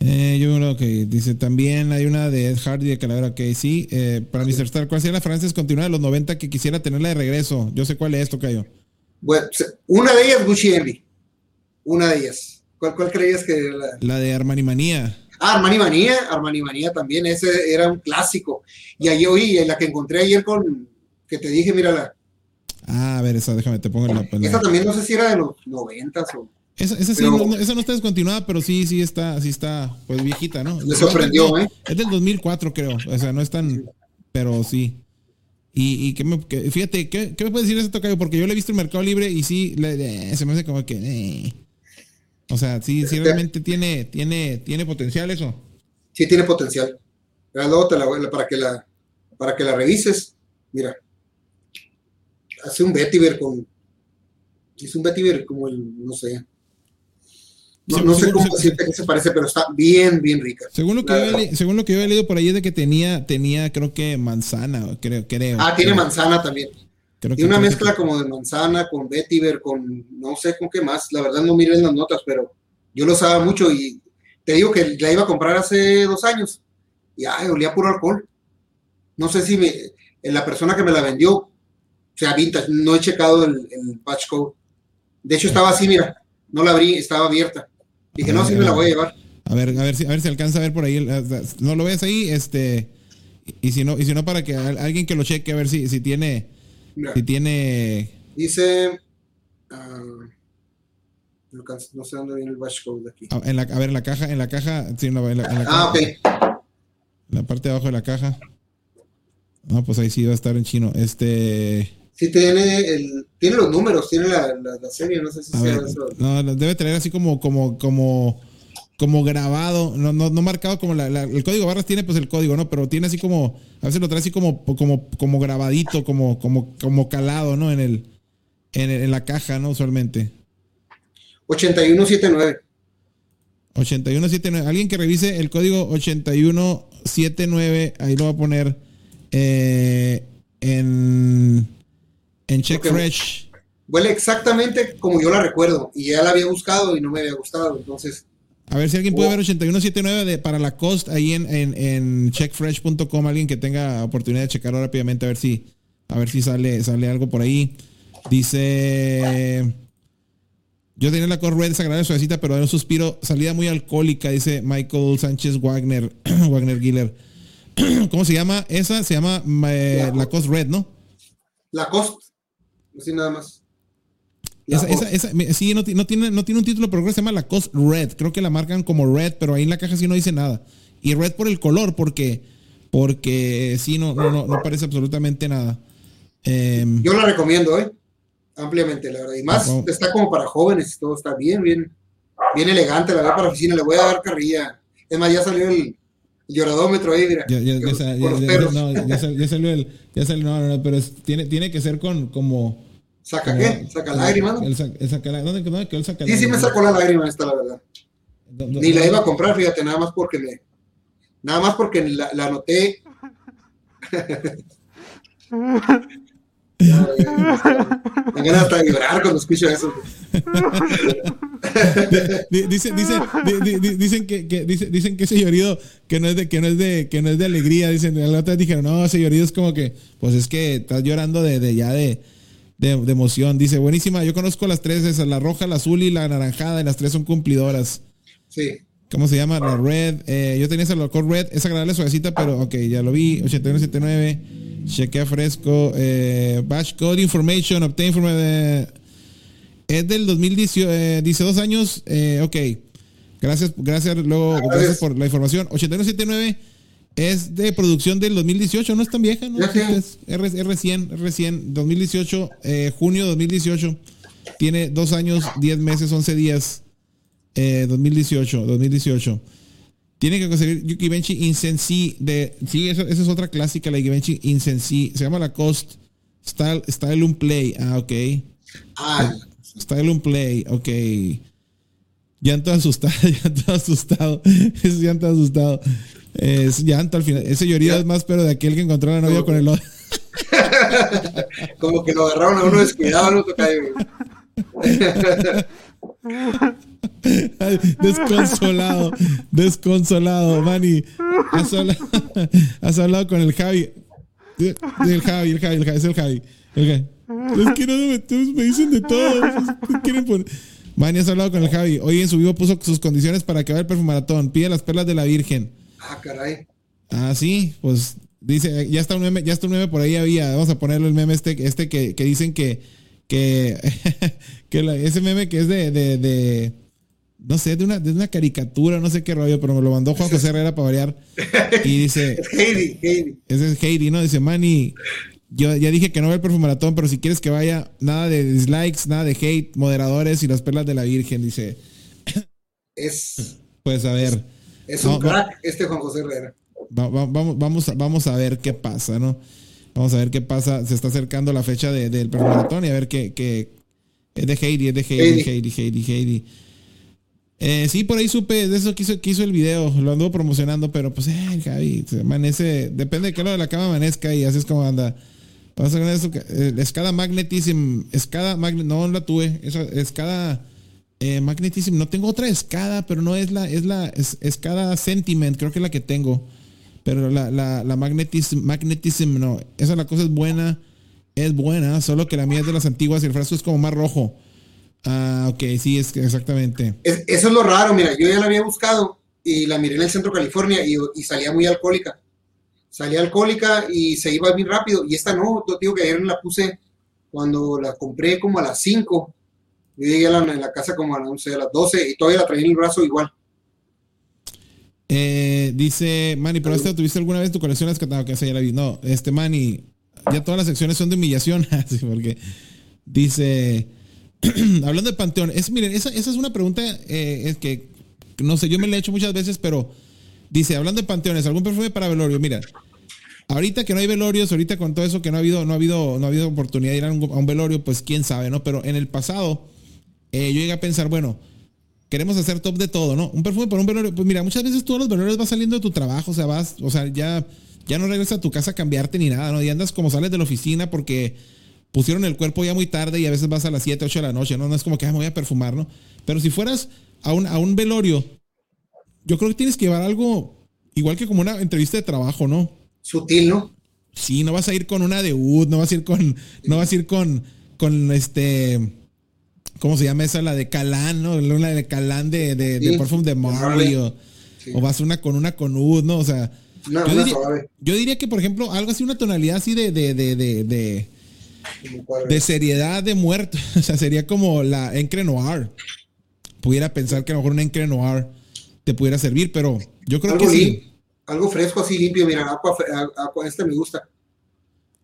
Eh, yo creo que dice también hay una de Ed Hardy de Calavera. Que sí, eh, para Mr. Star, ¿cuál sería la Frances continua de los 90 que quisiera tenerla de regreso? Yo sé cuál es, Tocayo. Bueno, una de ellas, Gucci Envy. una de ellas. ¿Cuál, cuál creías que era la? La de Armani Manía. Ah, Armani Manía, Armani Manía también, ese era un clásico. Y ahí oí, la que encontré ayer con, que te dije, mírala. Ah, a ver, esa, déjame, te pongo en la. la- Esa también no sé si era de los noventas o... Esa, esa sí, Pero- no, no- esa no está descontinuada, pero sí, sí está, sí está, pues viejita, ¿no? Me sorprendió, ¿eh? Es del 2004, creo. O sea, no es tan, pero sí. Y, y qué me, que- fíjate, ¿qué, ¿qué me puedes decir de ese tocayo? Porque yo le he visto en Mercado Libre y sí, le- se me hace como que. eh. O sea, sí, sí realmente tiene, tiene, tiene potencial eso. Sí tiene potencial. Luego te la para que la, para que la revises. Mira. Hace un vetiver con... Es un vetiver como el, no sé. No, no sé cómo decirte que se parece, pero está bien, bien rica. Según lo que, yo, le- según lo que yo he leído por ahí es de que tenía, tenía, creo que manzana, creo, creo. Ah, tiene manzana también. creo Tiene una que- mezcla como de manzana con vetiver, con no sé con qué más. La verdad no miré en las notas, pero yo lo usaba mucho y te digo que la iba a comprar hace dos años y ay, olía puro alcohol. No sé si me- eh, la persona que me la vendió, o sea, vintage, no he checado el, el patch code. De hecho estaba así, mira, no la abrí, estaba abierta. Dije, no, sí me la voy a llevar. A ver, a ver si, a ver si alcanza a ver por ahí. el- eh, No lo ves ahí, este. Y si no, y si no para que al- alguien que lo cheque a ver si, si tiene, Mira, si tiene. dice, ah, no, sé dónde viene el batch code de aquí. A, en la, a ver, en la caja, en la caja, sí, en la, en la- en la Ah, caja, ok. en la parte de abajo de la caja. No, pues ahí sí va a estar en chino. Este. Sí, tiene, el, tiene los números, tiene la, la, la serie, no sé si sea eso. no, debe tener así como, como, como, como grabado, no, no, no marcado como la, la- el código barras tiene pues el código, ¿no? Pero tiene así como, a veces lo trae así como, como, como grabadito, como, como, como calado, ¿no? En el, en, el- en la caja, ¿no? Usualmente. 8179. 8179. Alguien que revise el código 8179, ahí lo va a poner eh, en, en Check. Fresh. Huele exactamente como yo la recuerdo. Y ya la había buscado y no me había gustado. Entonces, A ver si alguien puede Oh. ver 8179 de, para la cost ahí en, en, en checkfresh.com. Alguien que tenga oportunidad de checarlo rápidamente a ver si, a ver si sale, sale algo por ahí. Dice. Yo tenía la Cost Red desagradable suavecita, pero era un suspiro. Salida muy alcohólica, dice Michael Sánchez Wagner. Wagner Giller. ¿Cómo se llama? Esa se llama eh, la Cost Red, ¿no? la cost. Así nada más. Esa, sí, no, ti- no tiene, no tiene un título, pero creo que se llama la Cost Red. Creo que la marcan como Red, pero ahí en la caja sí no dice nada. Y Red por el color, porque, porque sí, no, no, no, no parece absolutamente nada. Em, Yo la recomiendo, ¿eh? Ampliamente, la verdad. Y más, Wow. está como para jóvenes. Todo está bien, bien, bien elegante. La veo para la oficina. Le voy a dar carrilla. Es más, ya salió el, lloradómetro ahí, mira. ya, ya- salió el. Ya salió, no, no, no, pero es- tiene, tiene que ser con como. ¿Saca qué? ¿Saca lágrimas? no? El, sa- el saca- ¿Dónde, dónde quedó el saca Sí, sí me sacó la lágrima esta, la verdad. ¿Dó- dó- Ni la iba a comprar, fíjate, nada más porque me. Nada más porque la, la anoté. Me ganas hasta llorar cuando escucho eso. Di- Dice, dice, di- di- di- dicen que, que- dice- dicen que ese llorido que no es de que no es de que no es de alegría dicen la otra dijeron no ese llorido es como que pues es que estás llorando de, de ya de, de, de emoción dice buenísima yo conozco las tres esas la roja la azul y la anaranjada y las tres son cumplidoras Sí. ¿Cómo se llama? La Red. Eh, yo tenía esa la Red. Es agradable suavecita, pero ok, ya lo vi. 8179. Chequea fresco. Eh, batch Code Information. Obtain from. eh, es del 2018. eh, dice dos años. Eh, ok. Gracias, gracias, luego, gracias Gracias. por la información. 8179 es de producción del 2018, no es tan vieja, ¿no? Ya. Es, es re- es recién, es recién. 2018, eh, junio 2018. Tiene dos años, 10 meses, 11 días. Eh, 2018, 2018. Tiene que conseguir Yuki Benchi Insensi de. Sí, esa es otra clásica, la Yuki Benchi Insensi. Se llama la Cost Style, Style un Play. Ah, ok. Ah, Style un Play, ok. Llanto asustado, llanto asustado. Es llanto asustado. Es llanto al final. Ese llorido Ya. es más, pero de aquel que encontró a la novia No. con el otro. como que lo agarraron a uno descuidado, no Desconsolado, desconsolado, Manny. Has hablado, has hablado con el Javi. El Javi, el Javi, el Javi, es el Javi. El Javi. Es que no me, dicen de todo. pues, ¿qué quieren poner? Manny has hablado con el Javi. Hoy en su vivo puso sus condiciones para que vaya el perfumaratón. Pide las perlas de la Virgen. Ah, caray. Ah, sí, pues dice, ya está un meme, ya está un meme por ahí había. Vamos a ponerlo el meme este, este que, que dicen que, que, que la- ese meme que es de, de, de no sé, de una, de una caricatura, no sé qué rollo, pero me lo mandó Juan José Herrera para variar. Y dice, Es Heidi, Heidi. ese es Heidi, ¿no? Dice, Manny, yo ya dije que no ve el perfumaratón, pero si quieres que vaya, nada de dislikes, nada de hate, moderadores y las perlas de la Virgen. Dice, Es, pues a ver, es un No, crack este Juan José Herrera. va- va- vamos, vamos, a, vamos a ver qué pasa, ¿no? Vamos a ver qué pasa. Se está acercando la fecha de- del perfumaratón y a ver qué, qué- Es de Heidi, es de Heidi, Heidi. Heidi, Heidi, Heidi. Eh, sí, por ahí supe de eso que hizo, que hizo el video. Lo anduvo promocionando, pero pues, eh, Javi, se amanece. Depende de qué lado de la cama amanezca y así es como anda. Pasa con eso. eh, escada Magnetism. Escada Magnet. No, no la tuve. Esa escada eh, Magnetism. No tengo otra escada, pero no es la. Es la es- escada Sentiment. Creo que es la que tengo. Pero la, la, la Magnetism, Magnetism no. Esa la cosa es buena. Es buena. Solo que la mía es de las antiguas y el frasco es como más rojo. Ah, ok, sí, es exactamente. Es- eso es lo raro, mira, yo ya la había buscado y la miré en el centro de California y, y salía muy alcohólica. Salía alcohólica y se iba bien rápido. Y esta no, yo digo que ayer la puse cuando la compré como a las 5. Yo llegué a la, en la casa como a, no sé, a las 12 y todavía la traía en el brazo igual. Eh, dice Manny, pero esta tuviste alguna vez tu colección escatada que esa ya la vi. No, este Manny, ya todas las secciones son de humillación. Sí, porque dice, hablando de Panteón, es, miren, esa, esa es una pregunta eh, es que no sé, yo me la he hecho muchas veces, pero dice, hablando de panteones, ¿algún perfume para velorio? Mira, ahorita que no hay velorios, ahorita con todo eso que no ha habido, no ha habido, no ha habido oportunidad de ir a un, a un velorio, pues quién sabe, ¿no? Pero en el pasado, eh, yo llegué a pensar, bueno, queremos hacer top de todo, ¿no? Un perfume para un velorio. Pues mira, muchas veces todos los velorios vas saliendo de tu trabajo, o sea, vas, o sea, ya, ya no regresas a tu casa a cambiarte ni nada, ¿no? Y andas como sales de la oficina porque pusieron el cuerpo ya muy tarde y a veces vas a las 7, 8 de la noche, ¿no? No es como que "Ah, me voy a perfumar, ¿no? Pero si fueras a un, a un velorio, yo creo que tienes que llevar algo igual que como una entrevista de trabajo, ¿no? Sutil, ¿no? Sí, no vas a ir con una de Wood, no vas a ir con, no vas a ir con, con este, ¿cómo se llama esa? La de Calán, ¿no? Una de Calán de, de, de Perfume de Marley, o, Sí. o vas una con una con Wood, ¿no? O sea, Una, yo, diría, yo diría que, por ejemplo, algo así, una tonalidad así de, de, de, de, seriedad de muerto. O sea, sería como la Encre Noir. Pudiera pensar que a lo mejor una Encre Noir te pudiera servir, pero yo creo que sí. algo fresco así limpio, mira, agua, agua- este me gusta.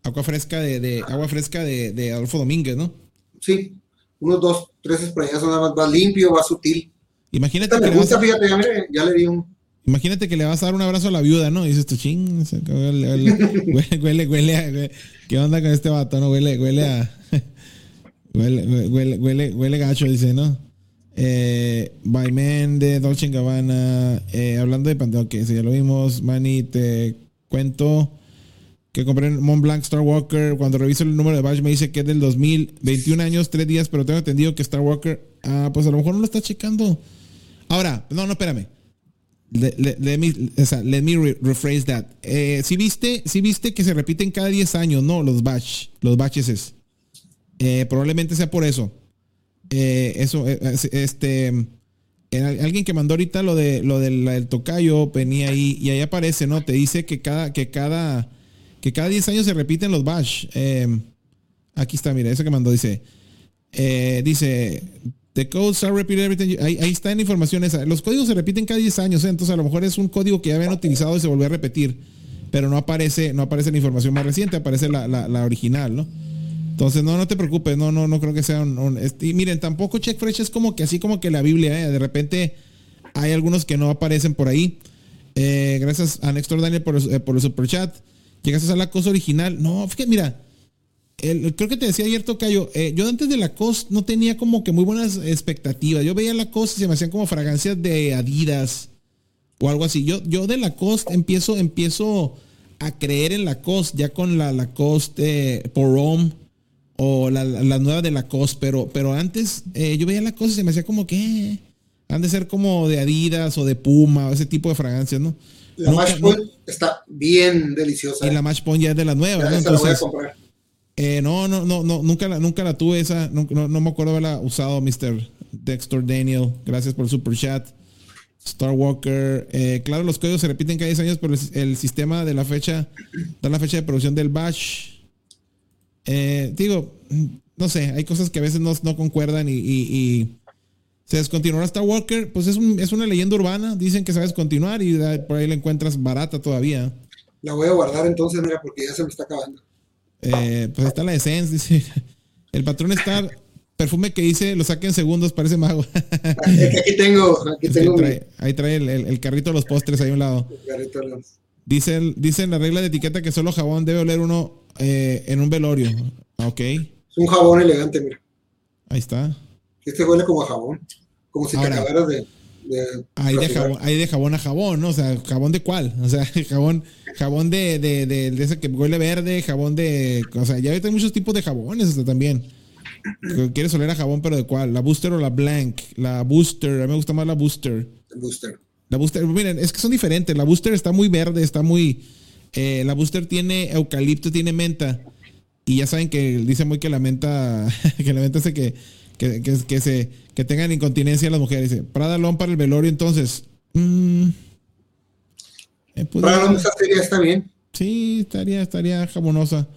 Agua fresca de, de agua fresca de, de Adolfo Domínguez, ¿no? Sí, unos dos, tres sprayazos nada más, va limpio, va sutil. Imagínate Esta que, me vas gusta, a, fíjate, ya, mire, ya le di un... imagínate que le vas a dar un abrazo a la viuda, ¿no? Y dices tú, ching, se acabó el- el- huele, huele, huele, a- huele- ¿qué onda con este vato? No, huele, huele a, huele, huele, huele, huele gacho, dice, ¿no? Eh, by Men de Dolce Gabbana, eh, hablando de Panteón, que ya lo vimos, Manny, te cuento que compré en Mont Blanc Star Walker. Cuando reviso el número de badge me dice que es del 2000, 21 años, 3 días, pero tengo entendido que Star Walker, ah, pues a lo mejor no lo está checando. Ahora, no, no, espérame. Le- le- Let, me, let me re- rephrase that. Eh, si viste, si viste que se repiten cada 10 años, ¿no? Los batch, los batches. es. Eh, probablemente sea por eso. Eh, eso, eh, es- este, alguien que mandó ahorita lo de lo del tocayo venía ahí y ahí aparece, ¿no? Te dice que cada, que cada, que cada 10 años se repiten los batch. Eh, aquí está, mira, eso que mandó dice, eh, dice, the codes are repeated every. Ahí, está en la información esa. Los códigos se repiten cada 10 años, ¿eh? entonces a lo mejor es un código que ya habían utilizado y se volvió a repetir, pero no aparece, no aparece la información más reciente, aparece la, la, original, ¿no? Entonces, no, no te preocupes, no, no, no creo que sea un, un- este, y miren, tampoco Check Fresh es como que así como que la Biblia, de repente hay algunos que no aparecen por ahí. Gracias a Néstor Daniel por, por el super chat. Llegaste a la cosa original. No, fíjate, mira, el- creo que te decía ayer, Tocayo, eh, yo antes de la COS no tenía como que muy buenas expectativas. Yo veía la COS y se me hacían como fragancias de Adidas o algo así. Yo, yo de Lacoste empiezo, empiezo a creer en Lacoste ya con la Lacoste eh, Porom o la, la, la nueva de Lacoste, pero, pero antes eh, yo veía Lacoste y se me hacía como que eh, han de ser como de Adidas o de Puma o ese tipo de fragancias, ¿no? La Nunca- Match Point está bien deliciosa. y la Match Point ya es de Ya ¿no? la voy a Entonces, comprar. eh, no, no, no, no, nunca la, nunca la tuve esa, no, no me acuerdo haberla usado, Mr. Dexter Daniel, gracias por el super chat. Star Walker, eh, claro, los códigos se repiten cada 10 años, pero el, sistema de la fecha da la fecha de producción del batch. Eh, digo, no sé, hay cosas que a veces no, concuerdan y, se descontinuará Star Walker, pues es, es, una leyenda urbana, dicen que sabes continuar y por ahí la encuentras barata todavía. La voy a guardar entonces, mira, porque ya se me está acabando. Eh, pues está la Essence, dice. El patrón está perfume que dice lo saque en segundos, parece mago. aquí tengo, aquí tengo. Ahí trae, el, carrito de los postres ahí a un lado. Dice, dice en la regla de etiqueta que solo jabón debe oler uno eh, en un velorio. Ok. Es un jabón elegante, mira. Ahí está. Este huele como a jabón. Como si te acabaras de. hay, de jabón, de jabón a jabón, ¿no? O sea, ¿jabón de cuál? O sea, jabón, jabón de, de, de, ese que huele verde, jabón de. O sea, ya hay muchos tipos de jabones hasta también. ¿Quieres oler a jabón, pero de cuál? ¿La Booster o la Blank? La Booster, a mí me gusta más la Booster. Booster. La Booster, miren, es que son diferentes. La Booster está muy verde, está muy. Eh, la Booster tiene eucalipto, tiene menta. Y ya saben que dice muy que la menta. que la menta hace que, que, que, se, que tengan incontinencia las mujeres. Dice, Prada para el velorio, entonces. Mmm, Prada Long está bien. Sí, estaría, estaría jabonosa.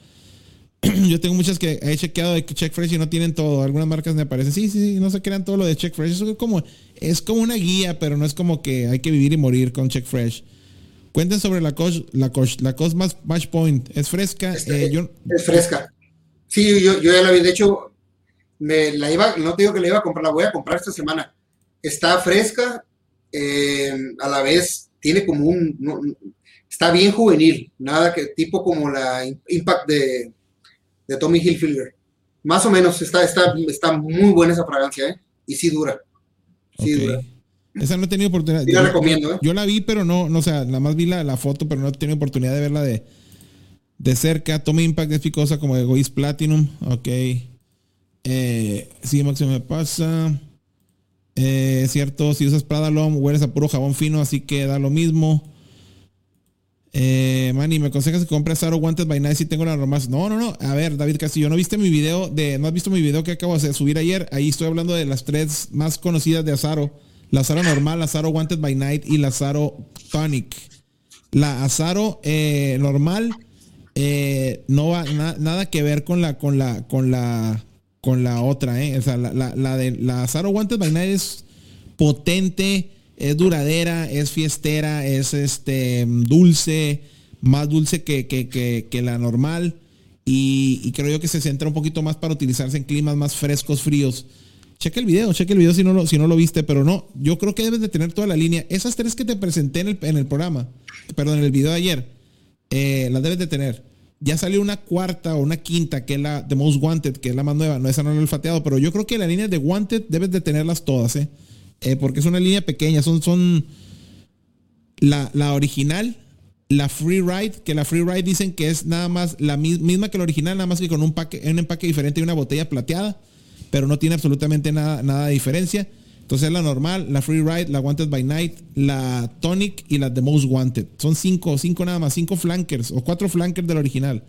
yo tengo muchas que he chequeado de Check Fresh y no tienen todo. Algunas marcas me aparecen, sí, sí, sí, no se crean todo lo de Check Fresh. Eso es como, es como una guía, pero no es como que hay que vivir y morir con Check Fresh. Cuenten sobre la Coach, la Coach, la Coach Match Point. ¿Es fresca? Este, eh, es fresca. Sí, yo, yo, ya la vi. De hecho, me la iba, no te digo que la iba a comprar, la voy a comprar esta semana. Está fresca, eh, a la vez tiene como un, está bien juvenil, nada que tipo como la Impact de de Tommy Hilfiger. Más o menos, está, está, está muy buena esa fragancia, ¿eh? Y sí dura. Sí dura. Esa no he tenido oportunidad. Sí la recomiendo, ¿eh? Yo la vi, pero no, no o sea, nada más vi la, la, foto, pero no he tenido oportunidad de verla de, de cerca. Tommy Impact es picosa como Egoist Platinum. Ok. Eh, Máximo me pasa. Eh, cierto, si usas Prada Lom, hueles a puro jabón fino, así que da lo mismo. Eh, Manny, ¿me aconsejas que compre Azaro Wanted by Night si tengo la normal? No, no, no. A ver, David Castillo, ¿no viste mi video de, no has visto mi video que acabo de subir ayer? Ahí estoy hablando de las tres más conocidas de Azaro. La Azaro normal, la Azaro Wanted by Night y la Azaro Tonic. La Azaro eh, normal eh, no va nada que ver con la, con la, con la, con la otra, eh. O sea, la, la de la Azaro Wanted by es potente es duradera, es fiestera, es este dulce, más dulce que, la normal. Y, creo yo que se centra un poquito más para utilizarse en climas más frescos, fríos. Cheque el video, cheque el video si no lo, si no lo viste, pero no, yo creo que debes de tener toda la línea. Esas tres que te presenté en el, en el programa, perdón, en el video de ayer, eh, las debes de tener. Ya salió una cuarta o una quinta, que es la The Most Wanted, que es la más nueva. No, esa no lo he olfateado, pero yo creo que la línea de Wanted debes de tenerlas todas, ¿eh? Eh, porque es una línea pequeña, son, son la, original, la Free Ride, que la Free Ride dicen que es nada más la misma que la original, nada más que con un, un empaque diferente y una botella plateada, pero no tiene absolutamente nada, nada de diferencia. Entonces la normal, la Free Ride, la Wanted by Night, la Tonic y la The Most Wanted. Son cinco, cinco nada más, cinco flankers o cuatro flankers del original.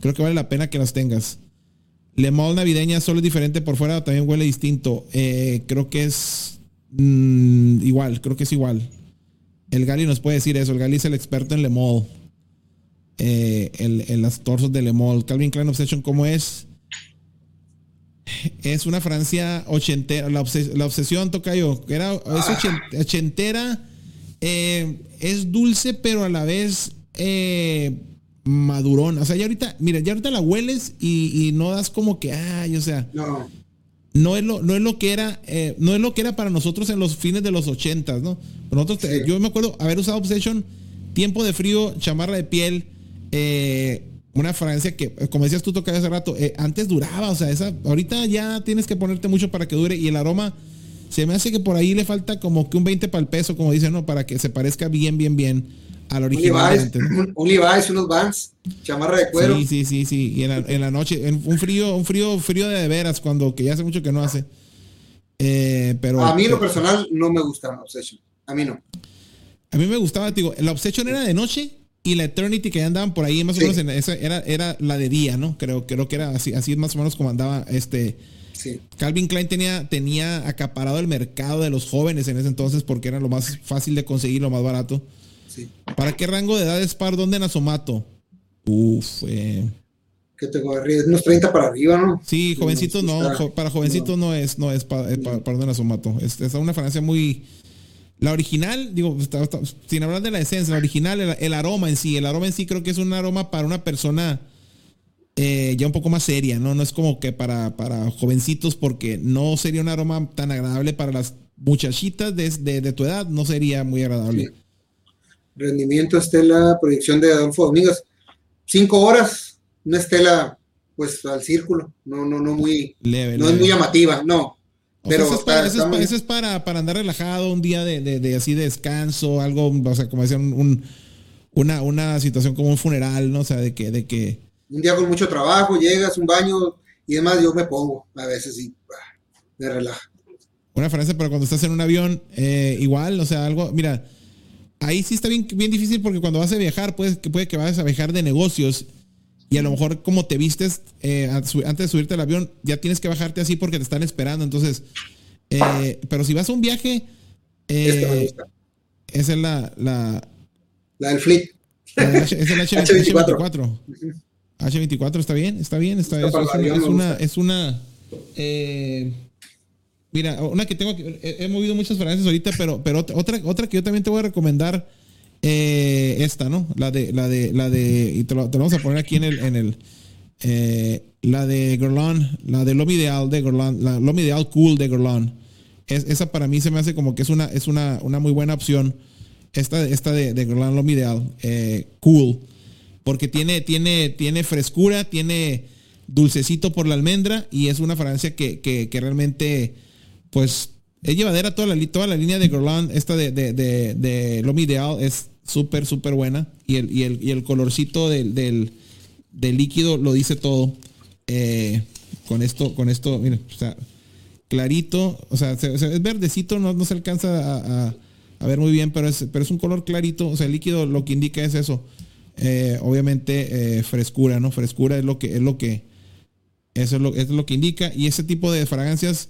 Creo que vale la pena que las tengas. Le Mall navideña solo es diferente por fuera, también huele distinto. Eh, creo que es Mm, igual, creo que es igual. El Gali nos puede decir eso. El Gali es el experto en Le Mall. Eh, en, las torsos de Le Mall. Calvin Klein Obsession, ¿cómo es? Es una Francia ochentera. La, obsesión, Tocayo. Era, es ochentera. Eh, es dulce, pero a la vez eh, madurón. O sea, ya ahorita, mira, ya ahorita la hueles y, y no das como que, ay, o sea. No no es lo, no es lo que era, eh, no es lo que era para nosotros en los fines de los ochentas, ¿no? Nosotros, yo me acuerdo haber usado Obsession, tiempo de frío, chamarra de piel, eh, una fragancia que, como decías tú tocabas hace rato, eh, antes duraba, o sea, esa, ahorita ya tienes que ponerte mucho para que dure y el aroma se me hace que por ahí le falta como que un 20 para el peso, como dicen, ¿no? Para que se parezca bien, bien, bien al original. Un Levi's, unos Vans, chamarra de cuero. Sí, sí, sí, sí. Y en la, noche, en un frío, un frío, frío de veras, cuando que ya hace mucho que no hace. Eh, pero, a mí lo personal no me gusta la Obsession. A mí no. A mí me gustaba, digo, la Obsession era de noche y la Eternity que andaban por ahí, más o menos, esa era, era la de día, ¿no? Creo, creo que era así, así más o menos como andaba este Sí. Calvin Klein tenía, tenía acaparado el mercado de los jóvenes en ese entonces porque era lo más fácil de conseguir, lo más barato. Sí. ¿Para qué rango de edad es par donde Nasomato? Uf, eh. Que te ríes, unos 30 para arriba, ¿no? Sí, jovencitos no, jo- para jovencitos no, es, no es para pa, Par donde Nasomato. Es, es una fragancia muy. La original, digo, está- está- sin hablar de la esencia, la original, el, el aroma en sí, el aroma en sí creo que es un aroma para una persona eh, ya un poco más seria, ¿no? No es como que para, para jovencitos, porque no sería un aroma tan agradable para las muchachitas de, de- de tu edad, no sería muy agradable. Rendimiento Estela, proyección de Adolfo Domínguez. Cinco horas, una Estela, pues al círculo, no, no, no muy, Leve, no es muy llamativa, no. O sea, Pero eso es, para, eso es eso para, para andar relajado, un día de, de- de así de descanso, algo, o sea, como decían, un, una, una situación como un funeral, ¿no? O sea, de que, de que, un día con mucho trabajo, llegas, un baño y demás, yo me pongo a veces y ah, me relaja. una frase para cuando estás en un avión, eh, igual, o sea, algo, mira, ahí sí está bien, bien difícil porque cuando vas a viajar, puedes, que puede que vayas a viajar de negocios y a lo mejor como te vistes eh, antes de subirte al avión, ya tienes que bajarte así porque te están esperando, entonces, eh, pero si vas a un viaje, eh, esa es la, la, La del H- es el H- H24. H24. H24 está bien, está bien, está, Está es, una, es una, eh, mira, una que tengo, que- he, he movido muchas fragancias ahorita, pero, pero otra, otra que yo también te voy a recomendar, eh, esta, ¿no? La de, la de, la de, y te lo, vamos a poner aquí en el, en el, eh, la de Guerlain, la de L'Homme Ideal de Guerlain, la L'Homme Ideal Cool de Guerlain. Es, esa para mí se me hace como que es una, es una, una muy buena opción. Esta, esta de, de L'Homme Ideal, eh, Cool porque tiene, tiene, tiene frescura, tiene dulcecito por la almendra y es una fragancia que, que- que realmente, pues, es llevadera toda la, toda la línea de Guerlain, esta de, de, de, de L'Homme Ideal es súper, súper buena y el, y el, y el colorcito del, del, líquido lo dice todo. Eh, con esto, con esto, mira, o sea, clarito, o sea, se- se- es verdecito, no, no se alcanza a ver muy bien, pero es, pero es un color clarito, o sea, el líquido lo que indica es eso. Eh, obviamente, eh, frescura, ¿no? Frescura es lo que, es lo que, eso es lo, es lo que indica. Y ese tipo de fragancias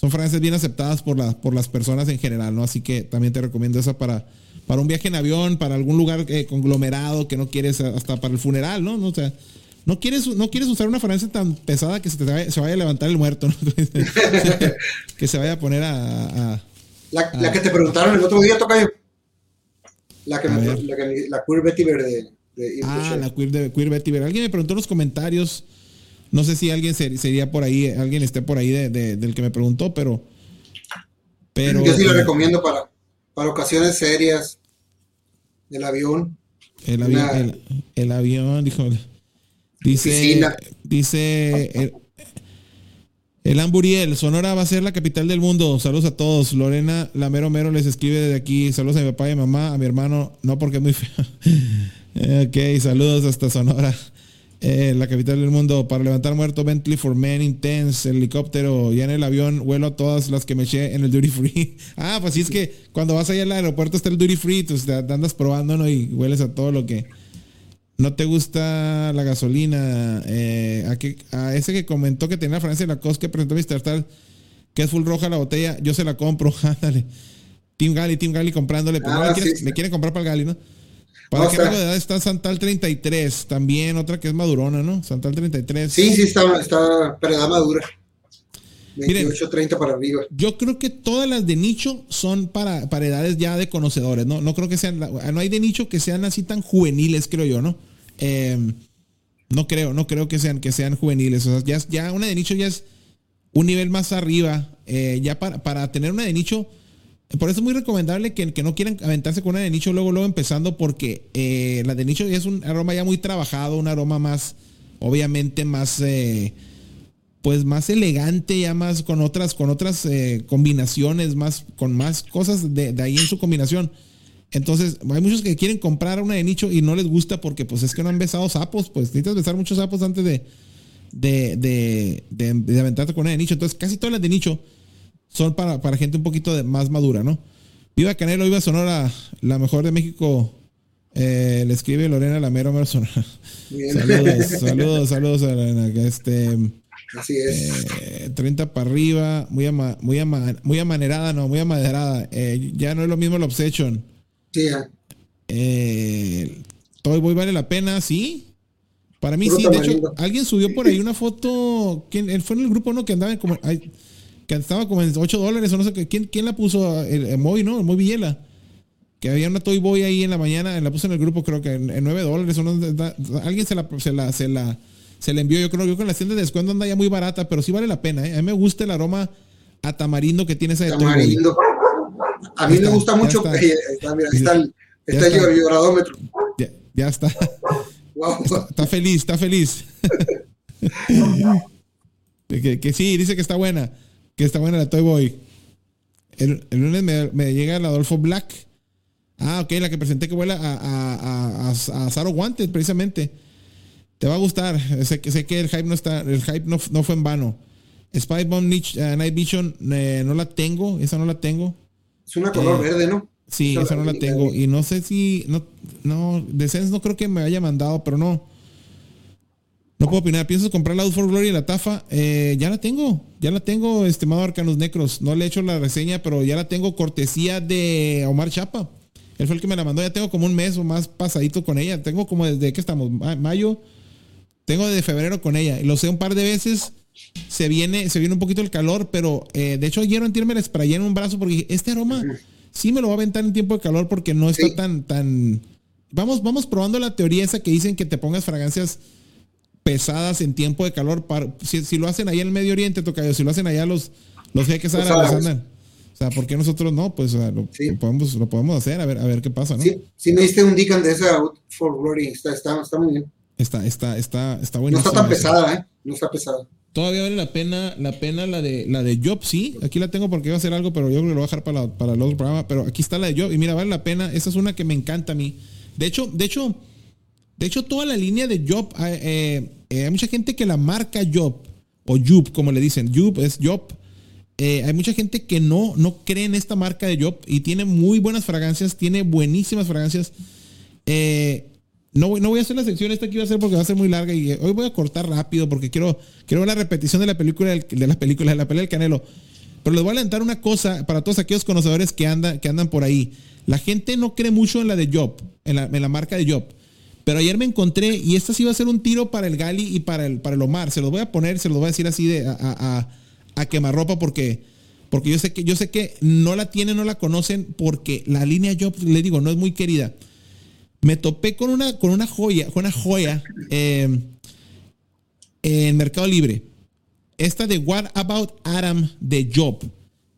son fragancias bien aceptadas por, la- por las personas en general, ¿no? Así que también te recomiendo esa para, para un viaje en avión, para algún lugar eh, conglomerado que no quieres, hasta para el funeral, ¿no? No, O sea, no quieres, no quieres usar una fragancia tan pesada que se, te vaya, se vaya a levantar el muerto, ¿no? que se vaya a poner a- a La, que te preguntaron el otro día, Tocayo. La que me, la, que me- la Queer Vetiver de, de Ah, la queer, de, queer Vetiver. Alguien me preguntó en los comentarios. No sé si alguien ser- sería por ahí, alguien esté por ahí de- de- del que me preguntó, pero. pero Yo sí la eh, recomiendo para, para ocasiones serias del avión. El avión, Una- el, el avión, dijo. Dice. Oficina. Dice. El, el Amburiel, Sonora va a ser la capital del mundo. Saludos a todos. Lorena Lamero Mero les escribe desde aquí. Saludos a mi papá y mi mamá, a mi hermano. No porque es muy feo. ok, saludos hasta Sonora. Eh, la capital del mundo. Para levantar muerto, Bentley for Men, Intense, helicóptero. Ya en el avión vuelo a todas las que me eché en el duty free. ah, pues sí es que cuando vas allá al aeropuerto está el duty free, tú andas probando, ¿no? Y hueles a todo lo que. No te gusta la gasolina. Eh, a, que- a ese que comentó que tenía la Francia la COS que presentó Mr. Tal, que es full roja la botella, yo se la compro. Ándale. Team Gali, Team Gali comprándole. No Ah, le, quieres- sí, sí. le quieren comprar para el Gali, ¿no? ¿Para qué está- rango de edad está Santal 33? También otra que es madurona, ¿no? Santal 33. Sí, sí, está, está para edad madura. Miren. 28, 30 para arriba. Yo creo que todas las de nicho son para, para edades ya de conocedores, ¿no? No creo que sean, no hay de nicho que sean así tan juveniles, creo yo, ¿no? Eh, no creo, no creo que sean, que sean juveniles. O sea, ya, ya una de nicho ya es un nivel más arriba. eh, ya para, para tener una de nicho, por eso es muy recomendable que, que no quieran aventarse con una de nicho luego, luego empezando, porque eh, la de nicho es un aroma ya muy trabajado, un aroma más, obviamente más, eh, pues más elegante, ya más con otras, con otras eh, combinaciones, más, con más cosas de, de ahí en su combinación. Entonces, hay muchos que quieren comprar una de nicho y no les gusta porque pues es que no han besado sapos, pues necesitas besar muchos sapos antes de, de, de, de aventarte con una de nicho. Entonces, casi todas las de nicho son para, para gente un poquito de, más madura, ¿no? Viva Canelo, viva Sonora, la mejor de México. Eh, le escribe Lorena Lamero Mero Sonora. Saludos, saludos, saludos a Lorena. que Este, Así es. Eh, 30 para arriba, muy, ama- muy, ama- muy amanerada, no, muy amaderada. Eh, ya no es lo mismo el Obsession. Sí. Eh, Toy Boy vale la pena, sí. Para mí sí, de hecho, alguien subió por ahí una foto. ¿quién, él fue en el grupo, ¿no? Que andaba en como. ay, que estaba como en 8 dólares o no sé qué. ¿Quién, quién la puso? El, el Moy, ¿no? El Moy Villela. Que había una Toy Boy ahí en la mañana. La puso en el grupo, creo que en, en 9 dólares. o no, da- da- alguien se la, se la, se la, se la envió. Yo creo que con las tiendas de descuento anda ya muy barata, pero sí vale la pena. ¿eh? A mí me gusta el aroma a tamarindo que tiene esa de Toy Boy. Tamarindo. A mí Ya me está, gusta mucho. está. Está, mira, está el, está el está. lloradómetro. Ya, ya está. Wow. Está feliz, está feliz. que, que sí, dice que está buena. Que está buena la Toy Boy. El, el lunes me, me llega el Adolfo Black. Ah, ok, la que presenté que vuela a, a, a, a, a Zaro Wanted, precisamente. Te va a gustar. Sé que, sé que el hype no está, el hype no, no fue en vano. Spy Bomb Night, eh, Night Vision eh, no la tengo, esa no la tengo. Es una color Eh, verde, ¿no? Sí, Esa esa no la tengo. Y no sé si. No, no, Sense no creo que me haya mandado, pero no. No puedo opinar. ¿Piensas comprar la Out for Glory y la Tafa? Eh, ya la tengo. Ya la tengo, estimado Arcanos Necros. No le he hecho la reseña, pero ya la tengo cortesía de Omar Chapa. Él fue el que me la mandó. Ya tengo como un mes o más pasadito con ella. Tengo como desde que estamos, Ma- mayo. Tengo desde febrero con ella. Lo sé un par de veces. Se viene, se viene un poquito el calor, pero eh, de hecho ayer antier me la sprayé en un brazo porque este aroma sí me lo va a aventar en tiempo de calor porque no está Sí. tan, tan. Vamos, vamos probando la teoría esa que dicen que te pongas fragancias pesadas en tiempo de calor. Para, si, si lo hacen allá en el Medio Oriente, tocayo, si lo hacen allá los, los jeques árabes andan. O sea, ¿por qué nosotros no? Pues o sea, lo, Sí. lo podemos, lo podemos hacer, a ver, a ver qué pasa, ¿no? Sí, sí me diste un Deacon de esa Out for Glory. Está, está, está muy bien. Está, está, está, está No buenísimo. está tan pesada, ¿eh? No está pesada. Todavía vale la pena, la pena la de la de Job, sí. Aquí la tengo porque iba a hacer algo, pero yo creo que lo voy a dejar para, la- para el otro programa. Pero aquí está la de Job. Y mira, vale la pena. Esa es una que me encanta a mí. De hecho, de hecho, de hecho, toda la línea de Job, eh, eh, hay mucha gente que la marca Job, o Job, como le dicen. Job es Job. Eh, hay mucha gente que no, no cree en esta marca de Job y tiene muy buenas fragancias, tiene buenísimas fragancias. Eh, no, no voy a hacer la sección esta que iba a hacer porque va a ser muy larga y hoy voy a cortar rápido porque quiero, quiero ver la repetición de la película de las películas de la pelea del Canelo. Pero les voy a adelantar una cosa para todos aquellos conocedores que andan, que andan por ahí. La gente no cree mucho en la de Job, en la, en la marca de Job. Pero ayer me encontré y esta sí va a ser un tiro para el Gali y para el, para el Omar. Se los voy a poner, se los voy a decir así de a, a, quemarropa porque, porque yo sé que yo sé que no la tienen, no la conocen porque la línea Job, le digo, no es muy querida. Me topé con una, con una joya, con una joya eh, en Mercado Libre. Esta de What About Adam de Job.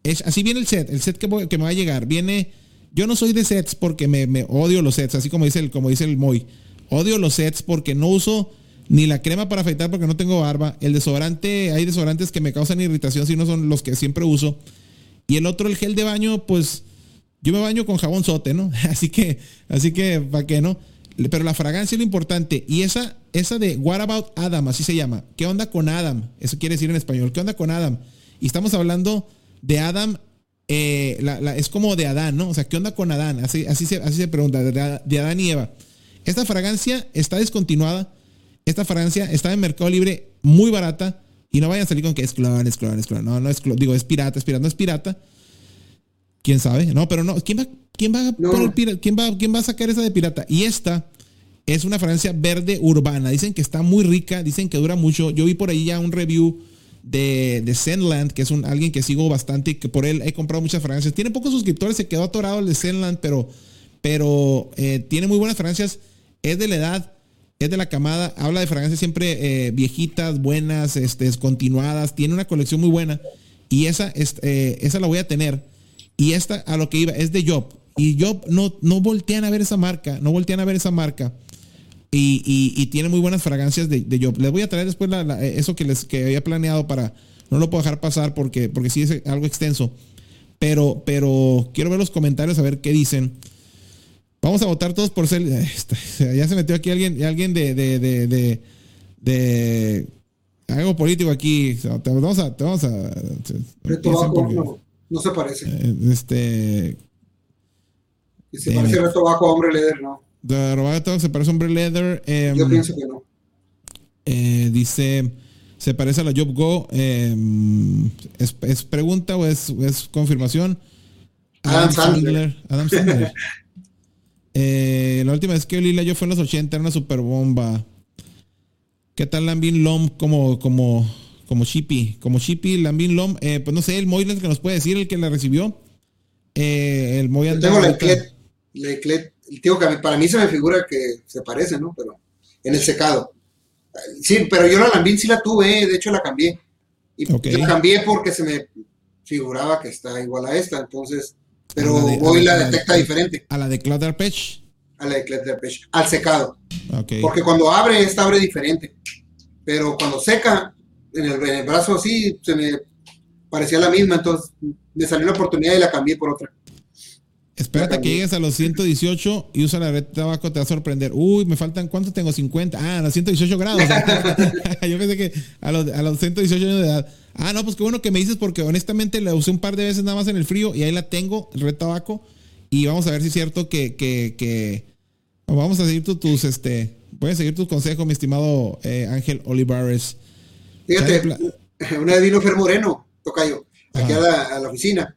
Es, así viene el set, el set que, voy- me va a llegar. Viene, yo no soy de sets porque me, me odio los sets, así como dice el, como dice el Moy. Odio los sets porque no uso ni la crema para afeitar porque no tengo barba. El desodorante, hay desodorantes que me causan irritación si no son los que siempre uso. Y el otro, el gel de baño, pues yo me baño con jabón sote, ¿no? Así que, así que, ¿para qué no? Pero la fragancia es lo importante. Y esa, esa de What About Adam, así se llama. ¿Qué onda con Adam? Eso quiere decir en español. ¿Qué onda con Adam? Y estamos hablando de Adam, eh, es como de Adán, ¿no? O sea, ¿qué onda con Adán? Así, así, se, así se pregunta, de, de Adán y Eva. Esta fragancia está descontinuada. Esta fragancia está en Mercado Libre muy barata. Y no vayan a salir con que es clon, es clon, es clon. No, no es clon. Digo, es pirata, es pirata, no es pirata. ¿Quién sabe? No, pero no. ¿Quién va, quién va, a No. poner pira- ¿quién va, quién va a sacar esa de pirata? Y esta es una fragancia verde urbana. Dicen que está muy rica, dicen que dura mucho. Yo vi por ahí ya un review de, de Zenland, que es un, alguien que sigo bastante que por él he comprado muchas fragancias. Tiene pocos suscriptores, se quedó atorado el de Zenland, pero, pero eh, tiene muy buenas fragancias. Es de la edad, es de la camada. Habla de fragancias siempre eh, viejitas, buenas, este. Tiene una colección muy buena. Y esa, es- eh, esa la voy a tener. Y esta, a lo que iba, es de Job. Y Job no, no voltean a ver esa marca, no voltean a ver esa marca. Y, y- tiene muy buenas fragancias de, de Job. Les voy a traer después la- eso que les que había planeado para. No lo puedo dejar pasar porque, porque sí es algo extenso. Pero, pero quiero ver los comentarios a ver qué dicen. Vamos a votar todos por ser. eh, está- Ya se metió aquí alguien, alguien de, de, de, de, de algo político aquí. Te vamos a. Te vamos a Reto porque, no, no se parece. eh, este. Y se Damn parece. Reto Baco a Hombre Leder, no. De Roberto se parece a Hombre Leather. em, Yo pienso que no. Eh, dice Se parece a la Job Go. eh, es, es pregunta o es, es confirmación? Adam Sandler. Adam Sandler. Eh, la última vez que olí la yo fue en los 80, era una super bomba. ¿Qué tal Lambin Lom como, como, como Shippy? Como Shippy, Lambin Lom, eh, pues no sé, el Moy es el que nos puede decir, el que la recibió. Eh, el Moy tengo la Eclet, la Eclet, digo que para mí se me figura que se parece, ¿no? Pero en el secado. Sí, pero yo la Lambín sí la tuve, eh, de hecho la cambié. Y la cambié porque se me figuraba que está igual a esta, entonces, pero la de- hoy la- de- detecta diferente A la de Arpech. a la de Peche, al secado. Porque cuando abre, esta abre diferente. Pero cuando seca, en el, en el brazo así, se me parecía la misma, entonces me salió la oportunidad y la cambié por otra. Espérate que llegues a los 118 y usa la red de tabaco, te va a sorprender. Uy, me faltan, ¿cuántos tengo? 50. Ah, a los 118 grados. Yo pensé que a los, a los 118 años de edad. Ah, no, pues qué bueno que me dices porque honestamente la usé un par de veces nada más en el frío y ahí la tengo, red tabaco. Y vamos a ver si es cierto que, que, que vamos a seguir tu- tus, este, voy a seguir tus consejos, mi estimado eh, Ángel Olivares. Fíjate, una vez vino Fer Moreno, tocayo, aquí Ajá. a la, a la oficina,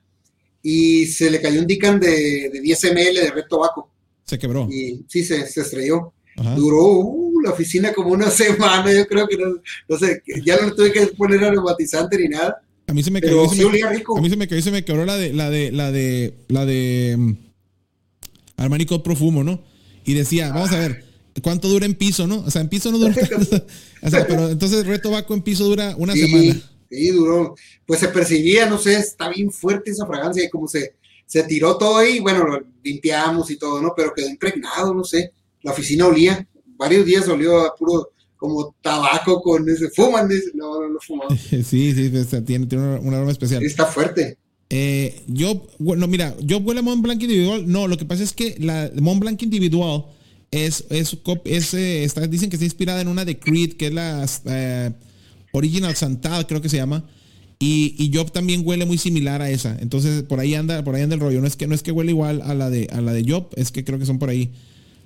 y se le cayó un Dican de, de 10 ml de red tobacco, Se quebró. y sí, se, se estrelló. Ajá. Duró uh, la oficina como una semana, yo creo que no, no sé, ya no le tuve que poner aromatizante ni nada, A mí se me cayó. sí me- rico. A mí se me cayó, se me quebró la de, la de, la de, la de mm, Armani Code Profumo, ¿no? Y decía, vamos a ver, ¿cuánto dura en piso, no? O sea, en piso no dura. O sea, pero entonces Red Tobacco en piso dura una Sí, semana. Sí, duró. Pues se percibía, no sé, está bien fuerte esa fragancia y como se, se tiró todo ahí, bueno, lo limpiamos y todo, ¿no? Pero quedó impregnado, no sé. La oficina olía, varios días olió a puro como tabaco con ese, fuman, no, no, no fumamos. Sí, sí, tiene, tiene una, una aroma especial. Está fuerte. Eh, yo, bueno, mira, yo huele a Mont Blanc individual. No, lo que pasa es que la Mont Blanc individual es, es, es, eh, está, dicen que está inspirada en una de Creed, que es la eh, Original Santal, creo que se llama. Y, y Job también huele muy similar a esa. Entonces, por ahí anda, por ahí anda el rollo. No es que, no es que huele igual a la de, a la de Job, es que creo que son por ahí.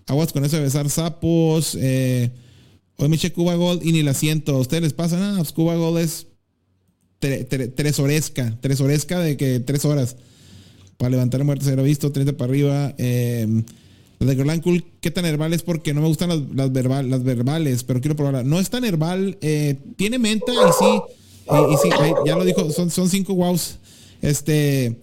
Aguas con eso de besar sapos. Eh, hoy me eché Cuba Gold y ni la siento. ¿A ustedes les pasa? nada? pues Cuba Gold es tre- tre- tres horesca, tres horesca de que tres horas para levantar muertos era visto, 30 para arriba. Eh, de Groland Cool, ¿qué tan herbal es? Porque no me gustan las, las, verbal- las verbales, pero quiero probarla. No es tan herbal, eh, tiene menta y sí, y, sí, ya lo dijo, son, cinco wows. Este,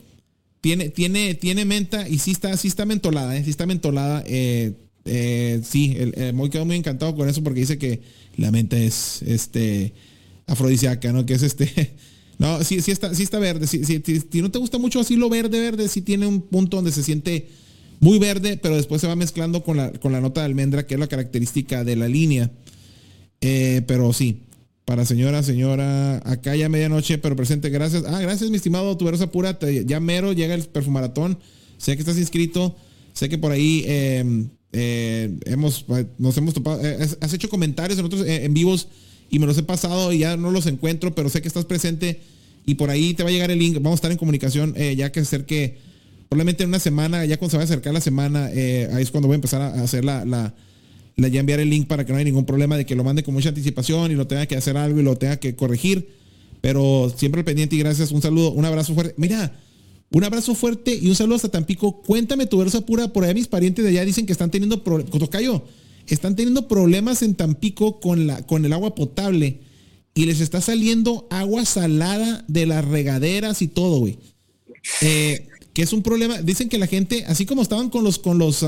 tiene, tiene, tiene menta y sí está, sí está mentolada, ¿eh? sí está mentolada. Eh, eh, sí, el, el Moy quedó muy encantado con eso porque dice que la menta es este afrodisíaca, ¿no? Que es este. No, sí, sí está, sí está verde. Si no te gusta mucho así lo verde, verde, sí tiene un punto donde se siente muy verde, pero después se va mezclando con la, con la nota de almendra, que es la característica de la línea. Eh, pero sí, para señora, señora, acá ya medianoche, pero presente, gracias. Ah, gracias, mi estimado Tuberosa Pura. te- ya mero llega el perfumaratón. Sé que estás inscrito. Sé que por ahí eh, eh, hemos, nos hemos topado. eh, has- hecho comentarios en otros en vivos y me los he pasado y ya no los encuentro, pero sé que estás presente y por ahí te va a llegar el link. Vamos a estar en comunicación ya que acerque, probablemente en una semana, ya cuando se va a acercar la semana, eh, ahí es cuando voy a empezar a hacer la, la, ya enviar el link para que no haya ningún problema de que lo mande con mucha anticipación y lo tenga que hacer algo y lo tenga que corregir. Pero siempre al pendiente y gracias. Un saludo, un abrazo fuerte. Mira, un abrazo fuerte y un saludo hasta Tampico. Cuéntame tu versa pura. Por ahí mis parientes de allá dicen que están teniendo problemas. Tocayo, están teniendo problemas en Tampico con, la, con el agua potable y les está saliendo agua salada de las regaderas y todo, güey. Eh, que es un problema. Dicen que la gente, así como estaban con los, con los,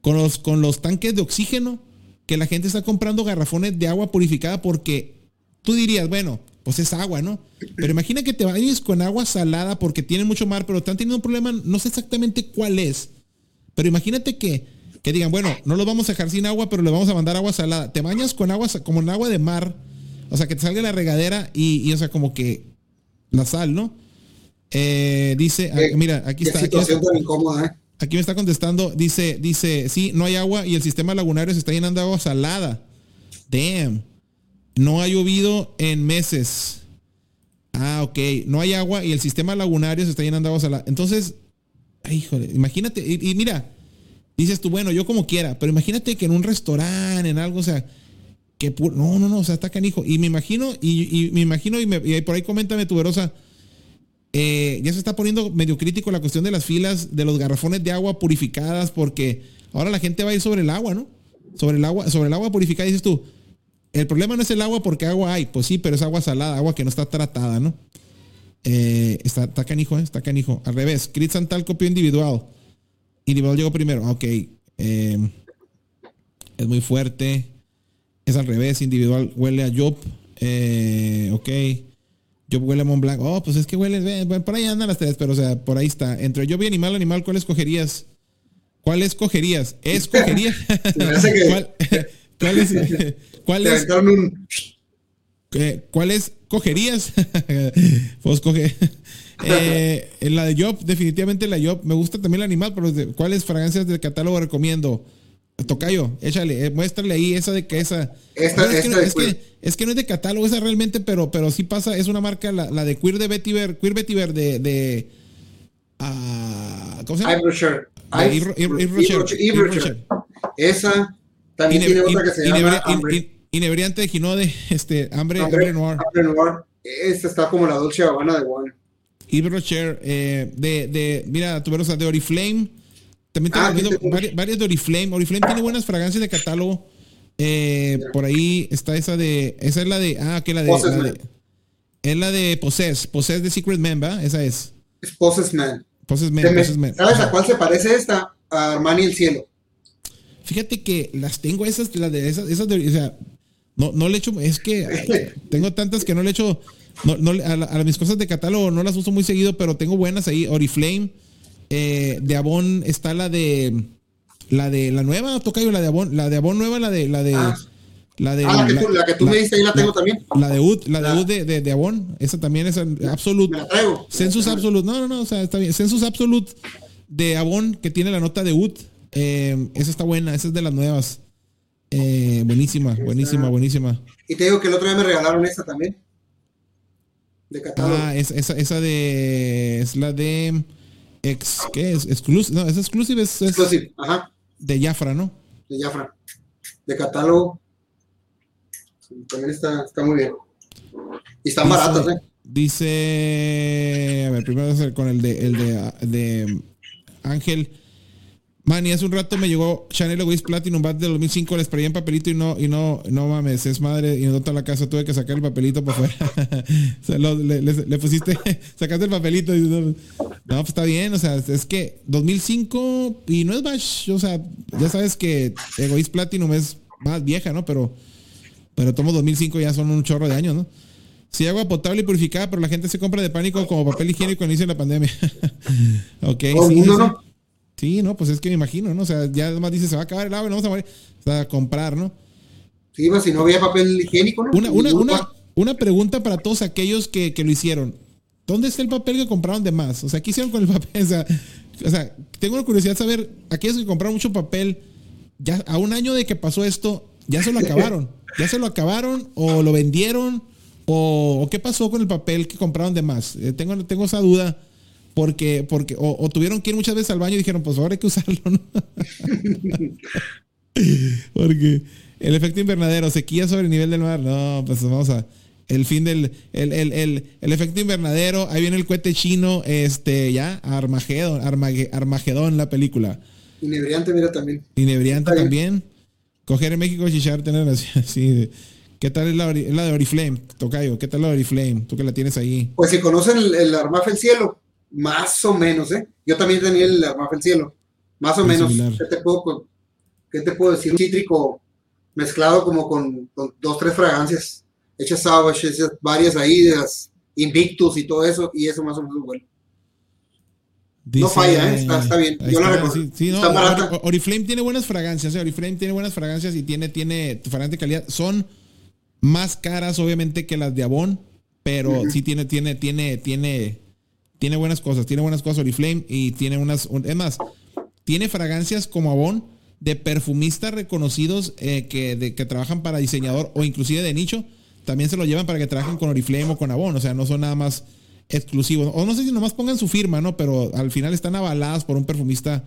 con los, con los tanques de oxígeno, que la gente está comprando garrafones de agua purificada porque tú dirías, bueno, pues es agua, ¿no? Pero imagina que te vayas con agua salada porque tienen mucho mar, pero están teniendo un problema, no sé exactamente cuál es. Pero imagínate que, que digan, bueno, no los vamos a dejar sin agua, pero le vamos a mandar agua salada. Te bañas con agua, como en agua de mar, o sea, que te salga la regadera y, y, o sea, como que la sal, ¿no? Eh, dice, ah, Qué- mira, aquí Qué está. aquí situación está. tan incómoda, ¿eh? Aquí me está contestando, dice, dice, sí, no hay agua y el sistema lagunario se está llenando de agua salada. Damn. No ha llovido en meses. Ah, ok. No hay agua y el sistema lagunario se está llenando de agua salada. Entonces, ay, híjole, imagínate, y, y mira, dices tú, bueno, yo como quiera, pero imagínate que en un restaurante, en algo, o sea, Que no, no, no, o sea, está canijo. Y me imagino, y, y me imagino, y, me- y por ahí coméntame, tuberosa. Eh, ya se está poniendo medio crítico la cuestión de las filas de los garrafones de agua purificadas, porque ahora la gente va a ir sobre el agua, ¿no? Sobre el agua, sobre el agua purificada, dices tú. El problema no es el agua porque agua hay, pues sí, pero es agua salada, agua que no está tratada, ¿no? Eh, está, está canijo, ¿eh? Está canijo. Al revés, Crit Santal copió individual. Individual llegó primero. Ok. eh, es muy fuerte. Es al revés. Individual huele a Job. Eh, ok. Job huele a Mont Blanc. Oh, pues es que huele. bueno, por ahí andan las tres, pero o sea, por ahí está. Entre Job y animal, animal, ¿cuál escogerías? ¿Cuál escogerías? ¿Escogerías? ¿Cuál, cuál es? ¿Cuál es? Eh, ¿Cuáles cogerías? pues coge. Eh, la de Job, definitivamente la Job. Me gusta también el animal, pero ¿cuáles fragancias del catálogo recomiendo? Tocayo, échale, eh, muéstrale ahí esa de que esa. Esta- No, es, que, no, de es, que, Queer. es que no es de catálogo esa realmente, pero, pero sí pasa, es una marca, la, la de Queer de Vetiver, Queer Vetiver de. de ah, ¿Cómo se llama? Rocher. Esa. También tiene otra que se llama in- Hambre. in- Inebriante de Ginode, este, hambre, Hambre, noir. Hambre Noir. Esta está como la Dolce Habana de One. Yves Rocher, eh, de, de, mira, tuberosa, de Oriflame. También te Ah, tengo. varias, varias de Oriflame. Oriflame tiene buenas fragancias de catálogo. Eh, por ahí está esa de, esa es la de, ah, que la de, Possess la Man. de- es la de Possess, Possess de Secret Member, esa es. Es Possess Man. Possess Man, Possess Man. ¿Sabes a cuál se parece esta? A Armani el Cielo. Fíjate que las tengo esas, las de esas, esas de, o sea, no, no le echo, es que ay, tengo tantas que no le echo, no, no a, a mis cosas de catálogo no las uso muy seguido, pero tengo buenas ahí. Oriflame, eh, de Avon está la de, la de, la nueva, Tocayo, la de Avon, la de Avon nueva, la de, la de, Ah. la de, Ah, la que tú, la que tú me diste ahí la tengo también. La de Ud, la de Ud de, de, de Avon, esa también es Absolute. Me la traigo. Census Absolute, no, no, no, o sea, está bien. Census Absolute de Avon, que tiene la nota de Wood. eh, esa está buena, esa es de las nuevas. Eh, buenísima, buenísima, buenísima. Y te digo que el otro día me regalaron esta también. De catálogo. Ah, es- esa, esa de. Es la de. Ex, ¿Qué es? Exclusive. No, es exclusive, es, es Exclusive. Ajá. de Jafra, ¿no? De Jafra. De catálogo. También está, está muy bien. Y están Dice- baratas, ¿eh? Dice. A ver, primero con el de, el de, de Ángel. Man, y hace un rato me llegó Chanel Egoist Platinum Bat del 2005, le sprayé en papelito y no, y no, no mames, es madre, y no toda la casa, tuve que sacar el papelito para afuera. O sea, lo- le, le- le pusiste, sacaste el papelito y no, no, pues está bien, o sea, es que 2005 y no es más, o sea, ya sabes que Egoist Platinum es más vieja, ¿no? Pero, pero tomo 2005 ya son un chorro de años, ¿no? Sí, agua potable y purificada, pero la gente se compra de pánico como papel higiénico al inicio de la pandemia. ok, sí. ¿no? Sí, no, pues es que me imagino, ¿no? O sea, ya además dice, se va a acabar el agua, no vamos a morir. O sea, comprar, ¿no? Sí, pues si no había papel higiénico, ¿no? Una, una, una, una pregunta para todos aquellos que, que lo hicieron. ¿Dónde está el papel que compraron de más? O sea, ¿qué hicieron con el papel? O sea, o sea, tengo una curiosidad de saber, aquellos que compraron mucho papel, ya a un año de que pasó esto, ya se lo acabaron. ¿Ya se lo acabaron o lo vendieron? ¿O, o qué pasó con el papel que compraron de más? Eh, tengo, tengo esa duda. Porque, porque, o, o tuvieron que ir muchas veces al baño y dijeron, pues ahora hay que usarlo, ¿no? Porque el efecto invernadero, sequía sobre el nivel del mar. No, pues vamos a. El fin del. El, el, el, el efecto invernadero. Ahí viene el cohete chino. Este, ya. Armagedón. Armage- Armagedón, la película. Inebriante, mira también. Inebriante también. Coger en México, chichar, tener relación. Sí. ¿Qué tal es la, de Oriflame? Tocayo, ¿qué tal la de Oriflame? Tú que la tienes ahí. Pues si conocen el, el Armafe el Cielo, más o menos, ¿eh? Yo también tenía el Armafe el Cielo. Más o Muy menos. similar. ¿Qué te puedo, qué te puedo decir? Un cítrico mezclado como con, con dos, tres fragancias. Hechas hechas varias ahí, de las Invictus y todo eso, y eso más o menos es bueno. No falla, ¿eh? Está- está bien. Yo la recomiendo. sí, sí, no, Oriflame tiene buenas fragancias. ¿eh? Oriflame tiene buenas fragancias y tiene, tiene fragancia de calidad. Son más caras, obviamente, que las de Avon, pero sí tiene, tiene, tiene, tiene, tiene buenas cosas. Tiene buenas cosas Oriflame y tiene unas. un- es más, tiene fragancias como Avon de perfumistas reconocidos eh, que, que trabajan para diseñador o inclusive de nicho. También se lo llevan para que trabajen con Oriflame o con Avon. O sea, no son nada más exclusivos. O no sé si nomás pongan su firma, ¿no? Pero al final están avaladas por un perfumista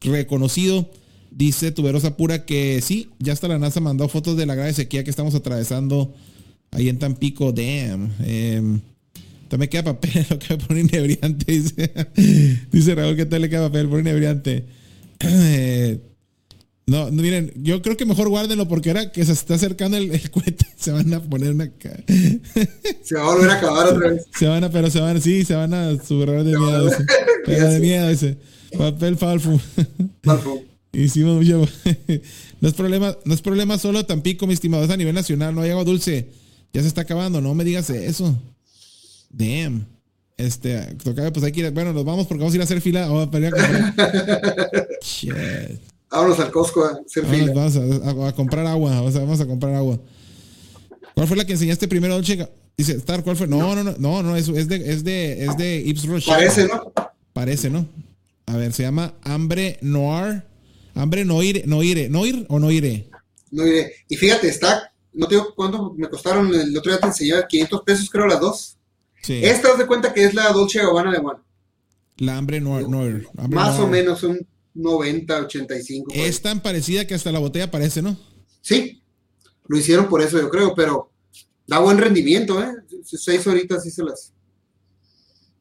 reconocido. Dice Tuberosa Pura que sí, ya hasta la NASA mandó fotos de la grave sequía que estamos atravesando ahí en Tampico. Damn. Eh, también queda papel, lo que por inebriante. Dice, dice Raúl que tal le queda papel por inebriante. Eh, no, no, miren, yo creo que mejor guárdenlo porque ahora que se está acercando el, el cohete, se van a poner una. Se va a volver a acabar otra vez. Se van a, pero se van, sí, se van a subir de miedo. Ese. Pero de miedo ese. Papel falfo. Falfo. Hicimos mucho. no es problema, no es problema solo Tampico, mi estimado, es a nivel nacional, no hay agua dulce. Ya se está acabando, no me digas eso. Damn. Este, tocaba, pues hay que ir, bueno, nos vamos porque vamos a ir a hacer fila. Vamos a, pelear. Shit. Vámonos al Costco a hacer fila. vamos a, a- a comprar agua. O sea, vamos a comprar agua. ¿Cuál fue la que enseñaste primero, Dolce? Dice, Star, ¿cuál fue? No, no, no, no, no, es, es de, es de, es de Yves Rocher. Parece, ¿no? Parece, ¿no? A ver, se llama Hambre Noir. Hambre Noire, Noire, Noir o Noire. No diré. Y fíjate, está, no te digo cuánto me costaron, el otro día te enseñé 500 pesos, creo, las dos. Sí. Esta, haz de cuenta que es la Dolce Gabbana de Juan. La Hambre. Noir. Hambre Más o menos un 90, 85. por ahí. Es tan parecida que hasta la botella parece, ¿no? Sí, lo hicieron por eso, yo creo, pero da buen rendimiento, ¿eh? Seis horitas sí se las.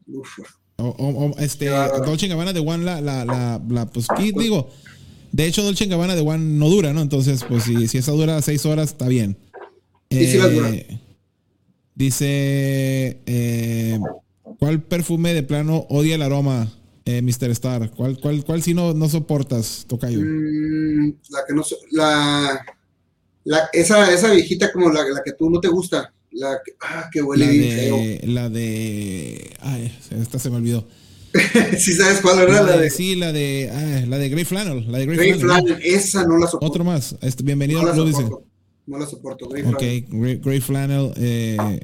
Uf. O, o- o, este. Dolce Gabbana de One, la, la, la, la- pues, ¿qué digo? De hecho, Dolce Gabbana de One no dura, ¿no? Entonces, pues, si, si esa dura seis horas, está bien. Sí, sí las dura. Dice, eh, ¿cuál perfume de plano odia el aroma, eh, Mr. Star? ¿Cuál, cuál, cuál si no, no soportas, Tocayo? Mm, la que no. so- La, la, esa, esa viejita como la, la que tú no te gusta. La que, ah, que huele La bien feo. de, la de, ay, esta se me olvidó. sí, sabes cuál era la de. sí, la de, ay, la de Grey Flannel, la de Grey, Grey Flannel. Flannel, esa no la soporto. Otro más, este, bienvenido no al la. No la soporto, Grey Ok, Flannel. Grey, Grey Flannel. Eh,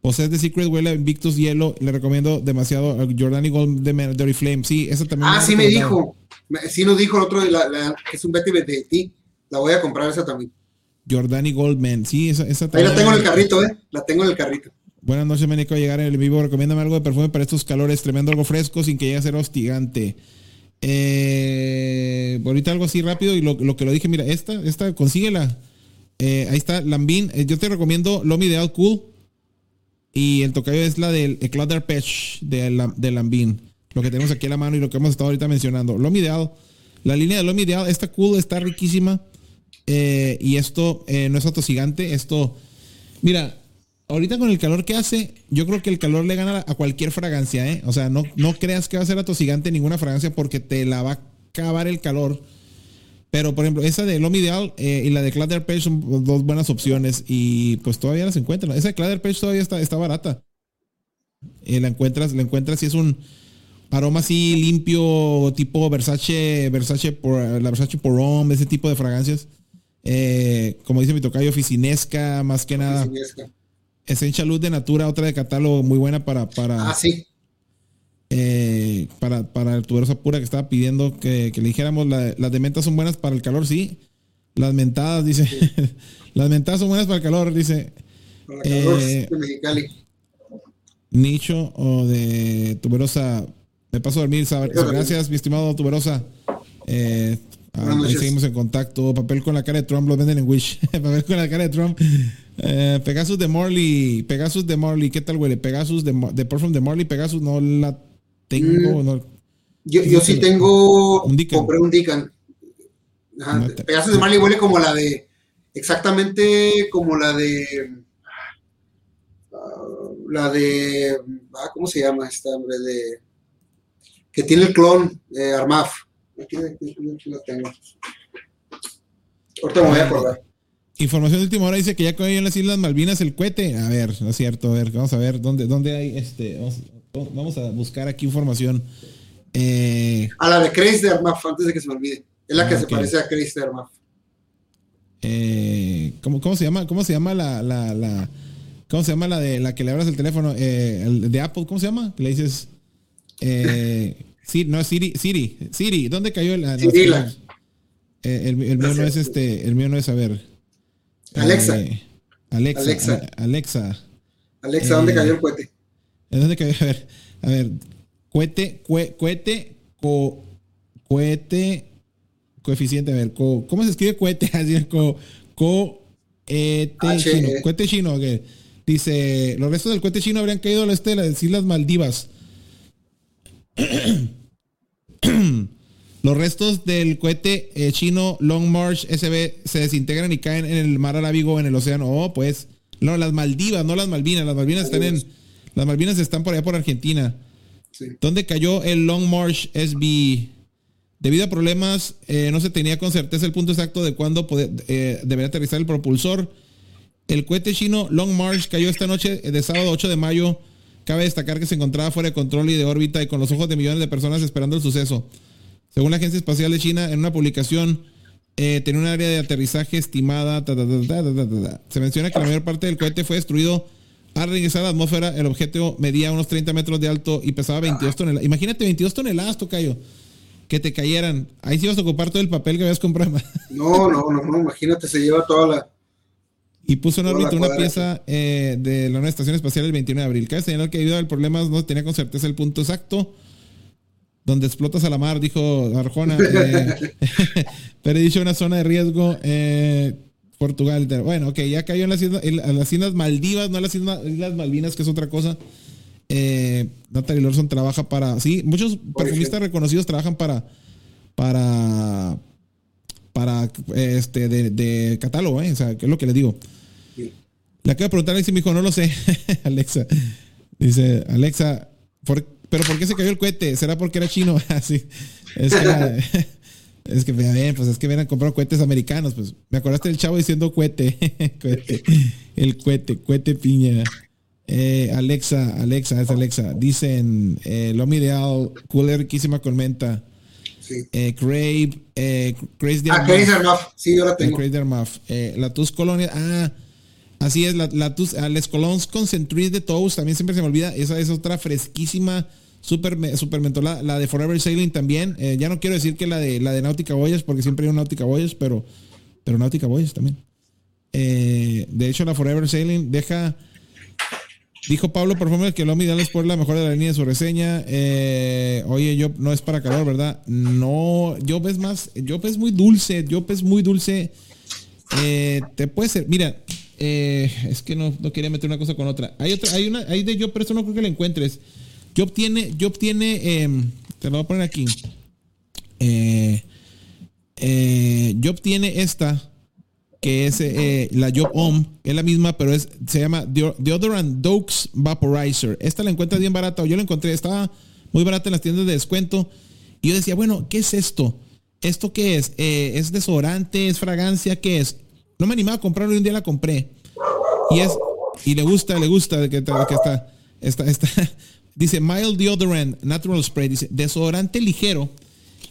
Possess the Secret huele Invictus Hielo. Le recomiendo demasiado a Jordani Gold de Man- Dirty Flame. Sí, esa también. Ah, sí me dijo. Sí nos dijo el otro, la, la- que es un Betty de ti. La voy a comprar esa también. Jordani Goldman. Sí, esa, esa Ahí también. la tengo en el carrito, ¿eh? La tengo en el carrito. Buenas noches, Manico. A llegar en el vivo. Recomiéndame algo de perfume para estos calores. Tremendo, algo fresco sin que llegue a ser hostigante. Eh, ahorita algo así rápido y lo, lo que lo dije, mira, esta, esta, consíguela. Eh, ahí está, Lambin. Eh, yo te recomiendo Lomi de Out Cool. Y el tocayo es la del Eclader Patch de, la, de Lambin. Lo que tenemos aquí a la mano y lo que hemos estado ahorita mencionando. Lomi Ideal. La línea de Lomi Ideal está cool, está riquísima. Eh, y esto eh, no es atosigante. Esto, mira, ahorita con el calor que hace, yo creo que el calor le gana a cualquier fragancia, ¿eh? O sea, no, no creas que va a ser atosigante ninguna fragancia porque te la va a acabar el calor. Pero, por ejemplo, esa de Lomi Ideal eh, y la de Clatter Page son dos buenas opciones y pues todavía las encuentran. Esa de Clatter Page todavía está, está barata. Eh, la encuentras, la encuentras y es un aroma así limpio, tipo Versace, Versace por la Versace por Homme, ese tipo de fragancias. Eh, como dice mi tocayo, oficinesca, más que nada. Sí, es que- Essential Luz de Natura, otra de catálogo muy buena para, para, Ah, sí. Eh, para, para el tuberosa pura que estaba pidiendo que, que le dijéramos. la- las de menta son buenas para el calor, sí. Las mentadas, dice. las mentadas son buenas para el calor, dice. Para la calor Eh, de Mexicali. Nicho o de tuberosa. Me paso a dormir. sab- Yo también. Gracias, mi estimado tuberosa. Eh, ah, ahí seguimos en contacto. Papel con la cara de Trump lo venden en Wish. Papel con la cara de Trump. Eh, Pegasus de Morley. Pegasus de Morley. ¿Qué tal huele? Pegasus de, de Perfume de Morley. Pegasus no la tengo. Mm. no- Yo, yo sí tengo. Un Deacon. Compré un Deacon. Ajá. No te- Pegasus de Marley huele como la de. Exactamente como la de. ah, la de. ah, ¿Cómo se llama esta hombre? De. Que tiene el clon eh, Armaf. Aquí, aquí- aquí la tengo. Ahorita me voy a acordar. Información de última hora dice que ya cayó en las Islas Malvinas el cohete. A ver, no es cierto. A ver, vamos a ver dónde, dónde hay este. Vamos, vamos a buscar aquí información. Eh, A la de Chris de Armaf, antes de que se me olvide. Es la Ah, que ok. se parece a Chris de Armaf. eh, ¿cómo, ¿Cómo se llama? ¿Cómo se llama la, la, la- ¿Cómo se llama la de la que le abras el teléfono? Eh, el de Apple, ¿cómo se llama? Le dices. Eh, sí, no, Siri, Siri, Siri, ¿dónde cayó el, ah, eh, el, el mío no es este, el mío no es a ver. Alexa. Alexa, Alexa. Alexa. Alexa, ¿dónde cayó el cohete? ¿En dónde cayó? A ver, a ver. Cohete, cue- cohete, co, cohete, coeficiente, a ver, ¿cómo se escribe cohete? Así co, co chino, cohete chino, que dice, los restos del cohete chino habrían caído al este de las Islas Maldivas. Los restos del cohete eh, chino Long March SB se desintegran y caen en el mar Arábigo en el océano. Oh, pues. No, las Maldivas, no las Malvinas. Las Malvinas están en. Las Malvinas están por allá por Argentina. ¿Dónde cayó el Long March SB? Debido a problemas, eh, no se tenía con certeza el punto exacto de cuándo eh, debería aterrizar el propulsor. El cohete chino Long March cayó esta noche de sábado 8 de mayo. Cabe destacar que se encontraba fuera de control y de órbita y con los ojos de millones de personas esperando el suceso. Según la Agencia Espacial de China, en una publicación, eh, tenía un área de aterrizaje estimada. Se menciona que la mayor parte del cohete fue destruido al regresar a la atmósfera. El objeto medía unos 30 metros de alto y pesaba 22 toneladas. Imagínate 22 toneladas, Tocayo. Que te cayeran. Ahí sí ibas a ocupar todo el papel que habías comprado. No, no, no, no, imagínate, se lleva toda la. Y puso en órbita una pieza eh, de la nueva estación espacial el 21 de abril. Cabe señalar que debido al problema no tenía con certeza el punto exacto donde explotas a la mar, dijo Arjona. Eh, pero he dicho una zona de riesgo. Eh, Portugal. Bueno, ok, ya cayó en las, islas, Maldivas, no en las islas, Malvinas, que es otra cosa. Eh, Natalie Lorson trabaja para. Sí, muchos perfumistas reconocidos trabajan para. Para. Para este de, catálogo, ¿eh? O sea, ¿qué es lo que le digo? Le acabo de preguntar a Alexa y me dijo, no lo sé. Alexa. Dice, Alexa, ¿por, ¿Pero por qué se cayó el cohete? ¿Será porque era chino? Así. es que, es que bien, pues es que vienen a comprar cohetes americanos. Pues me acordaste del chavo diciendo cohete. El cohete, cohete piña. Eh, Alexa, Alexa, es Alexa. Dicen eh, Lomi Ideal, Cooler Riquísima Colmenta. Sí. Eh, Crave, eh, Crazy Ah. Sí, yo la tengo. Crazy Muff. Eh, la Tus Colonia. Ah, Así es, la, la ah, Les Colons Concentrate de Toast, también siempre se me olvida. Esa es otra fresquísima, super, super mentolada. La de Forever Sailing también. Eh, ya no quiero decir que la de la de Náutica Boyas, porque siempre hay un Náutica Boyas, pero, pero Náutica Boyas también. Eh, de hecho, la Forever Sailing deja. Dijo Pablo Perfume que Lomi es por la mejor de la línea de su reseña. Eh, oye, yo no es para calor, ¿verdad? No, yo ves más, yo ves muy dulce, yo ves muy dulce. te puede ser, mira, es que no, no, quería meter una cosa con otra. Hay otra, hay una, hay de yo, pero eso no creo que la encuentres. Yo obtiene, yo obtiene, em, te lo voy a poner aquí. Eh, eh, yo obtiene esta, que es la Job Om, es la misma, pero es, se llama Deodorant Dokes Vaporizer. Esta la encuentras bien barata, o yo la encontré, estaba muy barata en las tiendas de descuento. Y yo decía, bueno, ¿qué es esto? ¿Esto qué es? ¿Es desodorante? ¿Es fragancia? ¿Qué es? No me animaba a comprarlo y un día la compré. Y es, y le gusta, le gusta de que, está, está, está, dice mild deodorant, natural spray, dice desodorante ligero.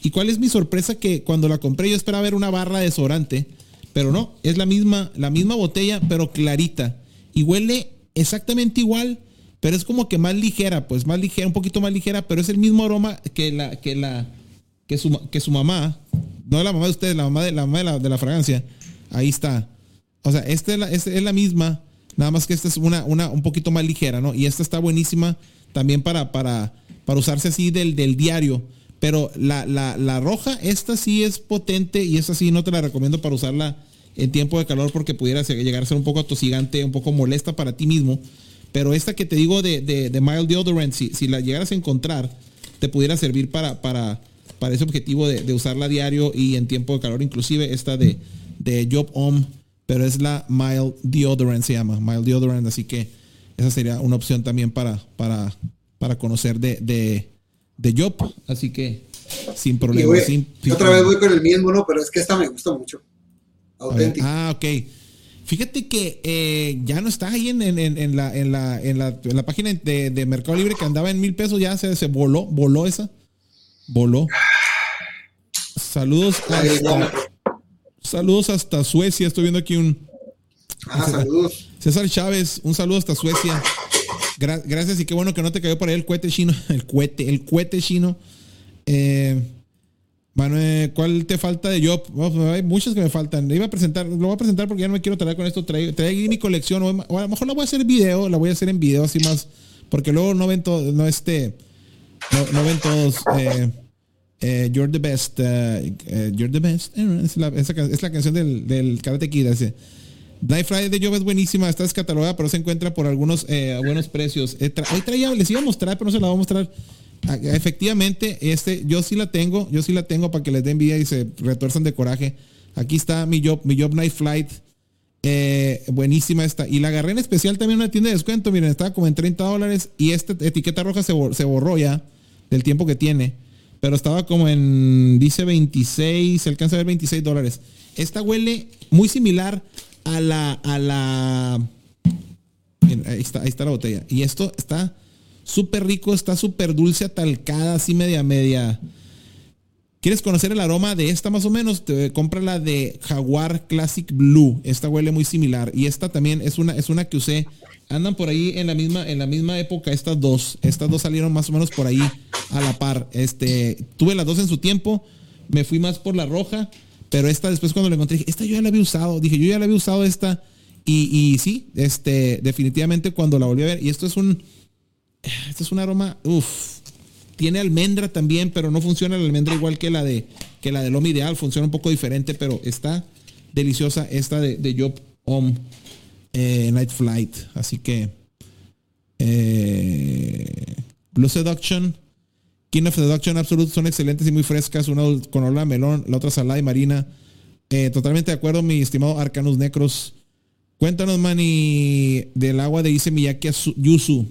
¿Y cuál es mi sorpresa? Que cuando la compré yo esperaba ver una barra de desodorante, pero no, es la misma, la misma botella, pero clarita. Y huele exactamente igual, pero es como que más ligera, pues más ligera, un poquito más ligera, pero es el mismo aroma que la, que la, que su, que su mamá, no la mamá de ustedes, la mamá de la, mamá de la fragancia, Ahí está. O sea, esta es la, es la misma, nada más que esta es una, una un poquito más ligera, ¿no? Y esta está buenísima también para, para, para usarse así del, del diario. Pero la, la, la, roja, esta sí es potente y esta sí no te la recomiendo para usarla en tiempo de calor porque pudiera llegar a ser un poco atosigante, un poco molesta para ti mismo. Pero esta que te digo de, de, mild deodorant, si, si, la llegaras a encontrar, te pudiera servir para, para, para ese objetivo de, de usarla diario y en tiempo de calor. Inclusive esta de, de Job Om, pero es la Mild Deodorant, se llama, Mild Deodorant, así que esa sería una opción también para, para, para conocer de, de, de Job, así que sin problema. otra vez voy con el mismo, ¿no? Pero es que esta me gusta mucho. Auténtica. Ah, ok. Fíjate que eh, ya no está ahí en, en, en, la, en, la, en, la, en la página de, de, Mercado Libre que andaba en mil pesos, ya se, se voló, voló esa. Voló. Saludos hasta, Saludos hasta Suecia. Estoy viendo aquí un. Ah, saludos. César Chávez, un saludo hasta Suecia. gracias y qué bueno que no te cayó por ahí el cohete chino. El cohete, el cohete chino. Eh, Manuel, ¿cuál te falta de Job? Pues, hay muchas que me faltan. Le iba a presentar, lo voy a presentar porque ya no me quiero traer con esto. Traigo, mi colección. O a lo mejor la voy a hacer video, la voy a hacer en video así más. Porque luego no ven todo, no este. No, ven todos. Eh, eh, You're the best. you're the best. Es la, canción del, Karate Kid. Black Friday de Job es buenísima, está descatalogada, pero se encuentra por algunos eh, buenos precios. Eh, hoy traía, les iba a mostrar, pero no se la voy a mostrar. Ah, Efectivamente, este, yo sí la tengo, yo sí la tengo para que les den envidia y se retuerzan de coraje. Aquí está mi Job, mi Job Night Flight. Eh, buenísima esta. Y la agarré en especial también en una tienda de descuento. Miren, estaba como en 30 dólares. Y esta etiqueta roja se, se borró ya del tiempo que tiene. Pero estaba como en, dice 26, se alcanza a ver 26 dólares. Esta huele muy similar a la, a la, ahí está, ahí está la botella. Y esto está súper rico, está súper dulce, atalcada, así media, media. ¿Quieres conocer el aroma de esta más o menos? Te, compra la de Jaguar Classic Blue. Esta huele muy similar. Y esta también es una, es una que usé. Andan por ahí en la misma, en la misma época estas dos. Estas dos salieron más o menos por ahí a la par. Este, tuve las dos en su tiempo. Me fui más por la roja. Pero esta después cuando la encontré, dije, esta yo ya la había usado. Dije, yo ya la había usado esta. Y, y sí, este, definitivamente cuando la volví a ver. Y esto es un, esto es un aroma, uff. Tiene almendra también, pero no funciona la almendra igual que la de que la del Lomo Ideal. Funciona un poco diferente, pero está deliciosa esta de, de Job Om eh, Night Flight. Así que eh, Blue Seduction, King of Seduction Absolute son excelentes y muy frescas. Una con olor a melón, la otra salada y marina. Eh, totalmente de acuerdo, mi estimado Arcanus Necros. Cuéntanos, Manny, del agua de Ise Miyake Yuzu.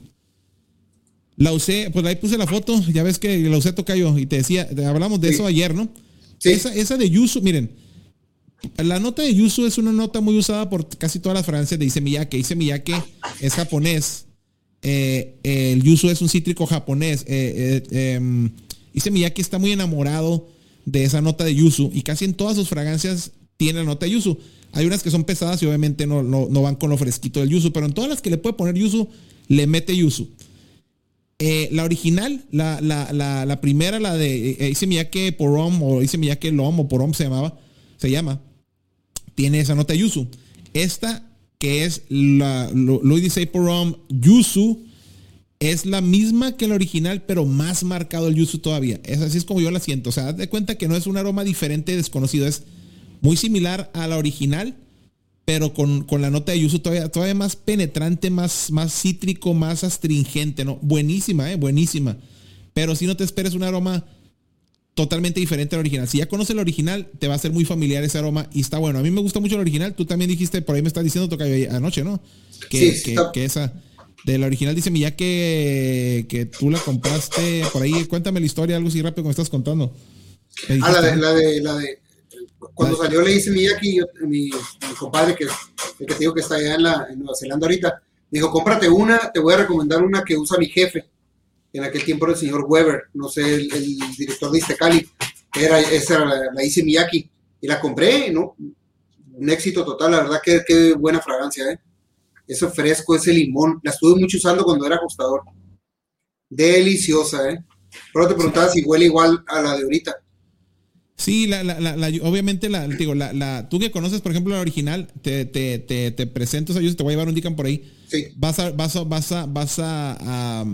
La usé, pues ahí puse la foto, ya ves que la usé tocayo y te decía, hablamos de Sí. eso ayer, ¿no? Sí. Esa, esa de Yuzu, miren, la nota de Yuzu es una nota muy usada por casi todas las fragancias de Ise Miyake. Ise Miyake es japonés. Eh, el Yuzu es un cítrico japonés. Eh, eh, em, Miyake está muy enamorado de esa nota de Yuzu y casi en todas sus fragancias tiene la nota de Yuzu. Hay unas que son pesadas y obviamente no, no, van con lo fresquito del Yuzu, pero en todas las que le puede poner Yuzu, le mete Yuzu. La original, la, la, la, primera, la de Ise Miyake Porom o Ise Miyake Lom o Porom se llamaba, se llama, tiene esa nota Yuzu. Esta, que es la Louis Porom Yuzu, es la misma que la original, pero más marcado el Yuzu todavía. Es así es como yo la siento. O sea, haz de cuenta que no es un aroma diferente, desconocido. Es muy similar a la original, pero con, con la nota de yuzu todavía, todavía más penetrante, más, más cítrico, más astringente, ¿no? Buenísima, ¿eh? Buenísima. Pero si no te esperes un aroma totalmente diferente al original. Si ya conoces el original, te va a ser muy familiar ese aroma y está bueno. A mí me gusta mucho el original. Tú también dijiste, por ahí me estás diciendo, toca anoche, ¿no? Que, Sí, que, esa... De la original dice ya que, que tú la compraste por ahí. Cuéntame la historia, algo así rápido que me estás contando. Me Ah, la de, la de, la de, cuando La- salió le hice Miyaki, yo, mi, mi compadre, que, el que te digo que está allá en, la, en Nueva Zelanda ahorita, me dijo, cómprate una, te voy a recomendar una que usa mi jefe, en aquel tiempo era el señor Weber, no sé, el, el director de Istekali, era, esa era la, la hice Miyaki, y la compré, ¿no? Un éxito total, la verdad que qué buena fragancia, ¿eh? Eso fresco, ese limón, la estuve mucho usando cuando era ajustador. Deliciosa, ¿eh? Pero te preguntaba si huele igual a la de ahorita. Sí, la, la, la, la- obviamente, la, digo, la, la, tú que conoces, por ejemplo, la original, te, te, te, te presento, o sea, yo te voy a llevar un Dican por ahí. Sí. Vas a, vas a, vas a, vas a, a,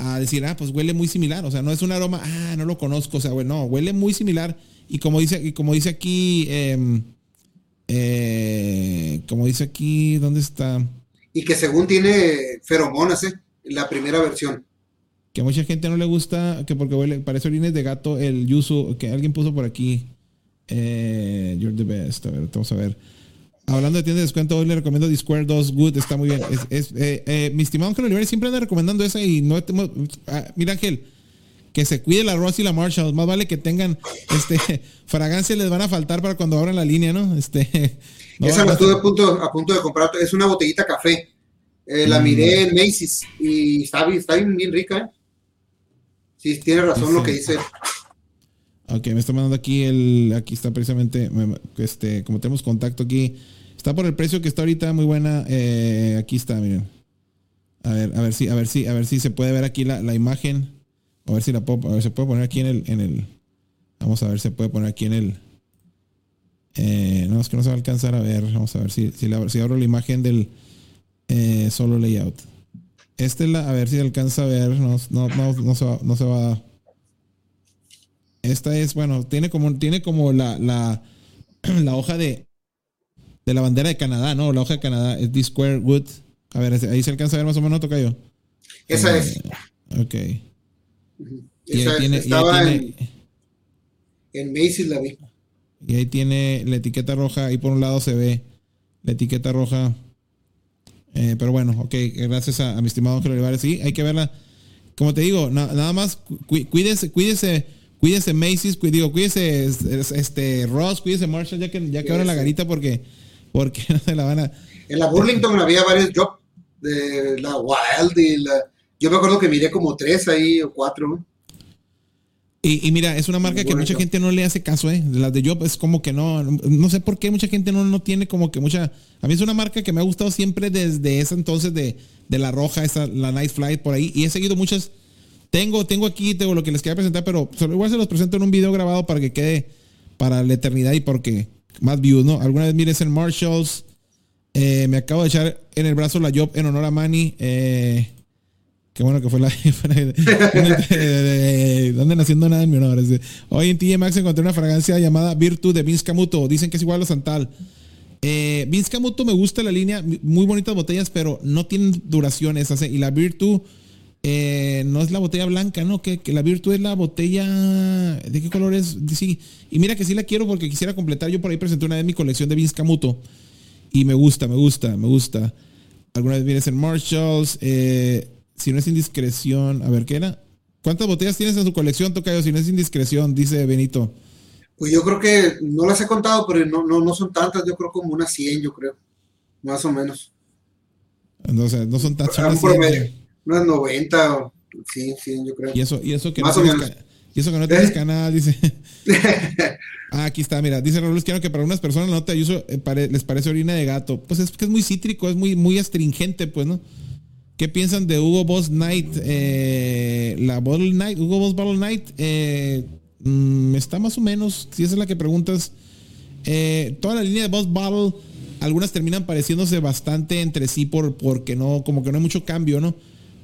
a decir, ah, pues huele muy similar. O sea, no es un aroma, ah, no lo conozco. O sea, bueno, no, huele muy similar. Y como dice, y como dice aquí, em, eh, como dice aquí, ¿dónde está? y que según tiene feromonas, ¿eh? La primera versión. Que a mucha gente no le gusta, que porque huele, parece orines de gato, el yuzu, que alguien puso por aquí. Eh, you're the best. A ver, vamos a ver. Hablando de tiendas de descuento, hoy le recomiendo Discord 2 Good, está muy bien. Es, es, eh, eh, mi estimado Ángel Olivares siempre anda recomendando esa y no ah, mira Ángel, que se cuide la Ross y la Marshall. Más vale que tengan este fragancias les van a faltar para cuando abran la línea, ¿no? Este no Esa la estuve a punto, a punto de comprar. Es una botellita café. Eh, la Mm. miré en Macy's y está, bien- está bien, bien rica, ¿eh? Sí, tiene razón lo que dice. Ok, me está mandando aquí el. Aquí está precisamente. me- Este, como tenemos contacto aquí. Está por el precio que está ahorita, muy buena. eh, aquí está, miren. A ver, a ver si, a ver si, a ver si se puede ver aquí la, la imagen. A ver si la puedo, a ver, se puede poner aquí en el, en el. Vamos a ver, se puede poner aquí en el. eh, no, es que no se va a alcanzar a ver. Vamos a ver si, si, la- si abro la imagen del eh, solo layout. Este es la, a ver si alcanza a ver. No, no, no, no se va, no se va. Esta es, bueno, tiene como, tiene como la, la, la hoja de, de la bandera de Canadá, ¿no? La hoja de Canadá es The Square Wood. A ver, ahí se alcanza a ver más o menos, toca yo. Esa es. Eh, Ok. Y Esa- ahí tiene, y ahí estaba tiene- en, en Macy's la vi. y ahí tiene la etiqueta roja. Ahí por un lado se ve la etiqueta roja. Eh, pero bueno, ok, gracias a, a mi estimado Ángel Olivares. Sí, hay que verla. Como te digo, na- nada más cu- cuídese, cuídese, cuídese Macy's, cu- digo, cuídese es- este Ross, cuídese Marshall, ya que ya que abran la garita porque porque no se la van a. En la Burlington había varios jobs de la Wild y la. Yo me acuerdo que miré como tres ahí o cuatro. Y, y mira, es una marca que mucha gente no le hace caso, ¿eh? Las de Job es como que no, no sé por qué mucha gente no, no tiene como que mucha... A mí es una marca que me ha gustado siempre desde ese entonces de, de la roja, esa, la Night Flight por ahí. Y he seguido muchas... Tengo, tengo aquí tengo lo que les quería presentar, pero igual se los presento en un video grabado para que quede para la eternidad y porque más views, ¿no? Alguna vez mires en Marshalls. Eh, me acabo de echar en el brazo la Job en honor a Manny. Eh, Qué bueno que fue la. ¿Dónde haciendo nada en mi honor? Hoy en TJ Maxx encontré una fragancia llamada Virtu de Vince Camuto. Dicen que es igual a Santal. Eh, Vince Camuto me gusta la línea, muy bonitas botellas, pero no tienen duraciones. Y la Virtu eh, no es la botella blanca, ¿no? Que, que la Virtu es la botella. ¿De qué color es? Sí. Y mira que sí la quiero porque quisiera completar. Yo por ahí presenté una vez mi colección de Vince Camuto. Y me gusta, me gusta, me gusta. Alguna vez vienes en Marshalls. eh, si no es indiscreción, a ver, ¿qué era? ¿Cuántas botellas tienes en su colección, Tocayo? Si no es indiscreción, dice Benito. Pues yo creo que no las he contado, pero no, no, no son tantas. Yo creo como unas 100, yo creo. Más o menos. Entonces, no son tan A son promedio. Unas 90 o. Sí, 100, yo creo. Y eso, y eso que Más no o menos. y eso que no tienes ¿Eh? canal, dice. Ah, aquí está, mira, dice Raúl Esquiano que para algunas personas la nota de uso eh, pare- les parece orina de gato. Pues es que es muy cítrico, es muy, muy astringente, pues, ¿no? ¿Qué piensan de Hugo Boss Night? Eh, la Bottle Night, Hugo Boss Bottle Night, eh, mm, está más o menos, si esa es la que preguntas. Eh, toda la línea de Boss Bottle, algunas terminan pareciéndose bastante entre sí por, porque no, como que no hay mucho cambio, ¿no?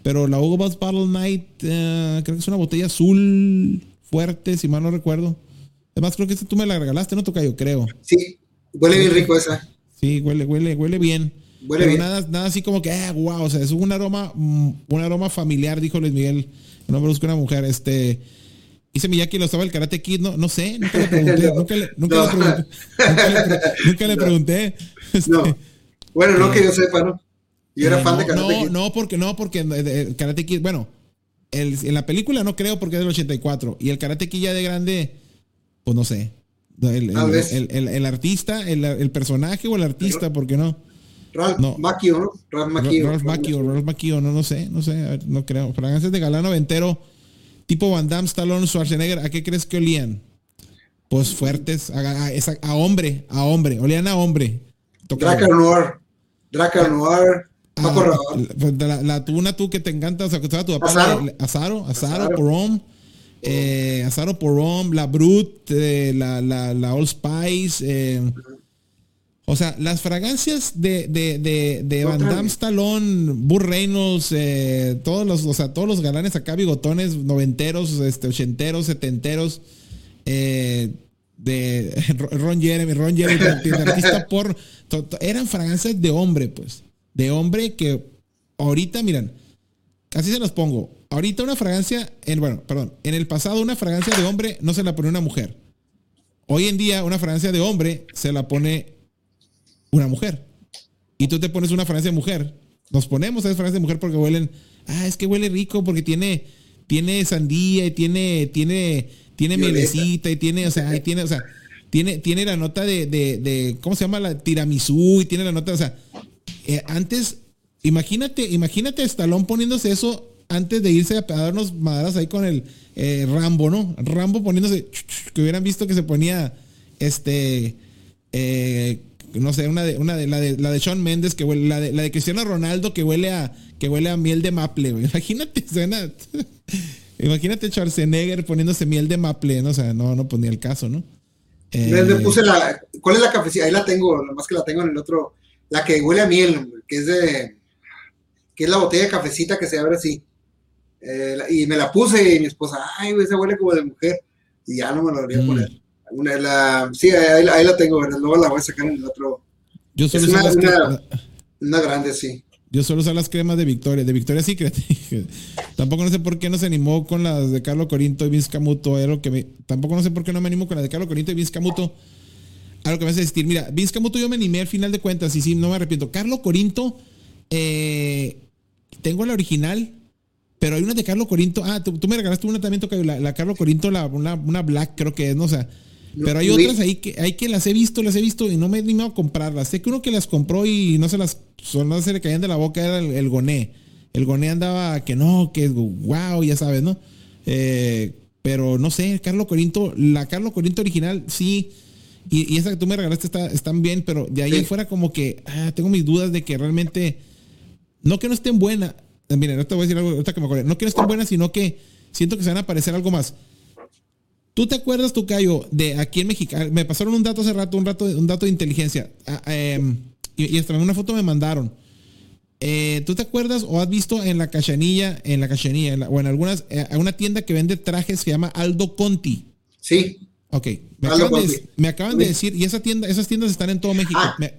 Pero la Hugo Boss Bottle Night, eh, creo que es una botella azul fuerte, si mal no recuerdo. Además, creo que esta tú me la regalaste, ¿no, Tocayo? Creo. Sí, huele bien rico esa. Sí, huele, huele, huele bien. Huele pero bien. Nada, nada así como que, ah, wow, o sea, es un aroma, mm, un aroma familiar, dijo Luis Miguel. No me busca una mujer, este. Dice Miyaki, lo estaba el Karate Kid, no, no sé, nunca le pregunté, No, nunca, le, nunca, no. le pregunté, nunca, le, pre- nunca le pregunté. Este, No. Bueno, no que yo sepa, ¿no? Yo era eh, fan no, de Karate no, Kid. no, porque no, porque eh, el Karate Kid, bueno, el- en la película no creo porque es del 84. Y el Karate Kid ya de grande, pues no sé. El, el- el- artista, el, el personaje o el artista, ¿por qué no? Ralph no. Macchio, ¿no? Ralph Macchio. Ralph Macchio, Ralph Macchio, no, no sé, no sé, ver, no creo. Fragancias de galán noventero, tipo Van Damme, Stallone, Schwarzenegger, ¿a qué crees que olían? Pues fuertes, a, a- esa- a hombre, a hombre, olían a hombre. Dracar Noir. Dracar Noir. Paco Rabanne. de la, la tuna tú que te encanta, o sea, que tu papá. Azaro. Azaro, Azaro. Porom. Eh, Azaro Porom, la Brut, eh, la, la, la Old Spice. eh, o sea, las fragancias de, de, de, de Van Damme. Stallone, Burr Reynolds, eh, todos los, o sea, todos los galanes acá, bigotones, noventeros, este, ochenteros, setenteros, eh, de Ron Jeremy, Ron Jeremy, de artista por eran fragancias de hombre, pues, de hombre que ahorita, miran, así se los pongo. Ahorita una fragancia, en, bueno, perdón, en el pasado una fragancia de hombre no se la pone una mujer. Hoy en día una fragancia de hombre se la pone una mujer. Y tú te pones una fragancia de mujer. Nos ponemos a fragancia de mujer porque huelen, ah, es que huele rico porque tiene, tiene sandía y tiene, tiene, tiene mielecita y tiene, o sea, y tiene, o sea, tiene, tiene la nota de, de, de, ¿cómo se llama? La tiramisú y tiene la nota, o sea, eh, antes, imagínate, imagínate a Stallone poniéndose eso antes de irse a darnos madaras ahí con el eh, Rambo, ¿no? Rambo poniéndose, que hubieran visto que se ponía, este, eh, no sé, una de, una de, la de, la de Sean Méndez, que huele, la de, la de Cristiano Ronaldo que huele a, que huele a miel de maple, güey. Imagínate, suena, imagínate Schwarzenegger poniéndose miel de maple, ¿no? O sea, no, no ponía el caso, ¿no? Eh, le puse la, ¿Cuál es la cafecita? Ahí la tengo, nomás que la tengo en el otro. La que huele a miel, que es de. que es la botella de cafecita que se abre así. Eh, la- y me la puse y mi esposa, ay, güey, esa huele como de mujer. y ya no me lo debería mm. poner. Una, la, sí, ahí, la tengo, luego la voy a sacar en el otro. Yo solo es una, una, una, grande, sí. Yo suelo usar las cremas de Victoria, de Victoria Secret. tampoco no sé por qué no se animó con las de Carlos Corinto y Vince Camuto. Era lo que me, tampoco no sé por qué no me animo con las de Carlos Corinto y Vince Camuto. A lo que me hace decir, mira, Vince Camuto yo me animé al final de cuentas y sí, no me arrepiento. Carlos Corinto, eh, tengo la original, pero hay una de Carlos Corinto. Ah, tú, me regalaste una también, toca la, la Carlos Corinto, la, una, una black creo que es, no o sea. Pero hay otras ahí que, hay que las he visto, las he visto y no me he animado a comprarlas. Sé que uno que las compró y no se las, no se le caían de la boca era el, Goné. El Goné andaba que no, que wow, ya sabes, ¿no? Eh, pero no sé, Carlos Corinto, la Carlos Corinto original, sí. Y, esa que tú me regalaste está, están bien, pero de ahí fuera como que ah, tengo mis dudas de que realmente, no que no estén buenas. Mira, no te voy a decir algo ahorita que me acuerdo. No que no estén buenas, sino que siento que se van a aparecer algo más. ¿Tú te acuerdas, Tocayo, de aquí en México? Me pasaron un dato hace rato, un, rato, un dato de inteligencia. Ah, em, y, hasta una foto me mandaron. Eh, ¿Tú te acuerdas o has visto en la cachanilla, en la cachanilla, o en algunas, eh, una tienda que vende trajes que se llama Aldo Conti? Sí. Ok. Me acaban, de, decir, y esa tienda, esas tiendas están en todo México. Ah, me,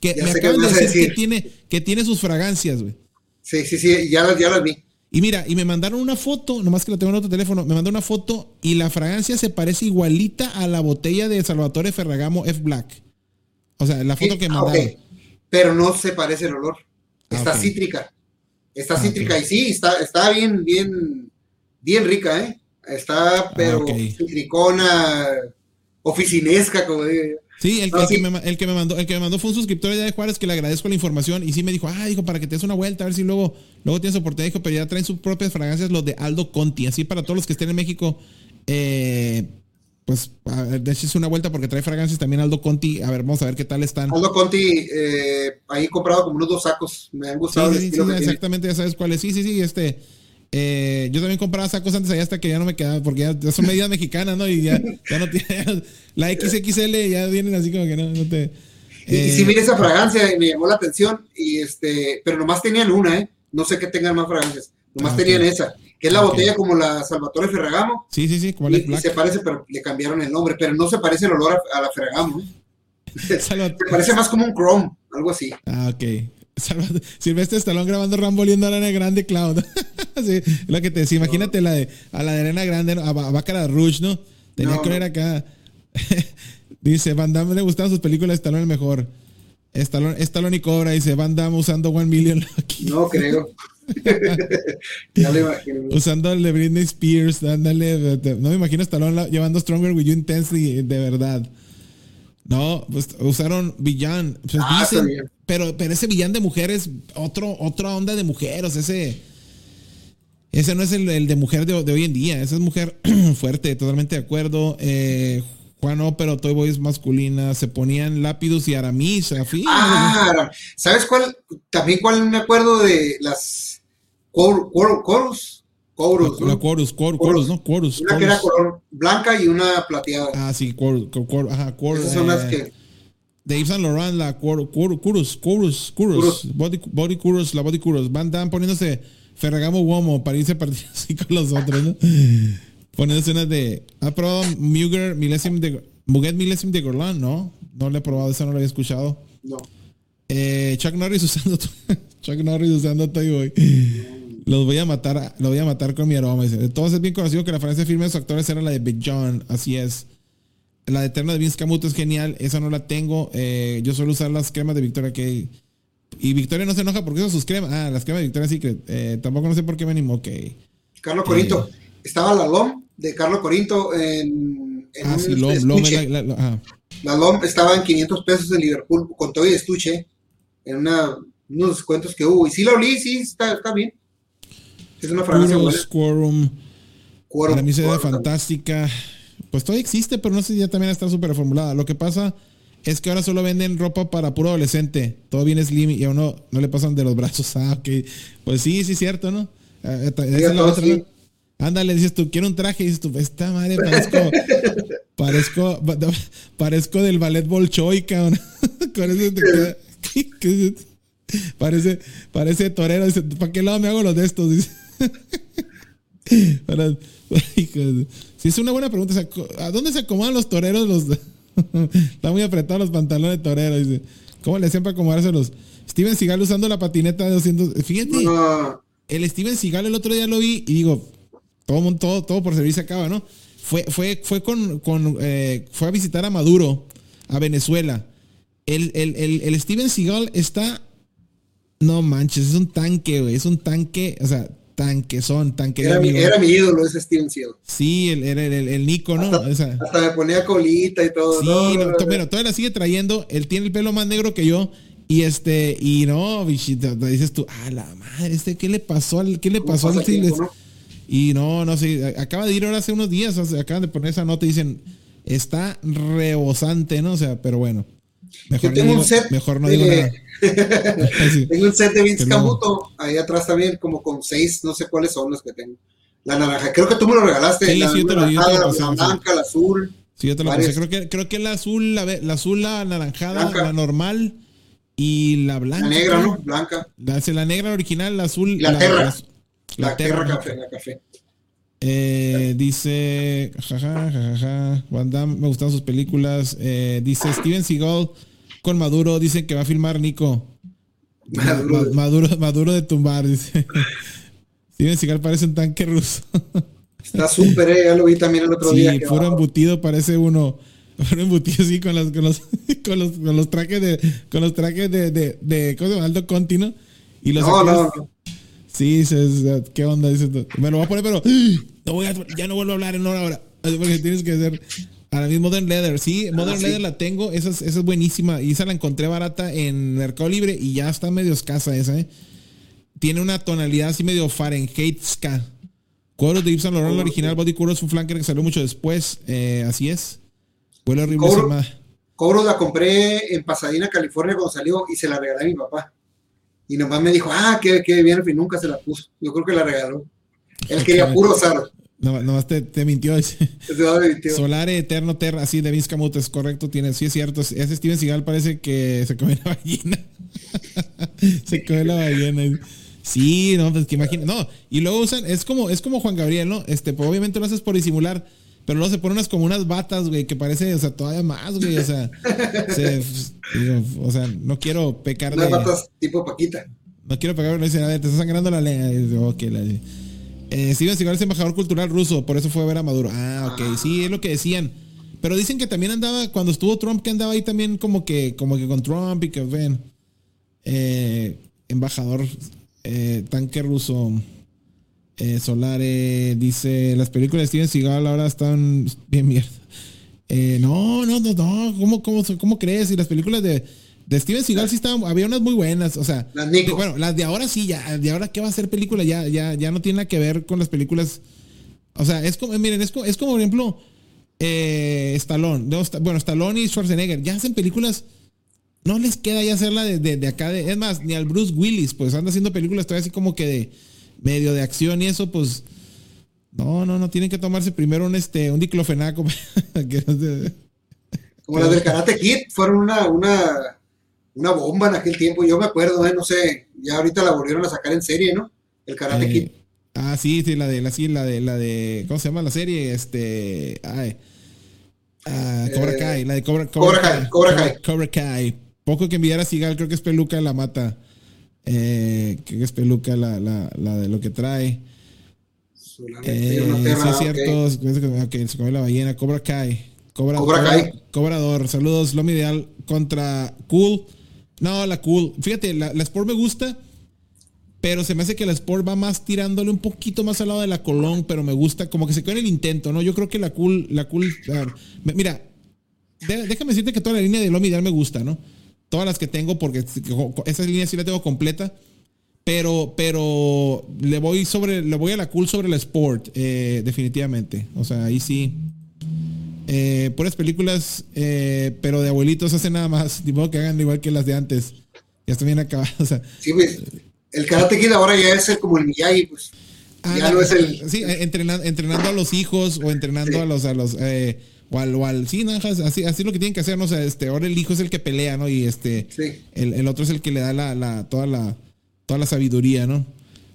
que, me acaban de decir, que tiene, que tiene sus fragancias, güey. Sí, sí, sí, ya las, ya las vi. Y mira, y me mandaron una foto, nomás que la tengo en otro teléfono, me mandó una foto y la fragancia se parece igualita a la botella de Salvatore Ferragamo F Black. O sea, la foto que me ah, mandaron. Pero no se parece el olor. Ah, está cítrica. Está ah, cítrica y sí, está, está bien, bien, bien rica, ¿eh? Está, pero citricona, oficinesca, como digo Sí, el, Que me, el, que me, mandó, el que me mandó fue un suscriptor de Juárez que le agradezco la información y sí me dijo, ah, dijo, para que te des una vuelta, a ver si luego, luego tienes oportunidad, dijo, pero ya traen sus propias fragancias los de Aldo Conti, así para todos los que estén en México, eh, pues déjense una vuelta porque trae fragancias también Aldo Conti, a ver, vamos a ver qué tal están. Aldo Conti, eh, ahí he comprado como unos dos sacos, me han gustado. Sí, sí, sí exactamente, ya sabes cuáles, sí, sí, sí, este... Eh, yo también compraba sacos antes allá hasta que ya no me quedaba, porque ya, son medidas mexicanas, ¿no? Y ya, ya no tiene. La XXL ya vienen así como que no, no te. y, sí, mire esa fragancia y me llamó la atención, y este, pero nomás tenían una, ¿eh? No sé qué tengan más fragancias, nomás ah, tenían esa, que es la botella como la Salvatore Ferragamo. Sí, sí, sí, como la y, se parece, pero le cambiaron el nombre, pero no se parece el olor a, la Ferragamo. ¿eh? se parece más como un Chrome, algo así. Ah, ok. Silvestre Stallone grabando Rambo oliendo a Arena Grande Cloud. sí, lo que te decía. Imagínate la de, a la de Arena Grande, a, Baccarat Rouge, ¿no? Tenía que ver acá. dice, Van Damme le gustaban sus películas, Stallone el mejor. Stallone, Stallone y Cobra, dice, Van Damme usando One Million No creo. Usando el de Britney Spears, dándole, no me imagino Stallone llevando Stronger With You Intensely, de verdad. No, pues usaron villán. Pues ah, pero, pero ese villán de mujeres, otro, otra onda de mujeres, ese. Ese no es el, de mujer de, hoy en día. Esa es mujer fuerte, totalmente de acuerdo. Eh, Juan no, pero Toy Boy es masculina. Se ponían Lápidos y Aramis. Ah, ¿sabes cuál? También cuál me acuerdo de las Chorus. Chorus. La, ¿no? Chorus, Chorus, ¿no? Chorus. Una que era color blanca y una plateada. Ah, sí, Chorus. ajá, Chorus. Esas son las eh, que. De Yves Saint Laurent, la Chorus, Chorus, Chorus, Chorus, Body, Body Chorus, la Body Chorus. Van Dan poniéndose Ferragamo Uomo para irse partiendo así con los otros, ¿no? Poniéndose unas de. ¿Ha probado Muger Millésime de. Muget Millésime de Gorlan? No, no le he probado, eso no lo había escuchado. No. Eh, Chuck Norris usando. Chuck Norris usando Toy Boy. Los voy a matar, lo voy a matar con mi aroma. Entonces es bien conocido que la frase firme de sus actores era la de Big John, así es. La de Eterna de Vince Camuto es genial, esa no la tengo. Eh, yo suelo usar las cremas de Victoria que Y Victoria no se enoja porque son sus cremas. Ah, las cremas de Victoria que eh, tampoco no sé por qué me animó. Carlos Corinto. Eh, Estaba la LOM de Carlos Corinto en. ah, sí, LOM, LOM la, la, LOM estaba en 500 pesos en Liverpool con todo y estuche. En una, unos descuentos que hubo. Y sí la olí, sí, está, está bien. Es una fragancia Quorum. Quorum. Se ve fantástica. Pues todavía existe, pero no sé si ya también está súper formulada. Lo que pasa es que ahora solo venden ropa para puro adolescente. Todo bien slim y a uno no le pasan de los brazos. Ah, ok. Pues sí, sí, cierto, ¿no? Ándale, dices tú, quiero un traje. Y dices tú, esta madre parezco. parezco, parezco del ballet Bolshoi, cabrón. Con eso te queda. Parece, parece torero. Dice, ¿para qué lado me hago los de estos? Dice. Si es una buena pregunta. ¿A dónde se acomodan los toreros? Los Están muy apretados los pantalones de torero. Dice. ¿Cómo le hacían para acomodárselos? Steven Seagal usando la patineta de 200. Fíjate, el Steven Seagal el otro día lo vi y digo, todo, todo, todo por servir se acaba, ¿no? Fue, fue, fue con, con eh, fue a visitar a Maduro, a Venezuela. El, el, el, el Steven Seagal está. No manches, es un tanque, güey. Es un tanque. O sea, tanque son, tanque era, mi, era mi ídolo ese Steven Seagal. Sí, el, el, el, el Nico, ¿no? Hasta, hasta, me ponía colita y todo. Sí, no, no, bueno, todavía la sigue trayendo. Él tiene el pelo más negro que yo. Y este, y no, bichito, dices tú, ah, la madre, este, ¿qué le pasó al, qué le pasó al Steven? Y no, no sé, acaba de ir ahora hace unos días, acaban de poner esa nota y dicen, está rebosante, ¿no? O sea, pero bueno. Mejor, tengo un set mejor no digo nada. tengo un set de Vince Camuto ahí atrás también, como con seis, no sé cuáles son los que tengo. La naranja, creo que tú me lo regalaste. Sí, la, sí, te lo, la blanca, la azul. Sí, yo te lo pasé. Creo que, creo que la azul, la, la azul, la anaranjada, la normal y la blanca. La negra, ¿no? Blanca. La, la negra original, la azul. La, la terra. La, la terra, café, la café. Eh, dice, jaja, jajaja, Van Damme, me gustan sus películas. Eh, dice Steven Seagal con Maduro, dice que va a filmar Nico. Maduro. Maduro, Maduro de tumbar, dice. Steven Seagal parece un tanque ruso. Está súper, eh, ya lo vi también el otro día. Sí, puro embutido parece uno. Puro embutido así con los, con los, con los, con los trajes de, con los trajes de, de, de, ¿cómo se llama? Alto Contino. Y los no, no. Sí, ¿qué onda? Dice, me lo voy a poner, pero no voy a, ya no vuelvo a hablar en una hora. Porque tienes que hacer. Ahora mismo Modern Leather, sí, ah, Modern Leather la tengo, esa es, esa es buenísima. Y esa la encontré barata en Mercado Libre y ya está medio escasa esa, ¿eh? Tiene una tonalidad así medio Fahrenheit ska. Cuadros de Yves Laurent, original Body Curos fue un flanker que salió mucho después. Eh, así es. Huele horrible Cobro, la compré en Pasadena, California cuando salió y se la regalé a mi papá. Y nomás me dijo, ah, qué, qué bien, y nunca se la puso. Yo creo que la regaló. Él quería puro usar. No, nomás te, te mintió. Solare Eterno Terra, así de Vince Camuto, es correcto, tiene, sí es cierto. Ese Steven Seagal parece que se come la ballena. se come la ballena. Sí, no, pues que imagina. No, y luego usan, es como, es como Juan Gabriel, ¿no? Este, pues obviamente lo haces por disimular, pero luego se ponen unas como unas batas, güey, que parece, o sea, todavía más, güey, o sea, o sea, no quiero pecar de. Unas batas tipo Paquita. No quiero pecar, no dicen, a ver, te está sangrando la lengua. Ok, la. Eh, Steven Seagal es embajador cultural ruso, por eso fue a ver a Maduro. Ah, ok, sí, es lo que decían. Pero dicen que también andaba, cuando estuvo Trump, que andaba ahí también como que, como que con Trump y que ven. Eh, embajador eh, tanque ruso. Eh, Solare dice: Las películas de Steven Seagal ahora están bien mierda. Eh, no, no, no, no. ¿Cómo, cómo, cómo crees? Y las películas de de Steven Seagal sí estaban, había unas muy buenas, o sea, las bueno, las de ahora sí, ya, de ahora qué va a ser película, ya, ya, ya no tiene nada que ver con las películas. O sea, es como, miren, es como, es como por ejemplo, eh, Stallone, bueno, Stallone y Schwarzenegger, ya hacen películas, no les queda ya hacerla de, de, acá, de, es más, ni al Bruce Willis, pues anda haciendo películas todavía así como que de medio de acción y eso, pues, no, no, no, tienen que tomarse primero un, este, un diclofenaco. como las del Karate Kid, fueron una, una una bomba en aquel tiempo. Yo me acuerdo, eh, no sé, ya ahorita la volvieron a sacar en serie, ¿no? El Karate Kid. Eh, ah, sí, sí, la de, la, sí, la de, la de, ¿cómo se llama la serie? Este, ay, ah, Cobra eh, Kai, la de Cobra, Cobra, Kai, Cobra Kai. Cobra Kai. Poco que enviar a Sigal, creo que es Peluca la mata. Eh, creo que es Peluca la, la, la de lo que trae. Eh, sí, es cierto. Okay. se come la ballena. Cobra Kai. Cobra, Cobra Kai. Cobrador. Saludos. Lomi Ideal contra Cool. No, la cool. Fíjate, la, Sport me gusta, pero se me hace que la Sport va más tirándole un poquito más al lado de la Colón, pero me gusta, como que se quedó en el intento, ¿no? Yo creo que la cool, la cool. mira, déjame decirte que toda la línea de Lomi Ideal me gusta, ¿no? Todas las que tengo, porque esa línea sí la tengo completa. Pero, pero le voy sobre, le voy a la cool sobre la Sport, eh, definitivamente. O sea, ahí sí. Eh, puras películas, eh, pero de abuelitos hacen nada más. De modo que hagan igual que las de antes. Ya están bien acabadas. O sea, sí, pues, el Karate Kid ahora ya es el, como el Miyagi, pues. Ah, ya no es el. Sí, entrenando, entrenando a los hijos o entrenando a los. A los eh, o al, o al, sí, no, así, así lo que tienen que hacer, ¿no? O sea, este, ahora el hijo es el que pelea, ¿no? Y este, el, el, otro es el que le da la, la, toda la, toda la sabiduría, ¿no?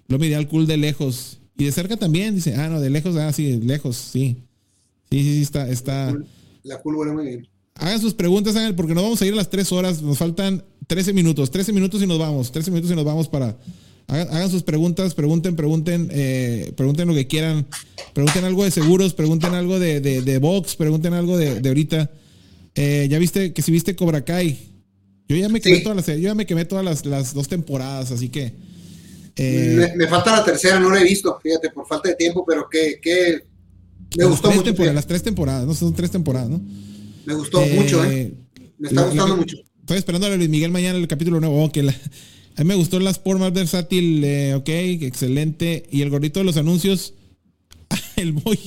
Lo miré al cool de lejos Y de cerca también, dice, ah, no, de lejos, ah, sí, de lejos, sí. Sí, sí, sí, está, está. La cool huele muy bien. Hagan sus preguntas, Ángel, porque nos vamos a ir a las 3 horas. Nos faltan 13 minutos. 13 minutos y nos vamos. 13 minutos y nos vamos para. Hagan, hagan sus preguntas, pregunten, pregunten, eh, pregunten lo que quieran. Pregunten algo de seguros, pregunten algo de, de, de box, pregunten algo de, de ahorita. Eh, ya viste que si viste Cobra Kai. Yo ya me quemé Sí. todas las, yo ya me quemé todas las, las dos temporadas, así que. eh, me, me falta la tercera, no la he visto, fíjate, por falta de tiempo, pero que, que me las gustó mucho. las tres temporadas, no son tres temporadas, ¿no? Me gustó Eh, mucho, ¿eh? Me está la- gustando la- mucho. Estoy esperando a Luis Miguel mañana el capítulo nuevo. Oh, que la- a mí me gustó la Sport más versátil, eh, ok, excelente. Y el gordito de los anuncios, el Moy.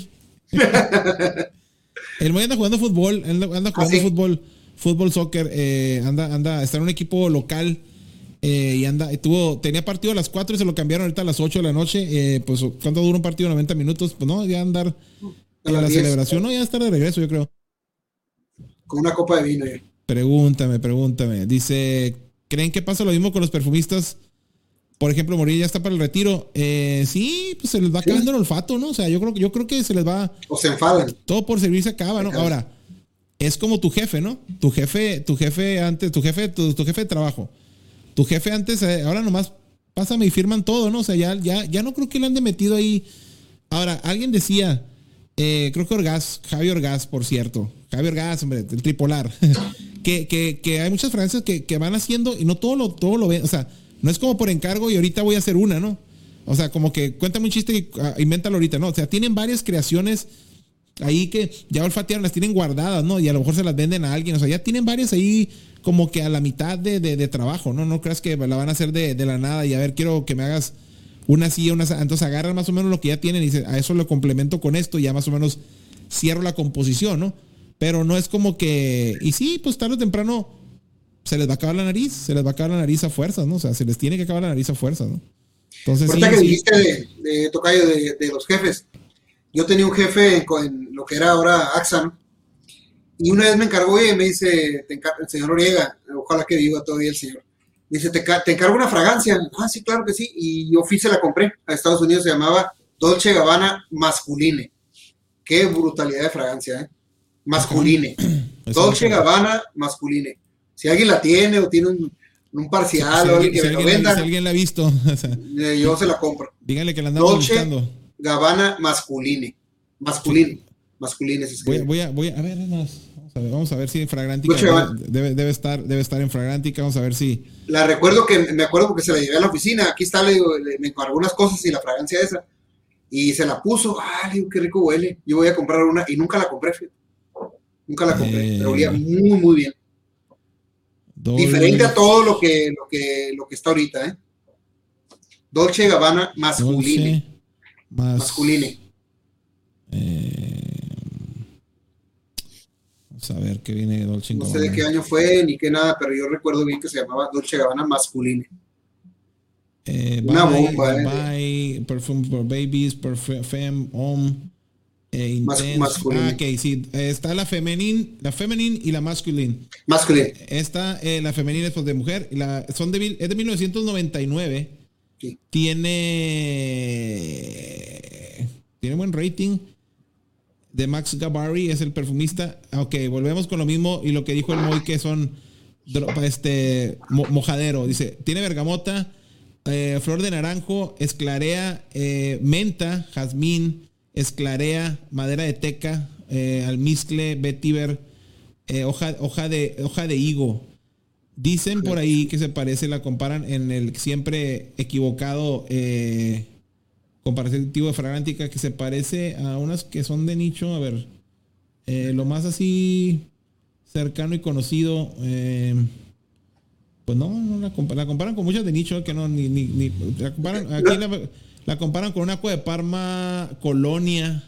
el Moy anda jugando fútbol, anda, anda jugando sí? fútbol, fútbol, soccer, eh, anda, anda, está en un equipo local. Eh, y anda, tuvo, tenía partido a las 4 y se lo cambiaron ahorita a las 8 de la noche. eh, pues, ¿cuánto dura un partido? 90 minutos. Pues no, ya andar A la 10. celebración, no, ya estar de regreso, yo creo. Con una copa de vino. ya. Pregúntame, pregúntame. Dice, ¿creen que pasa lo mismo con los perfumistas? Por ejemplo, Morir ya está para el retiro. Eh, sí, pues se les va acabando el olfato, ¿no? O sea, yo creo, yo creo que se les va, O se enfadan. todo por servir se acaba, ¿no? Ahora, es como tu jefe, ¿no? Tu jefe, tu jefe antes, tu jefe, tu, tu jefe de trabajo. Tu jefe antes, eh, ahora nomás pásame y firman todo, ¿no? O sea, ya, ya, ya no creo que lo han de metido ahí. Ahora, alguien decía, eh, creo que Orgaz, Javi Orgaz, por cierto. Javi Orgaz, hombre, el tripolar. que, que, que hay muchas fragancias que, que van haciendo y no todo lo, todo lo ven. O sea, no es como por encargo y ahorita voy a hacer una, ¿no? O sea, como que cuéntame un chiste y ah, invéntalo ahorita, ¿no? O sea, tienen varias creaciones ahí que ya olfatearon, las tienen guardadas, ¿no? Y a lo mejor se las venden a alguien. O sea, ya tienen varias ahí como que a la mitad de, de- de trabajo, ¿no? No creas que la van a hacer de, de la nada y a ver, quiero que me hagas una así, una. Entonces agarran más o menos lo que ya tienen y dicen, a eso lo complemento con esto y ya más o menos cierro la composición, ¿no? Pero no es como que... Y sí, pues tarde o temprano se les va a acabar la nariz, se les va a acabar la nariz a fuerzas, ¿no? O sea, se les tiene que acabar la nariz a fuerzas, ¿no? Entonces, sí, Ahorita que sí. dijiste de, de Tocayo, de, los jefes. Yo tenía un jefe en, lo que era ahora AXA, ¿no? Y una vez me encargó y me dice, te encar- el señor Oriega, ojalá que viva todavía el señor. Me dice, te, te encargo una fragancia. Ah, sí, claro que sí. Y yo fui, se la compré a Estados Unidos, se llamaba Dolce Gabbana Masculine. Qué brutalidad de fragancia, ¿eh? Masculine. Dolce. Gabbana Masculine. Si alguien la tiene o tiene un, un parcial Si o alguien que si me lo alguien la- venda, si alguien la ha visto, o sea, eh, yo se la compro. díganle que la andamos Dolce buscando. Gabbana masculine. Masculine. Masculine se Voy, a- escribe. voy a, voy a, a ver. Vamos a ver, vamos a ver si en Fragrantica debe, debe estar, debe estar en Fragrantica. Vamos a ver si. La recuerdo que me acuerdo porque se la llevé a la oficina. Aquí está, le digo, le- me encargó unas cosas y la fragancia esa. Y se la puso. Ah, le digo, qué rico huele. Yo voy a comprar una y nunca la compré. fíjate. Nunca la compré, Eh. pero olía muy, muy bien. Diferente a todo lo que, lo que, lo que está ahorita, ¿eh? Dolce Gabbana masculine. Dolce Masculine. eh, ver qué viene de Dolce No sé de qué año fue ni qué nada, pero yo recuerdo bien que se llamaba Dolce Gabbana masculine. Eh, Una Bye, bomba, eh. Bye, Perfume for Babies, Perfume Homme, eh, Mas-. Ah, ok, sí. Está la femenine, la femenine y la masculine. Masculine. Esta, eh, la femenina es pues, de mujer. Y la, son de, mil- es de 1999. Sí. Tiene. Tiene buen rating. De Max Gabarri es el perfumista. Ok, volvemos con lo mismo y lo que dijo el Moy que son este mo- mojadero. Dice, tiene bergamota, eh, flor de naranjo, esclarea, eh, menta, jazmín, esclarea, madera de teca, eh, almizcle, vetiver, eh, hoja, hoja, de, hoja de higo. Dicen por ahí que se parece, la comparan en el siempre equivocado eh, comparativo de Fragrantica, que se parece a unas que son de nicho. A ver, eh, lo más así cercano y conocido. eh, pues no, no la, compa- la comparan con muchas de nicho que no, ni, ni, ni- la comparan, aquí la, la comparan con una agua de Parma Colonia.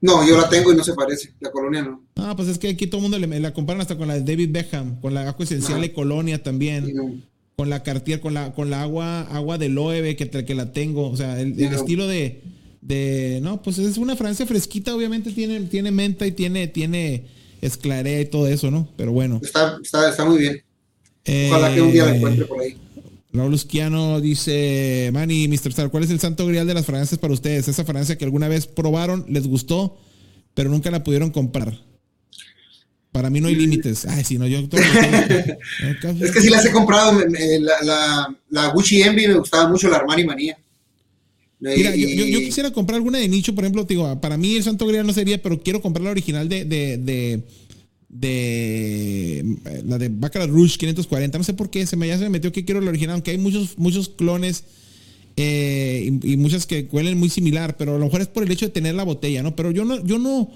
No, yo la tengo y no se parece. La colonia no. Ah, pues es que aquí todo el mundo le, la comparan hasta con la de David Beckham, con la agua esencial Ajá. de Colonia también. No. Con la Cartier, con la, con la agua, agua de Loewe que, que la tengo. O sea, el, estilo de, de. No, pues es una Francia fresquita, obviamente tiene, tiene menta y tiene, tiene esclarea y todo eso, ¿no? Pero bueno. Está, está, está muy bien. Eh, Ojalá que un día la encuentre por ahí. Raúl Usquiano dice, Manny, Mr. Star, ¿cuál es el santo grial de las fragancias para ustedes? Esa fragancia que alguna vez probaron, les gustó, pero nunca la pudieron comprar. Para mí no hay límites. Ay, si no, yo... Todo es que sí las he comprado. La, la, la, Gucci Envy me gustaba mucho, la Armani Manía. Mira, yo, yo, quisiera comprar alguna de nicho, por ejemplo, digo, para mí el Santo Grial no sería, pero quiero comprar la original de, de, de, de la de Baccarat Rouge 540. No sé por qué, se me, ya se me metió que quiero la original, aunque hay muchos, muchos clones eh, y, muchas que huelen muy similar, pero a lo mejor es por el hecho de tener la botella, ¿no? Pero yo no, yo no,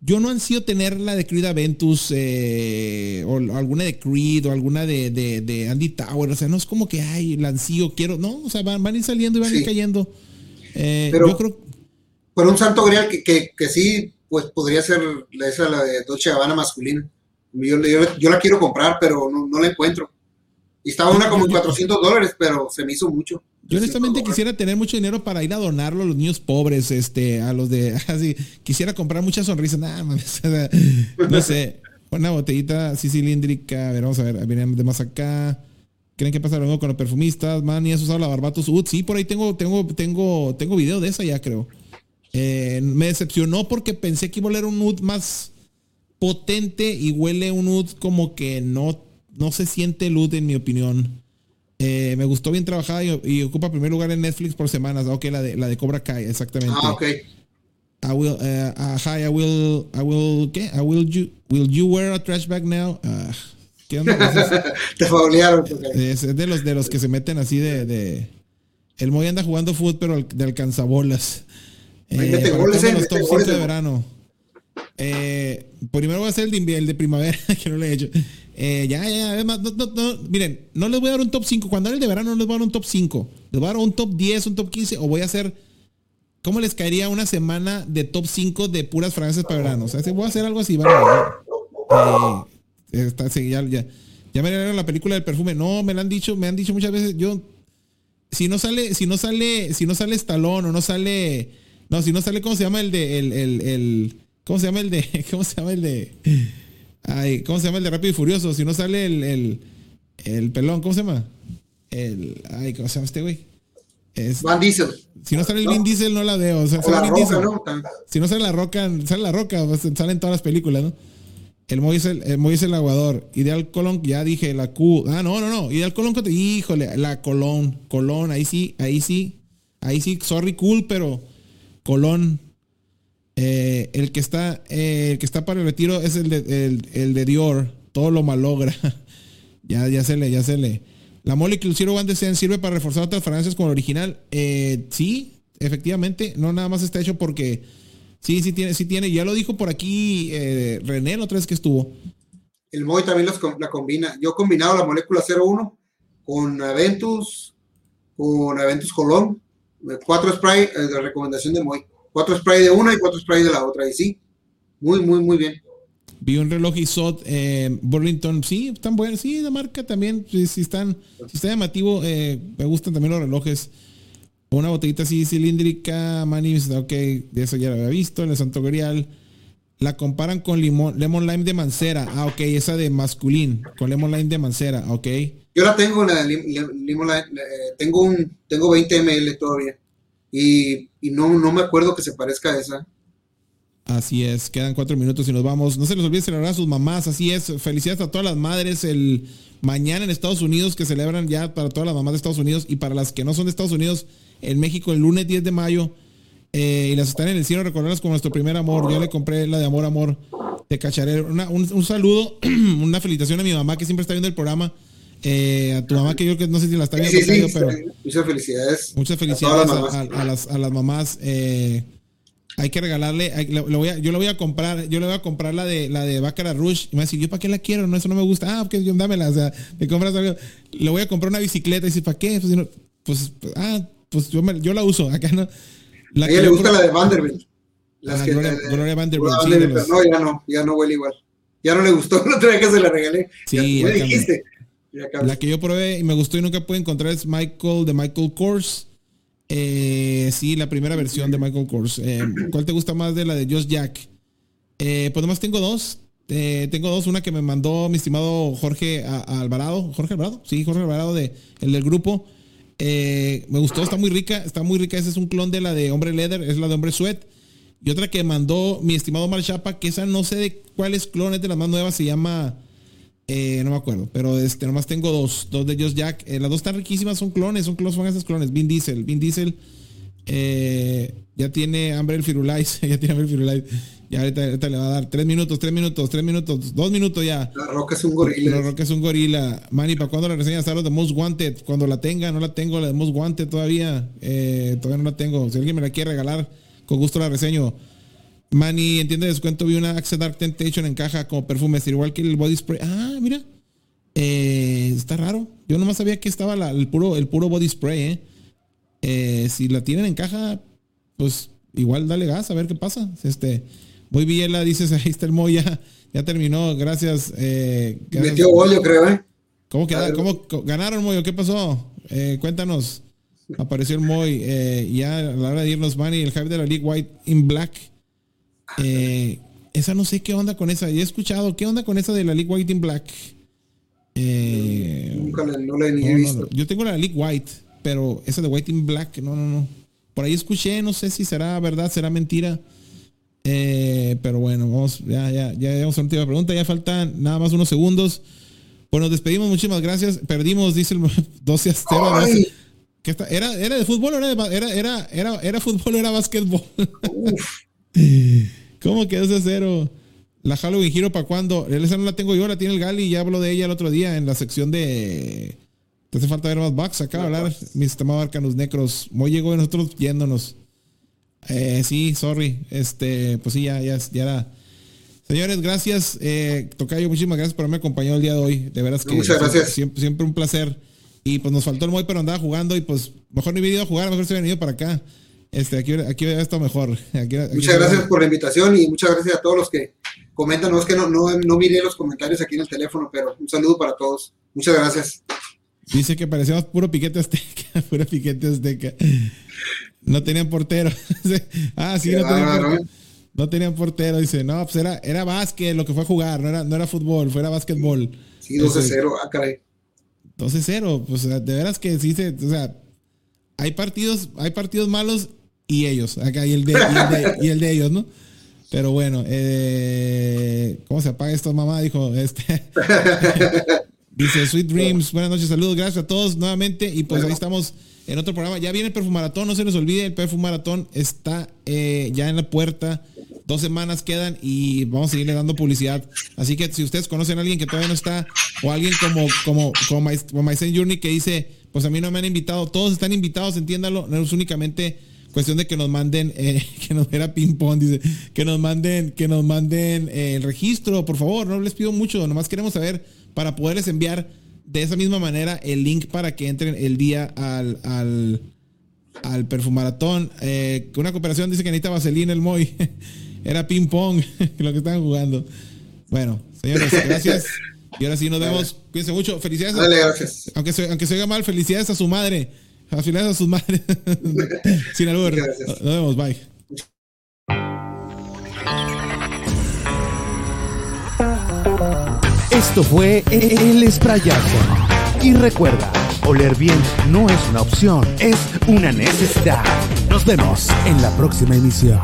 yo no ansío tener la de Creed Aventus eh, o, alguna de Creed o alguna de, de, Andy Tower. O sea, no es como que, ay, la ansío, quiero. No, o sea, van, van a ir saliendo y van a ir cayendo. Eh, pero, yo creo. Pero un santo grial que, que, que, sí, pues podría ser esa, la de Dolce Habana masculina. Yo, yo, la quiero comprar, pero no, no la encuentro. Y estaba una como en 400 dólares, pero se me hizo mucho. Yo honestamente quisiera tener mucho dinero para ir a donarlo a los niños pobres, este, a los de así. Quisiera comprar muchas sonrisas, nada no sé. Una botellita así cilíndrica. A ver, vamos a ver. Vienen de más acá. ¿Creen que pasa lo mismo con los perfumistas? Man, y has usado la Barbatos Ud. Sí, por ahí tengo, tengo, tengo, tengo video de esa ya, creo. Eh, me decepcionó porque pensé que iba a oler un Ud más potente y huele un Ud como que no, no se siente el Ud en mi opinión. Eh, me gustó bien trabajada y, ocupa primer lugar en Netflix por semanas. Ok, la de, la de Cobra Kai, exactamente. Ah, ok. I will, uh, uh, hi, I will, I will, ¿qué? I will you, will you wear a trash bag now? Uh, ¿Qué onda? Te faulearon. Es, es, de los de los que se meten así de, de el Moy anda jugando fútbol, pero de alcanzabolas. Eh, goles, los top 5 de verano. Eh, primero voy a hacer el de, el de primavera, que no le he hecho. Eh, ya, ya, además, no, no, no, miren, no les voy a dar un top 5. Cuando hable de verano no les voy a dar un top 5. Les voy a dar un top 10, un top 15 o voy a hacer... ¿Cómo les caería una semana de top 5 de puras fragancias para verano? O sea, si voy a hacer algo así, vale, eh, ya, ya, ya me dieron la película del perfume. No, me lo han dicho, me han dicho muchas veces, yo... Si no sale, si no sale, si no sale Stallone o no sale... No, si no sale, ¿cómo se llama el de... el, el, el ¿Cómo se llama el de... ¿Cómo se llama el de... Ay, ¿cómo se llama el de Rápido y Furioso? Si no sale el, el, el pelón, ¿cómo se llama? El, ay, ¿cómo se llama este güey? Es, Van Diesel. Si no sale el Vin Diesel, no la veo. O sea, la roca, ¿no? Si no sale la roca, sale la roca, pues, salen todas las películas, ¿no? El Moisés, el Moisés el aguador. Ideal Colón, ya dije, la Q. Ah, no, no, no. Ideal Colón, híjole, la Colón. Colón, ahí sí, ahí sí. Ahí sí, sorry, cool, pero Colón. Eh, el que está eh, el que está para el retiro es el de, el, de Dior. Todo lo malogra. ya, ya se le, ya se le. La Molecule Zero One sirve para reforzar otras fragancias como el original. Eh, sí, efectivamente. No nada más está hecho porque. Sí, sí tiene, sí tiene. Ya lo dijo por aquí René la otra vez que estuvo. El Moy también los, la combina. Yo he combinado la molécula 01 con Aventus, con Aventus Colón. Cuatro spray de recomendación de Moy. Cuatro spray de una y cuatro spray de la otra. Y sí, muy, muy, muy bien. Vi un reloj ISOT eh, Burlington, sí, están buenos, sí, la marca también, si, están, si está llamativo, eh, me gustan también los relojes. Una botellita así cilíndrica, Manis, ok, de eso ya lo había visto, en el Santo Grial. La comparan con limón, Lemon Lime de Mancera, ah, ok, esa de masculín, con Lemon Lime de Mancera, ok. Yo la tengo, la Lime, eh, tengo un, tengo 20 ml todavía y, no, no me acuerdo que se parezca a esa. Así es, quedan cuatro minutos y nos vamos. No se les olvide celebrar a sus mamás, así es. Felicidades a todas las madres el mañana en Estados Unidos, que celebran ya para todas las mamás de Estados Unidos y para las que no son de Estados Unidos, en México el lunes 10 de mayo. Eh, y las están en el cielo, recordarlas como nuestro primer amor. Yo le compré la de amor, amor de cacharé. un, un, saludo, una felicitación a mi mamá que siempre está viendo el programa. Eh, a tu mamá, que yo que no sé si la está viendo, pero. Muchas felicidades. Muchas felicidades a, las, a las, mamás. Eh, hay que regalarle, voy a, yo le voy a comprar, yo le voy a comprar la de la de Baccarat Rush. Y me va a decir, ¿yo para qué la quiero? No, eso no me gusta. Ah, porque yo dámela. O sea, me compras algo. Le voy a comprar una bicicleta. Y dice, ¿para qué? Pues, pues, ah, pues yo, me, yo la uso. Acá no. a ella le gusta la de Vanderbilt. Las ah, que, Gloria, Gloria Vanderbilt. no, ya no, ya no huele igual. Ya no le gustó la otra vez que se la regalé. Sí, ya, dijiste. La que yo probé y me gustó y nunca pude encontrar es Michael de Michael Kors. Eh, sí, la primera versión de Michael Kors. Eh, ¿Cuál te gusta más de la de Just Jack? Eh, pues nomás tengo dos. Eh, tengo dos, una que me mandó mi estimado Jorge Alvarado. ¿Jorge Alvarado? Sí, Jorge Alvarado, de, el del grupo. Me gustó, está muy rica, está muy rica. Ese es un clon de la de Hombre Leather, es la de Hombre Sweat. Y otra que mandó mi estimado Marchapa, que esa no sé de cuáles clones de las más nuevas, se llama. Eh, no me acuerdo, pero este, nomás tengo dos, dos de ellos Jack. Eh, las dos están riquísimas, son clones, son clones, son esos clones. Vin Diesel, Vin Diesel ya tiene hambre el Firulais, ya tiene hambre el Firulais. Ya ahorita, le va a dar tres minutos, tres minutos, tres minutos, dos minutos ya. La Roca es un gorila. La Roca es un gorila. Manny, ¿para cuándo la reseña los de Most Wanted? Cuando la tenga, no la tengo, la de Most Wanted todavía. Eh, todavía no la tengo. Si alguien me la quiere regalar, con gusto la reseño. Manny, entiende descuento, vi una Axe Dark Temptation en caja como perfume, igual que el body spray. Ah, mira. Eh, está raro. Yo nomás sabía que estaba el, puro, el puro body spray, eh. eh. si la tienen en caja, pues igual dale gas a ver qué pasa. Este, muy bien, la dices, ahí está el Moy, ya, terminó, gracias. Metió bollo, creo, ¿eh? ¿Cómo, ¿Cómo ganaron, Moyo? ¿Qué pasó? Cuéntanos. Apareció el Moy, ya a la hora de irnos, Manny, el hype de la League White in Black. Eh, esa no sé qué onda con esa. He escuchado, ¿qué onda con esa de la League White in Black? Nunca la, no la he visto. Yo tengo la League White, pero esa de White in Black, no, no, no. Por ahí escuché, no sé si será verdad, será mentira. Eh, pero bueno, vamos, ya, ya, ya llegamos a la última pregunta. Ya faltan nada más unos segundos. Pues nos despedimos, muchísimas gracias. Perdimos, dice el 12 a 0. ¿Era, ¿Era de fútbol o era, de, era, era, era, era fútbol o era básquetbol? ¿Cómo quedó ese cero? La Halloween Giro para cuándo? Esa no la tengo yo, la tiene el Gali. Ya hablo de ella el otro día en la sección de. Te hace falta ver más bugs acá, hablar, mi estimado Arcanus Necros. Muy llegó y nosotros yéndonos. Eh, sí, sorry. Este, pues sí, ya, ya, ya era. Señores, gracias. Eh, Tocayo, muchísimas gracias por haberme acompañado el día de hoy. De veras que Muchas gracias. Siempre, siempre, un placer. Y pues nos faltó el Moy, pero andaba jugando y pues mejor no he venido a jugar, mejor se hubiera venido para acá. Este, aquí, aquí estado mejor. muchas gracias por la invitación y muchas gracias a todos los que comentan. No es que no, no, no miré los comentarios aquí en el teléfono, pero un saludo para todos. Muchas gracias. Dice que parecíamos puro piquete azteca, puro piquete azteca. No tenían portero. ah, sí, no tenían portero. No tenían portero. Dice, no, pues era, era básquet lo que fue a jugar, no era, no era fútbol, fue era básquetbol. Sí, 12-0, ah, caray. 12-0, pues de veras que sí se, o sea, hay partidos, hay partidos malos y ellos, acá, y el de, y el de, ellos, ¿no? Pero bueno, eh, ¿cómo se apaga esto, mamá? Dijo, este. dice, Sweet Dreams, buenas noches, saludos, gracias a todos nuevamente. Y pues ahí estamos en otro programa. Ya viene el Perfumaratón, no se les olvide, el Perfumaratón está eh, ya en la puerta. Dos semanas quedan y vamos a seguirle dando publicidad. Así que si ustedes conocen a alguien que todavía no está, o alguien como, como, como, como Journey que dice, pues a mí no me han invitado, todos están invitados, entiéndalo, no es únicamente cuestión de que nos manden, eh, que nos era ping pong, dice, que nos manden, que nos manden eh, el registro, por favor, no les pido mucho, nomás queremos saber para poderles enviar de esa misma manera el link para que entren el día al, al, al perfumaratón. Eh, una cooperación dice que necesita vaselina el Moy. Era ping pong lo que estaban jugando. Bueno, señores, gracias. Y ahora sí nos vemos. Cuídense mucho. Felicidades. Dale, gracias. Aunque se, aunque se oiga mal, felicidades a su madre. Felicidades a sus madres. Sin albur. Nos vemos. Bye. Esto fue El Esprayazo. Y recuerda, oler bien no es una opción, es una necesidad. Nos vemos en la próxima emisión.